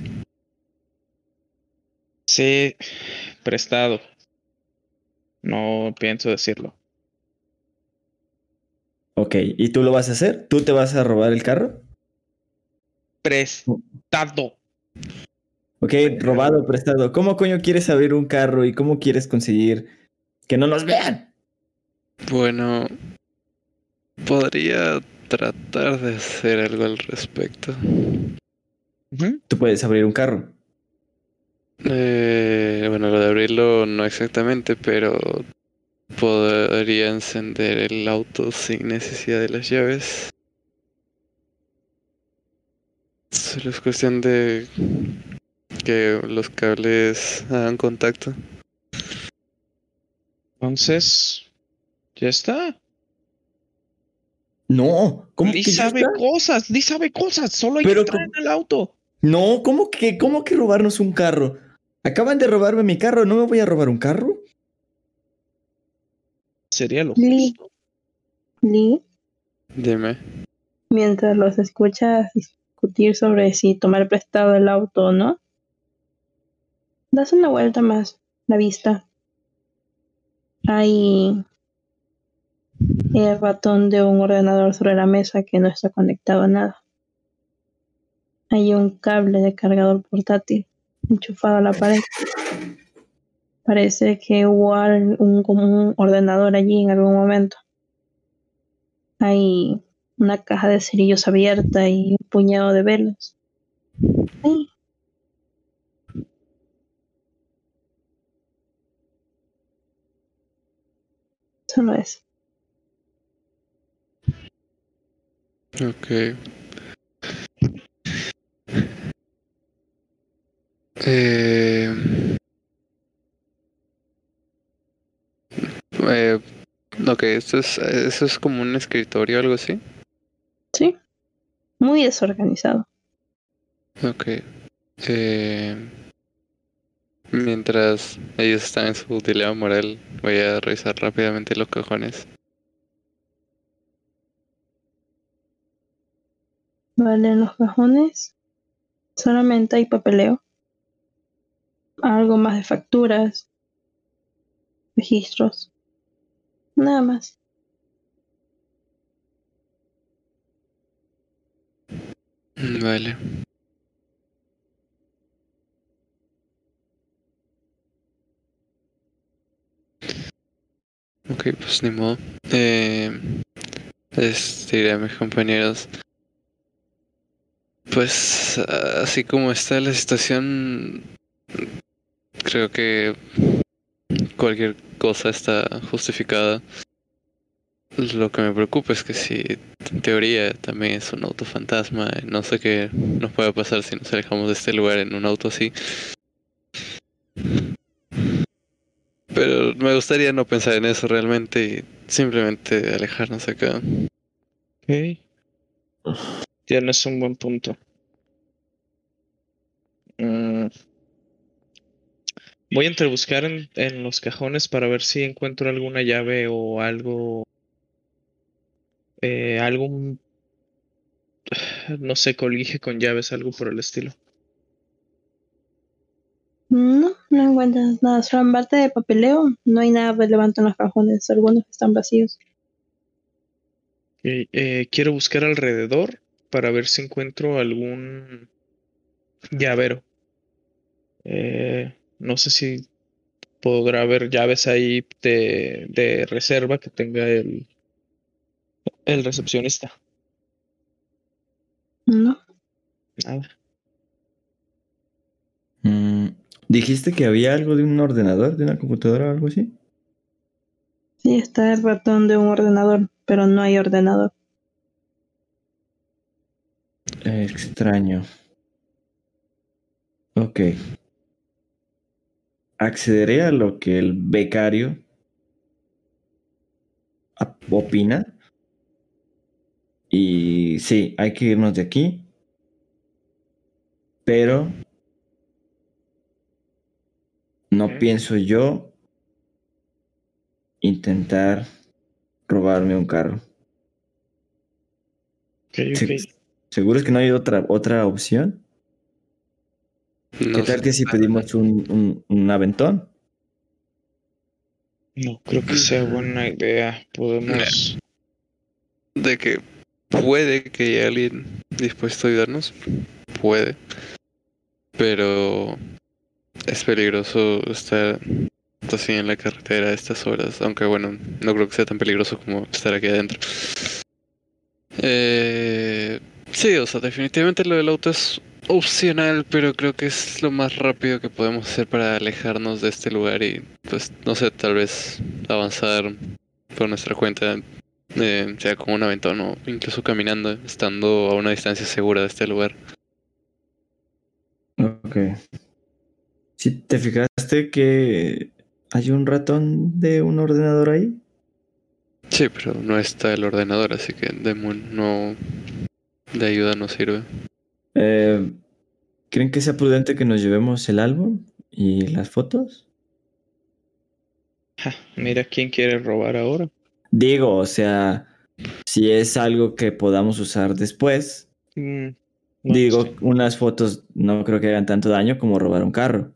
Sí, prestado. No pienso decirlo. Ok, ¿y tú lo vas a hacer? ¿Tú te vas a robar el carro? prestado. Ok, robado, prestado. ¿Cómo coño quieres abrir un carro y cómo quieres conseguir que no nos vean? Bueno, podría tratar de hacer algo al respecto. Tú puedes abrir un carro. Eh, bueno, lo de abrirlo no exactamente, pero podría encender el auto sin necesidad de las llaves. Solo es cuestión de que los cables hagan contacto. Entonces, ya está. No, ¿cómo Lee que sabe está? cosas, Lee sabe cosas. Solo hay Pero que entrar en el auto. No, ¿cómo que, cómo que robarnos un carro? Acaban de robarme mi carro, ¿no me voy a robar un carro? Sería lo Lee. justo. Lee, Dime. mientras los escuchas discutir sobre si tomar prestado el auto o no, das una vuelta más la vista. Hay el ratón de un ordenador sobre la mesa que no está conectado a nada. Hay un cable de cargador portátil enchufado a la pared. Parece que hubo un, un ordenador allí en algún momento. Hay una caja de cerillos abierta y un puñado de velas. Solo eso. Ok. Eh, eh, ok, esto es, eso es como un escritorio o algo así. Sí. Muy desorganizado. Ok. Eh, mientras ellos están en su dilema moral, voy a revisar rápidamente los cajones. Vale, en los cajones solamente hay papeleo. Algo más de facturas. Registros. Nada más. Mm, Vale. Ok, pues ni modo. Eh, a mis compañeros. Pues así como está la situación, creo que cualquier cosa está justificada. Lo que me preocupa es que si en teoría también es un auto fantasma, no sé qué nos puede pasar si nos alejamos de este lugar en un auto así. Pero me gustaría no pensar en eso realmente y simplemente alejarnos acá. Ok. Tienes un buen punto. Mm. Voy a entrebuscar en, en los cajones para ver si encuentro alguna llave o algo. Eh, algún. [sighs] No sé, colige con llaves, algo por el estilo. No, no encuentras nada. Solo en parte de papeleo no hay nada relevante en los cajones. Algunos están vacíos. Eh, quiero buscar alrededor para ver si encuentro algún llavero. Eh, no sé si podrá haber llaves ahí de, de reserva que tenga el, el recepcionista. No. Nada. Mm, ¿Dijiste que había algo de un ordenador, de una computadora o algo así? Sí, está el ratón de un ordenador, pero no hay ordenador. Extraño. Ok. Accederé a lo que el becario opina. Y sí, hay que irnos de aquí. Pero no pienso yo intentar robarme un carro. ¿Seguro es que no hay otra, otra opción? No ¿Qué tal sé. que si pedimos un, un, un aventón? No creo que sea buena idea. Podemos. De que puede que haya alguien dispuesto a ayudarnos. Puede. Pero es peligroso estar así en la carretera a estas horas. Aunque bueno, no creo que sea tan peligroso como estar aquí adentro. Eh, sí, o sea, definitivamente lo del auto es opcional, pero creo que es lo más rápido que podemos hacer para alejarnos de este lugar y pues no sé, tal vez avanzar por nuestra cuenta, eh, sea con un aventón o incluso caminando, estando a una distancia segura de este lugar. Ok. Si te fijaste que hay un ratón de un ordenador ahí. Sí, pero no está el ordenador, así que Demon no de ayuda no sirve. Eh, ¿Creen que sea prudente que nos llevemos el álbum y las fotos? Ja, mira quién quiere robar ahora. Digo, o sea, si es algo que podamos usar después, Mm, no digo, unas fotos no creo que hagan tanto daño como robar un carro.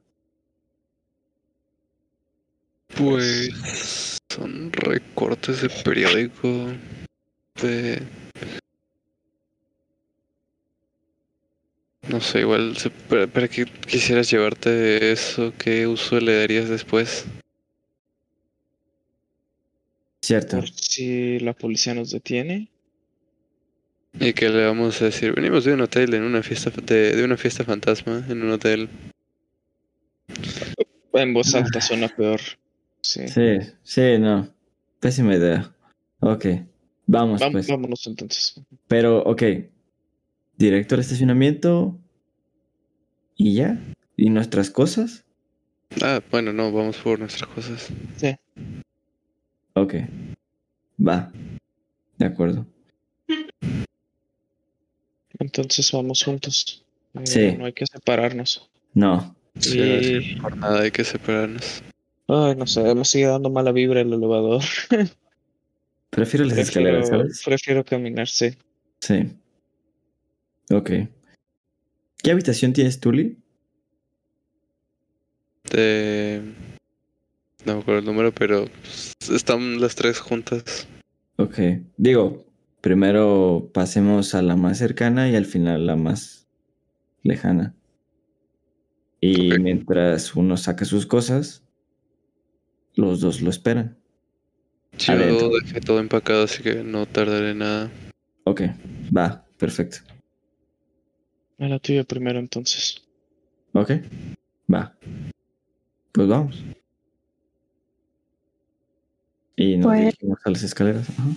Pues son recortes de periódico de no sé, igual para, para que quisieras llevarte eso, ¿qué uso le darías después? Cierto. Por si la policía nos detiene. ¿Y qué le vamos a decir? Venimos de un hotel en una fiesta de, de una fiesta fantasma en un hotel. En voz alta suena peor. Sí. Sí, sí, no. Pésima idea. Ok. Vamos, Vam- pues. Vámonos entonces. Pero, ok. Directo al estacionamiento. Y ya. ¿Y nuestras cosas? Ah, bueno, no, vamos por nuestras cosas. Ok. Va. De acuerdo. Entonces vamos juntos. Eh, Sí. No hay que separarnos. No. Sí, Y- por nada hay que separarnos. Ay, no sé, me sigue dando mala vibra el elevador. Prefiero las escaleras, Prefiero, ¿sabes? prefiero caminar, sí. Sí. Ok. ¿Qué habitación tienes, Tuli? De... No me acuerdo el número, pero están las tres juntas. Ok. Digo, primero pasemos a la más cercana y al final la más lejana. Y mientras uno saca sus cosas, los dos lo esperan. Yo dejé todo empacado, así que no tardaré nada. Ok, va, perfecto. A la tuya primero entonces. Ok, va. Pues vamos. Y nos Pues- dirigimos a las escaleras. Ajá.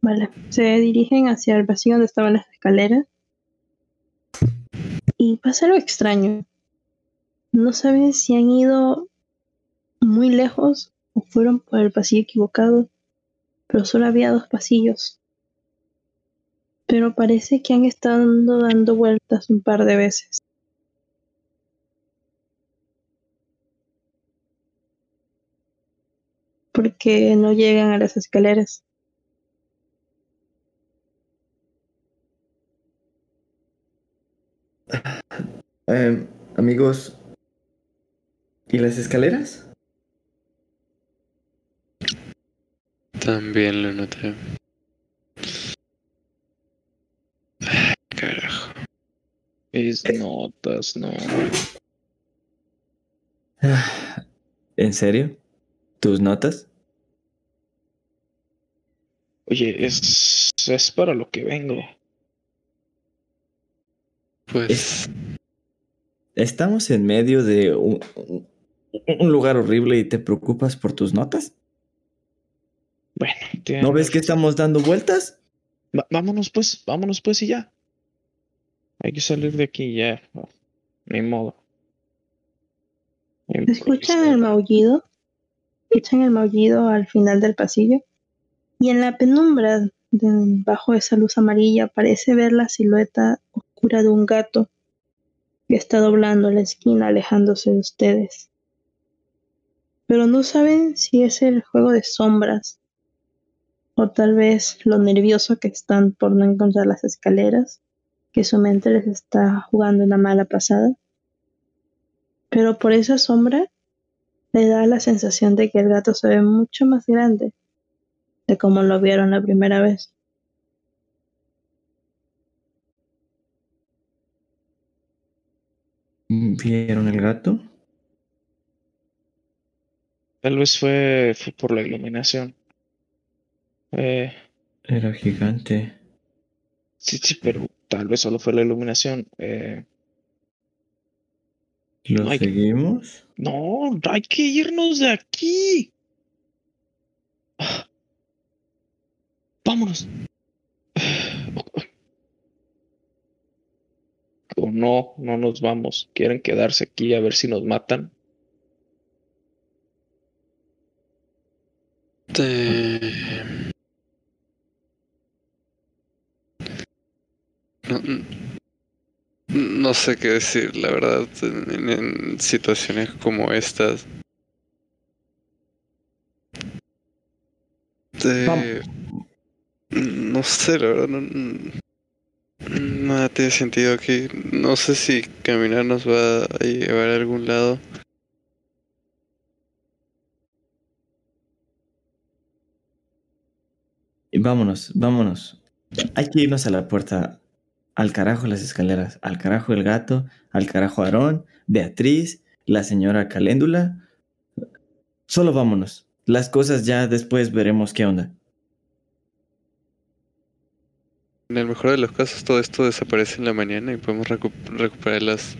Vale, se dirigen hacia el vacío donde estaban las escaleras. Y pasa algo extraño. No saben si han ido muy lejos o fueron por el pasillo equivocado, pero solo había dos pasillos. Pero parece que han estado dando vueltas un par de veces. Porque no llegan a las escaleras. [laughs] Em, amigos, ¿y las escaleras? También lo noté. Ay, Carajo. Mis notas, no. [sighs] ¿En serio? ¿Tus notas? Oye, es, es para lo que vengo. Pues Estamos en medio de un, un- un lugar horrible y te preocupas por tus notas. Bueno, ¿No ves que estamos dando vueltas? Va- vámonos pues, vámonos pues y ya. Hay que salir de aquí ya. No, ni modo. ¿Escuchan el maullido? Escuchan el maullido al final del pasillo. Y en la penumbra, debajo de esa luz amarilla, parece ver la silueta oscura de un gato que está doblando la esquina, alejándose de ustedes. Pero no saben si es el juego de sombras o tal vez lo nervioso que están por no encontrar las escaleras, que su mente les está jugando una mala pasada. Pero por esa sombra le da la sensación de que el gato se ve mucho más grande de como lo vieron la primera vez. ¿Vieron el gato? Tal vez fue, fue por la iluminación. Eh, Era gigante. Sí, sí, pero tal vez solo fue la iluminación. Eh, ¿Lo Ay. seguimos? no, hay que irnos de aquí. Ah. Vámonos. [sighs] O no, no nos vamos. Quieren quedarse aquí a ver si nos matan. Este, No, no sé qué decir, la verdad, en, en situaciones como estas. No sé, la verdad, no, nada tiene sentido aquí. No sé si caminar nos va a llevar a algún lado. Vámonos, vámonos. Hay que irnos a la puerta. Al carajo las escaleras. Al carajo el gato. Al carajo Aarón. Beatriz. La señora Caléndula. Solo vámonos. Las cosas ya después veremos qué onda. En el mejor de los casos, todo esto desaparece en la mañana y podemos recu- recuperarlas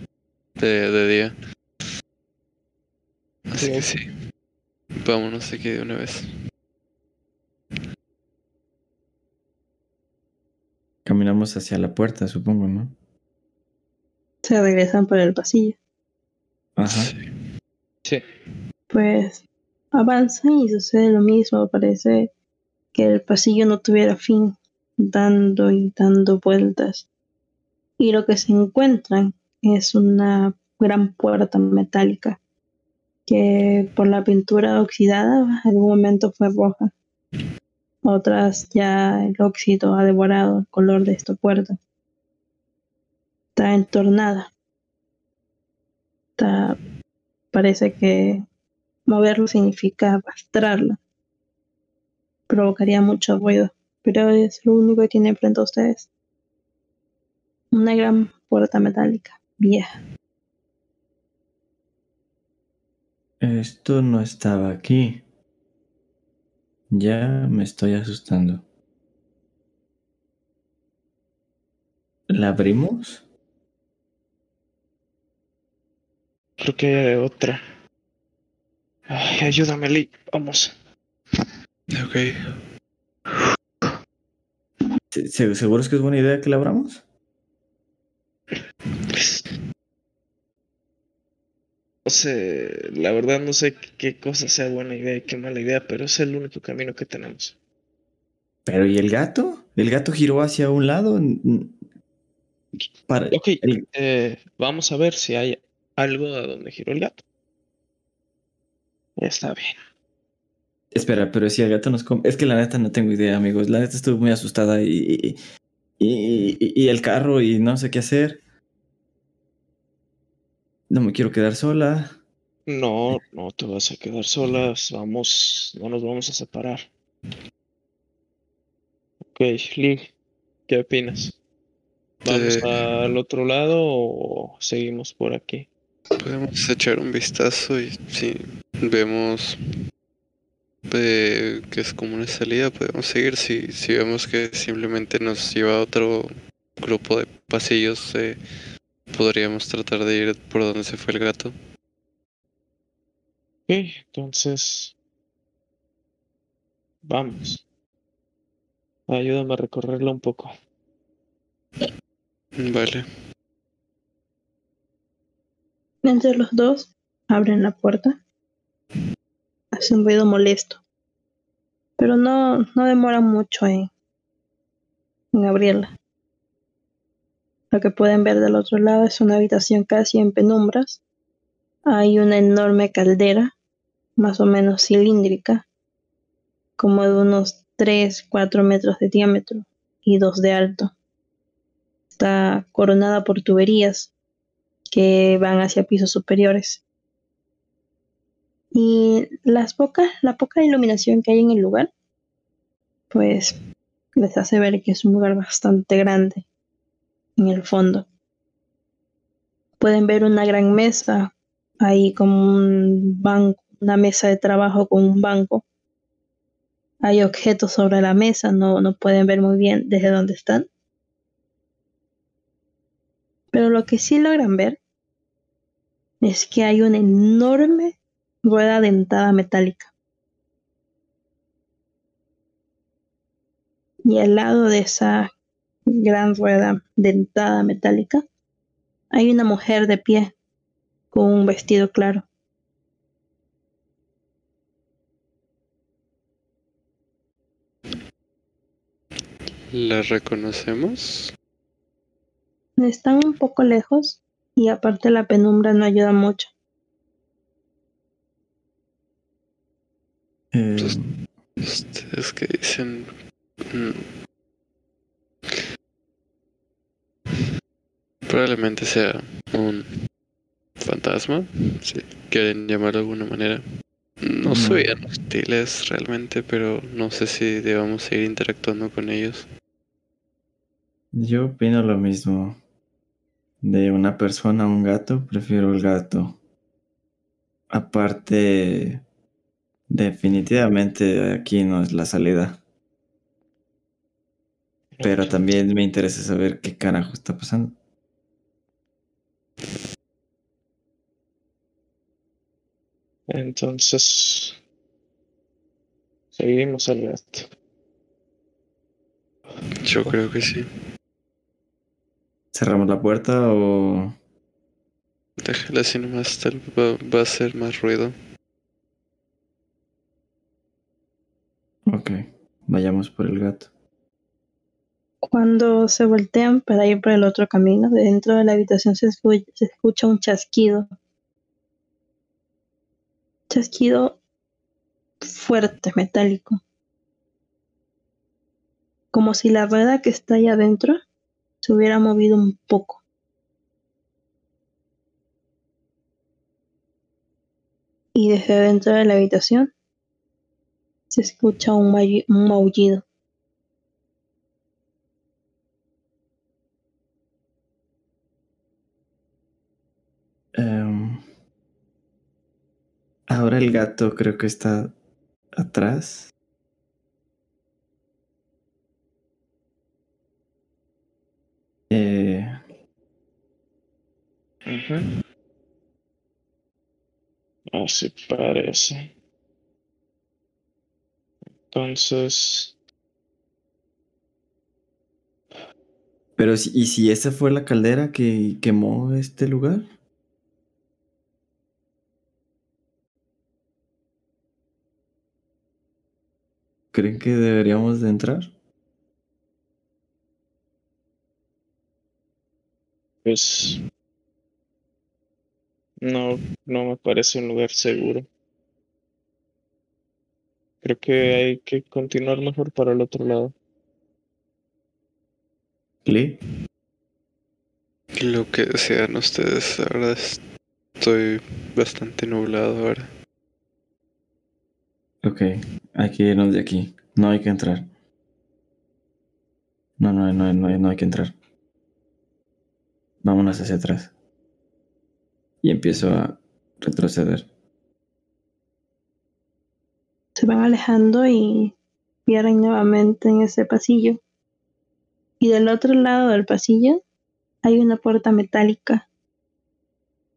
de, de día. Así que sí. Vámonos aquí de una vez. Caminamos hacia la puerta, supongo, ¿no? Se regresan por el pasillo. Ajá. Sí. Pues avanzan y sucede lo mismo. Parece que el pasillo no tuviera fin, dando y dando vueltas. Y lo que se encuentran es una gran puerta metálica que por la pintura oxidada en algún momento fue roja. Otras ya el óxido ha devorado el color de esta puerta. Está entornada. Parece que moverlo significa arrastrarla. Provocaría mucho ruido, pero es lo único que tiene frente a ustedes. Una gran puerta metálica, vieja. Esto no estaba aquí. Ya me estoy asustando. ¿La abrimos? Creo que hay otra. Ay, ayúdame, Lee. Vamos. Ok. ¿Se- se- ¿Seguros que es buena idea que la abramos? No sé, la verdad no sé qué cosa sea buena idea y qué mala idea, pero es el único camino que tenemos. Pero ¿y el gato? El gato giró hacia un lado. Para, Ok, el- eh, vamos a ver si hay algo a donde giró el gato. Está bien. Espera, pero si el gato nos come. Es que la neta no tengo idea, amigos. La neta estuve muy asustada y, y, y- y- y el carro y no sé qué hacer. No me quiero quedar sola. No, no te vas a quedar solas. Vamos, no nos vamos a separar. Ok, Lee, ¿qué opinas? ¿Vamos Eh. al otro lado o seguimos por aquí? Podemos echar un vistazo y si vemos eh, que es como una salida, podemos seguir. Si, si vemos que simplemente nos lleva a otro grupo de pasillos, eh, podríamos tratar de ir por donde se fue el gato. Ok, entonces vamos. Ayúdame a recorrerla un poco. Vale. Entre los dos abren la puerta. Hace un ruido molesto. Pero no, no demora mucho en, en abrirla. Lo que pueden ver del otro lado es una habitación casi en penumbras. Hay una enorme caldera, más o menos cilíndrica, como de unos 3, 4 metros de diámetro y 2 de alto. Está coronada por tuberías que van hacia pisos superiores. Y las pocas, la poca iluminación que hay en el lugar, pues les hace ver que es un lugar bastante grande en el fondo. pueden ver una gran mesa, ahí como un banco, una mesa de trabajo con un banco. Hay objetos sobre la mesa, no, no pueden ver muy bien desde dónde están. Pero lo que sí logran ver es que hay una enorme rueda dentada metálica. Y al lado de esa gran rueda dentada metálica hay una mujer de pie con un vestido claro. ¿La reconocemos? Están un poco lejos y aparte la penumbra no ayuda mucho. Eh, Ustedes que dicen... Probablemente sea un fantasma, si quieren llamarlo de alguna manera. No No. veían hostiles realmente, pero no sé si debamos seguir interactuando con ellos. yo opino lo mismo. De una persona a un gato, prefiero el gato. Aparte, definitivamente aquí no es la salida. Pero también me interesa saber qué carajo está pasando. Entonces, seguimos al gato. Yo creo que sí. ¿Cerramos la puerta o...? Déjala así nomás, tal va, va a hacer más ruido. Ok, vayamos por el gato. Cuando se voltean para ir por el otro camino, de dentro de la habitación se, escu- se escucha un chasquido. Chasquido fuerte, metálico. Como si la rueda que está ahí adentro se hubiera movido un poco. Y desde dentro de la habitación se escucha un maullido. Ahora el gato creo que está atrás. Eh. Así parece. Entonces, pero si, ¿y si esa fue la caldera que quemó este lugar? ¿Creen que deberíamos de entrar? pues no, no me parece un lugar seguro. Creo que hay que continuar mejor para el otro lado. Lee, Lo que desean ustedes, la verdad estoy bastante nublado ahora. ok, hay que irnos de aquí. No hay que entrar. No, no, no, no, no hay que entrar. Vámonos hacia atrás. Y empiezo a retroceder. se van alejando y pierden nuevamente en ese pasillo. Y del otro lado del pasillo hay una puerta metálica,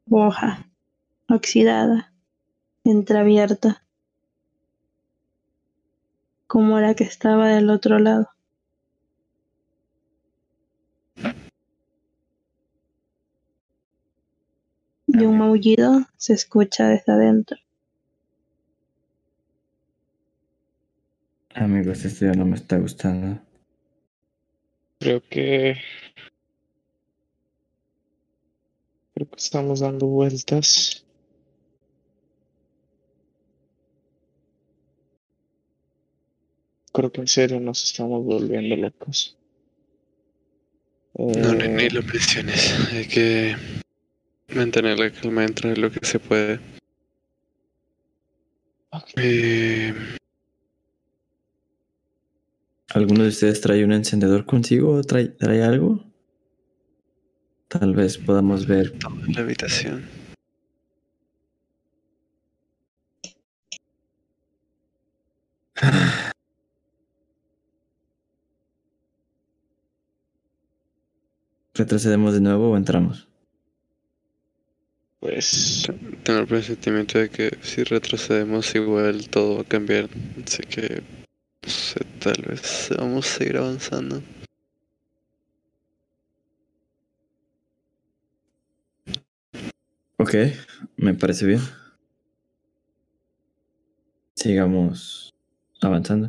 roja, oxidada, entreabierta, como la que estaba del otro lado. Y un maullido se escucha desde adentro. Amigos, esto ya no me está gustando. Creo que creo que estamos dando vueltas. Creo que en serio nos estamos volviendo locos. No, ni, ni Eh, lo menciones. Hay que mantener la calma dentro de lo que se puede. ok. Eh, ¿Alguno de ustedes trae un encendedor consigo o trae, trae algo? Tal vez podamos ver. La habitación. [laughs] ¿Retrocedemos de nuevo o entramos? Pues Tengo el presentimiento de que si retrocedemos igual todo va a cambiar. Así que, no sé, tal vez vamos a seguir avanzando. Ok, me parece bien. Sigamos avanzando.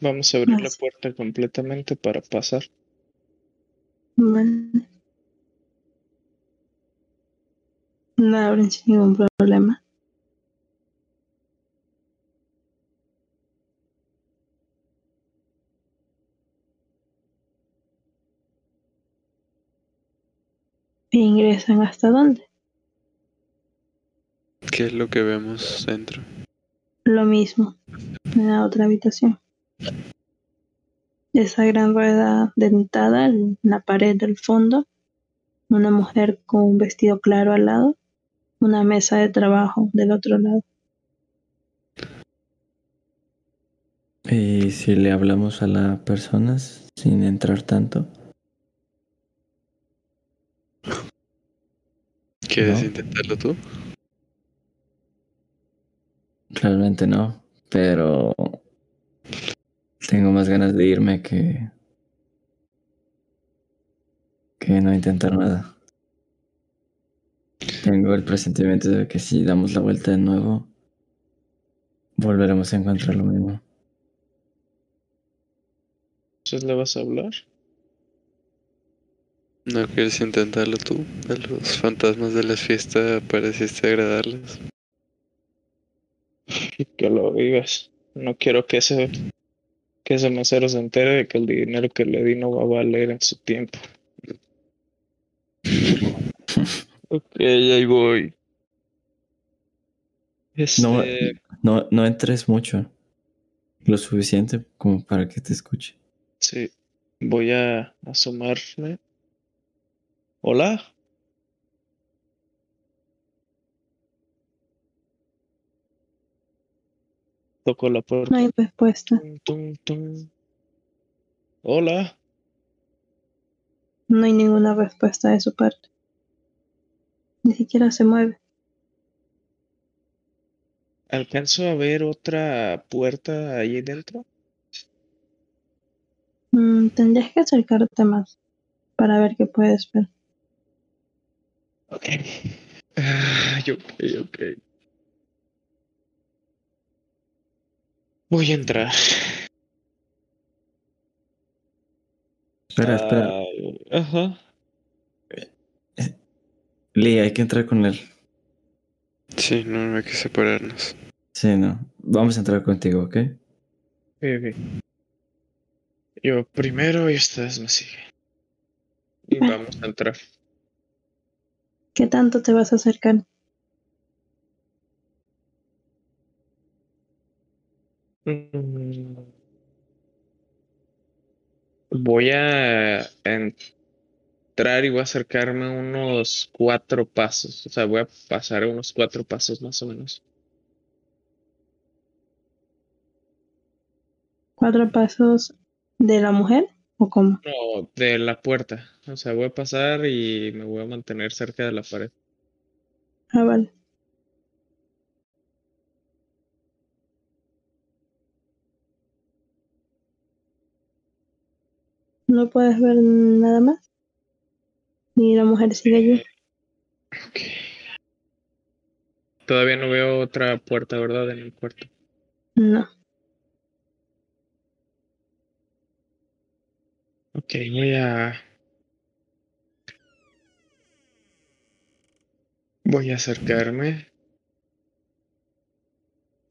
vamos a abrir la puerta completamente para pasar. Vale. La abren sin ningún problema. E ingresan hasta dónde? ¿Qué es lo que vemos dentro? Lo mismo, en la otra habitación. Esa gran rueda dentada en la pared del fondo, una mujer con un vestido claro al lado, una mesa de trabajo del otro lado. Y si le hablamos a las personas sin entrar tanto. ¿Quieres No. intentarlo tú? Realmente no, pero tengo más ganas de irme que que no intentar nada. Tengo el presentimiento de que si damos la vuelta de nuevo, volveremos a encontrar lo mismo. Entonces le vas a hablar. ¿No quieres intentarlo tú? A los fantasmas de la fiesta pareciste agradarles. [laughs] Que lo digas. No quiero que ese, que ese mesero se entere de que el dinero que le di no va a valer en su tiempo. [laughs] ok, ahí voy. Este, No, no, no entres mucho. Lo suficiente como para que te escuche. sí, voy a asomarme. Hola. Toco la puerta. No hay respuesta. Tum, tum, tum. Hola. No hay ninguna respuesta de su parte. Ni siquiera se mueve. ¿Alcanzo a ver otra puerta ahí dentro? Mm, tendrías que acercarte más para ver qué puedes ver. Ok. Ay, ok, ok. Voy a entrar. Espera, espera. Ah, Ajá. Lee, hay que entrar con él. Sí, no, no hay que separarnos. Sí, no. Vamos a entrar contigo, ¿ok? Ok, ok. Yo primero y ustedes me siguen. Y vamos a entrar. ¿Qué tanto te vas a acercar? Voy a entrar y voy a acercarme unos cuatro pasos. O sea, voy a pasar unos cuatro pasos más o menos. ¿Cuatro pasos de la mujer o cómo? No, de la puerta. O sea, voy a pasar y me voy a mantener cerca de la pared. Ah, vale. ¿No puedes ver nada más? Ni la mujer sigue allí. Ok. Todavía no veo otra puerta, ¿verdad? En el cuarto. No. Ok, voy a... Voy a acercarme.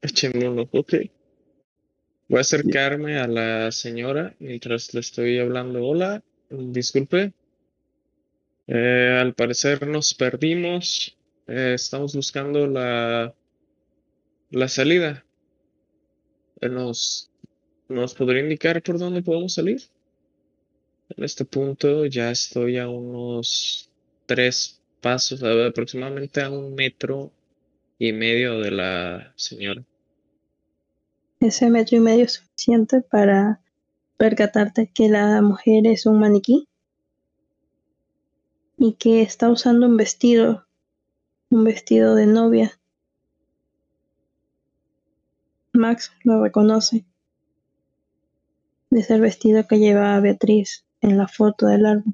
Échenme un ojo, ok. Voy a acercarme a la señora mientras le estoy hablando. Hola, disculpe. Eh, al parecer nos perdimos. Eh, estamos buscando la, la salida. Eh, ¿Nos, ¿Nos podría indicar por dónde podemos salir? En este punto ya estoy a unos tres pasos, aproximadamente a un metro y medio de la señora. Ese metro y medio es suficiente para percatarte que la mujer es un maniquí y que está usando un vestido, un vestido de novia. Max lo reconoce. Es el vestido que lleva Beatriz en la foto del álbum.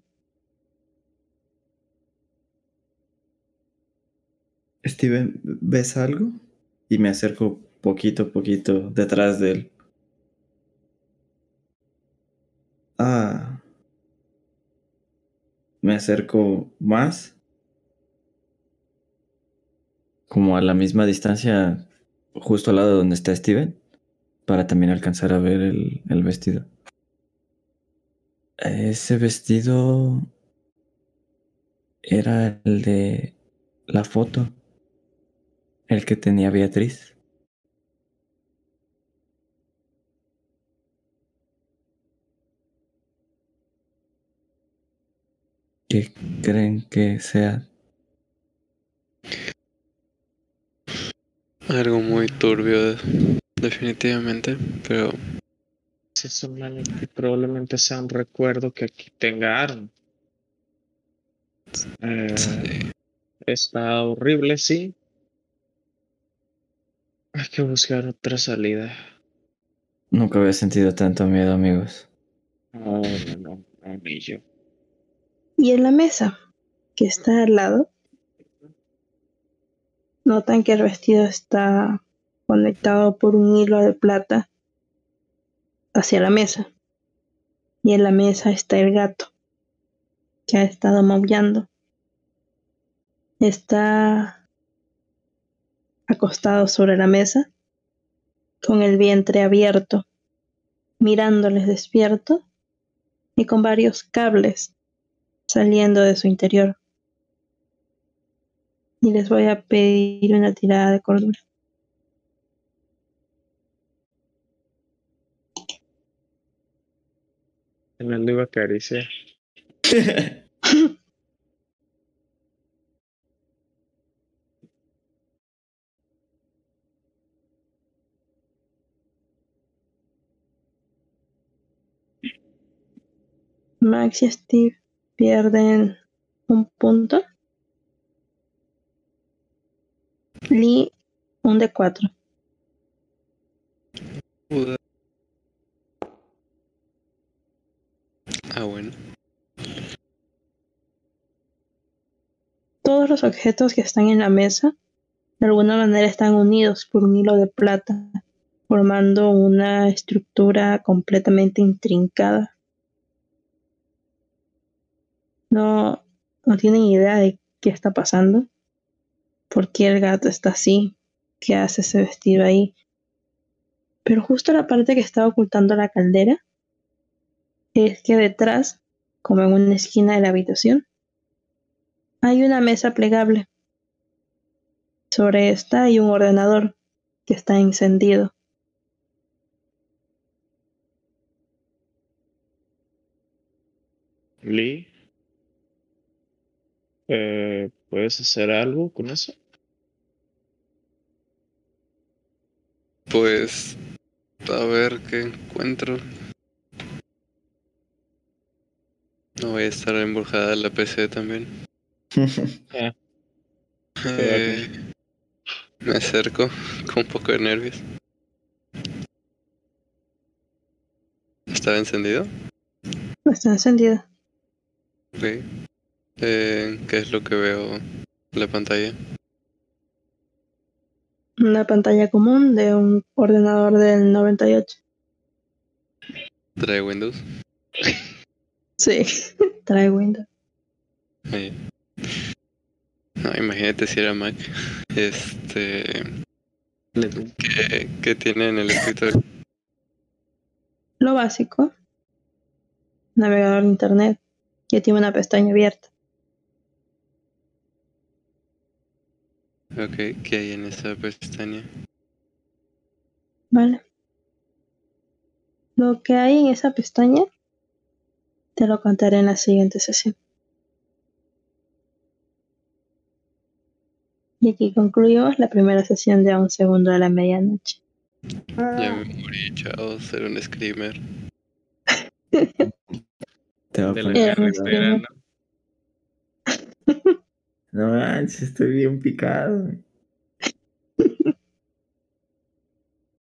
Steven, ¿ves algo? Y me acerco poquito a poquito detrás de él. Ah. Me acerco más. Como a la misma distancia, justo al lado de donde está Steven, para también alcanzar a ver el, el vestido. Ese vestido era el de la foto, el que tenía Beatriz. ¿Qué creen que sea? Algo muy turbio, definitivamente, pero Si es un maniquí, probablemente sea un recuerdo que aquí tenga Aaron. Eh, sí, está horrible, sí. Hay que buscar otra salida. Nunca había sentido tanto miedo, amigos. No, no, no, no, ni yo. Y en la mesa que está al lado, notan que el vestido está conectado por un hilo de plata hacia la mesa. Y en la mesa está el gato que ha estado maullando. Está acostado sobre la mesa con el vientre abierto, mirándoles despierto y con varios cables saliendo de su interior. Y les voy a pedir una tirada de cordura. Fernando iba a acariciar. [laughs] Max y Steve pierden un punto. Lee un de cuatro. Ah, bueno. Todos los objetos que están en la mesa de alguna manera están unidos por un hilo de plata, formando una estructura completamente intrincada. No, no tienen idea de qué está pasando, por qué el gato está así, qué hace ese vestido ahí. Pero justo la parte que está ocultando la caldera es que detrás, como en una esquina de la habitación, hay una mesa plegable. Sobre esta hay un ordenador que está encendido. Lee, eh, ¿puedes hacer algo con eso? Pues a ver qué encuentro. No voy a estar embrujada la PC también. [laughs] Ah, Eh, me acerco con un poco de nervios. ¿Estaba encendido? Está encendido. Ok. Eh, ¿Qué es lo que veo en la pantalla? Una pantalla común de un ordenador del 98. ¿Trae Windows? Sí, [laughs] trae Windows. Ahí. No, imagínate si era Mac. Este. ¿Qué, qué tiene en el escritorio? Lo básico. Navegador de internet. Que tiene una pestaña abierta. Ok, ¿qué hay en esa pestaña? Vale. Lo que hay en esa pestaña Te lo contaré en la siguiente sesión. Y aquí concluimos la primera sesión de a un segundo de la medianoche. Ya me morí, chao, ser un screamer. [laughs] Te va a De la poner- [laughs] ¿no? Manches, estoy bien picado.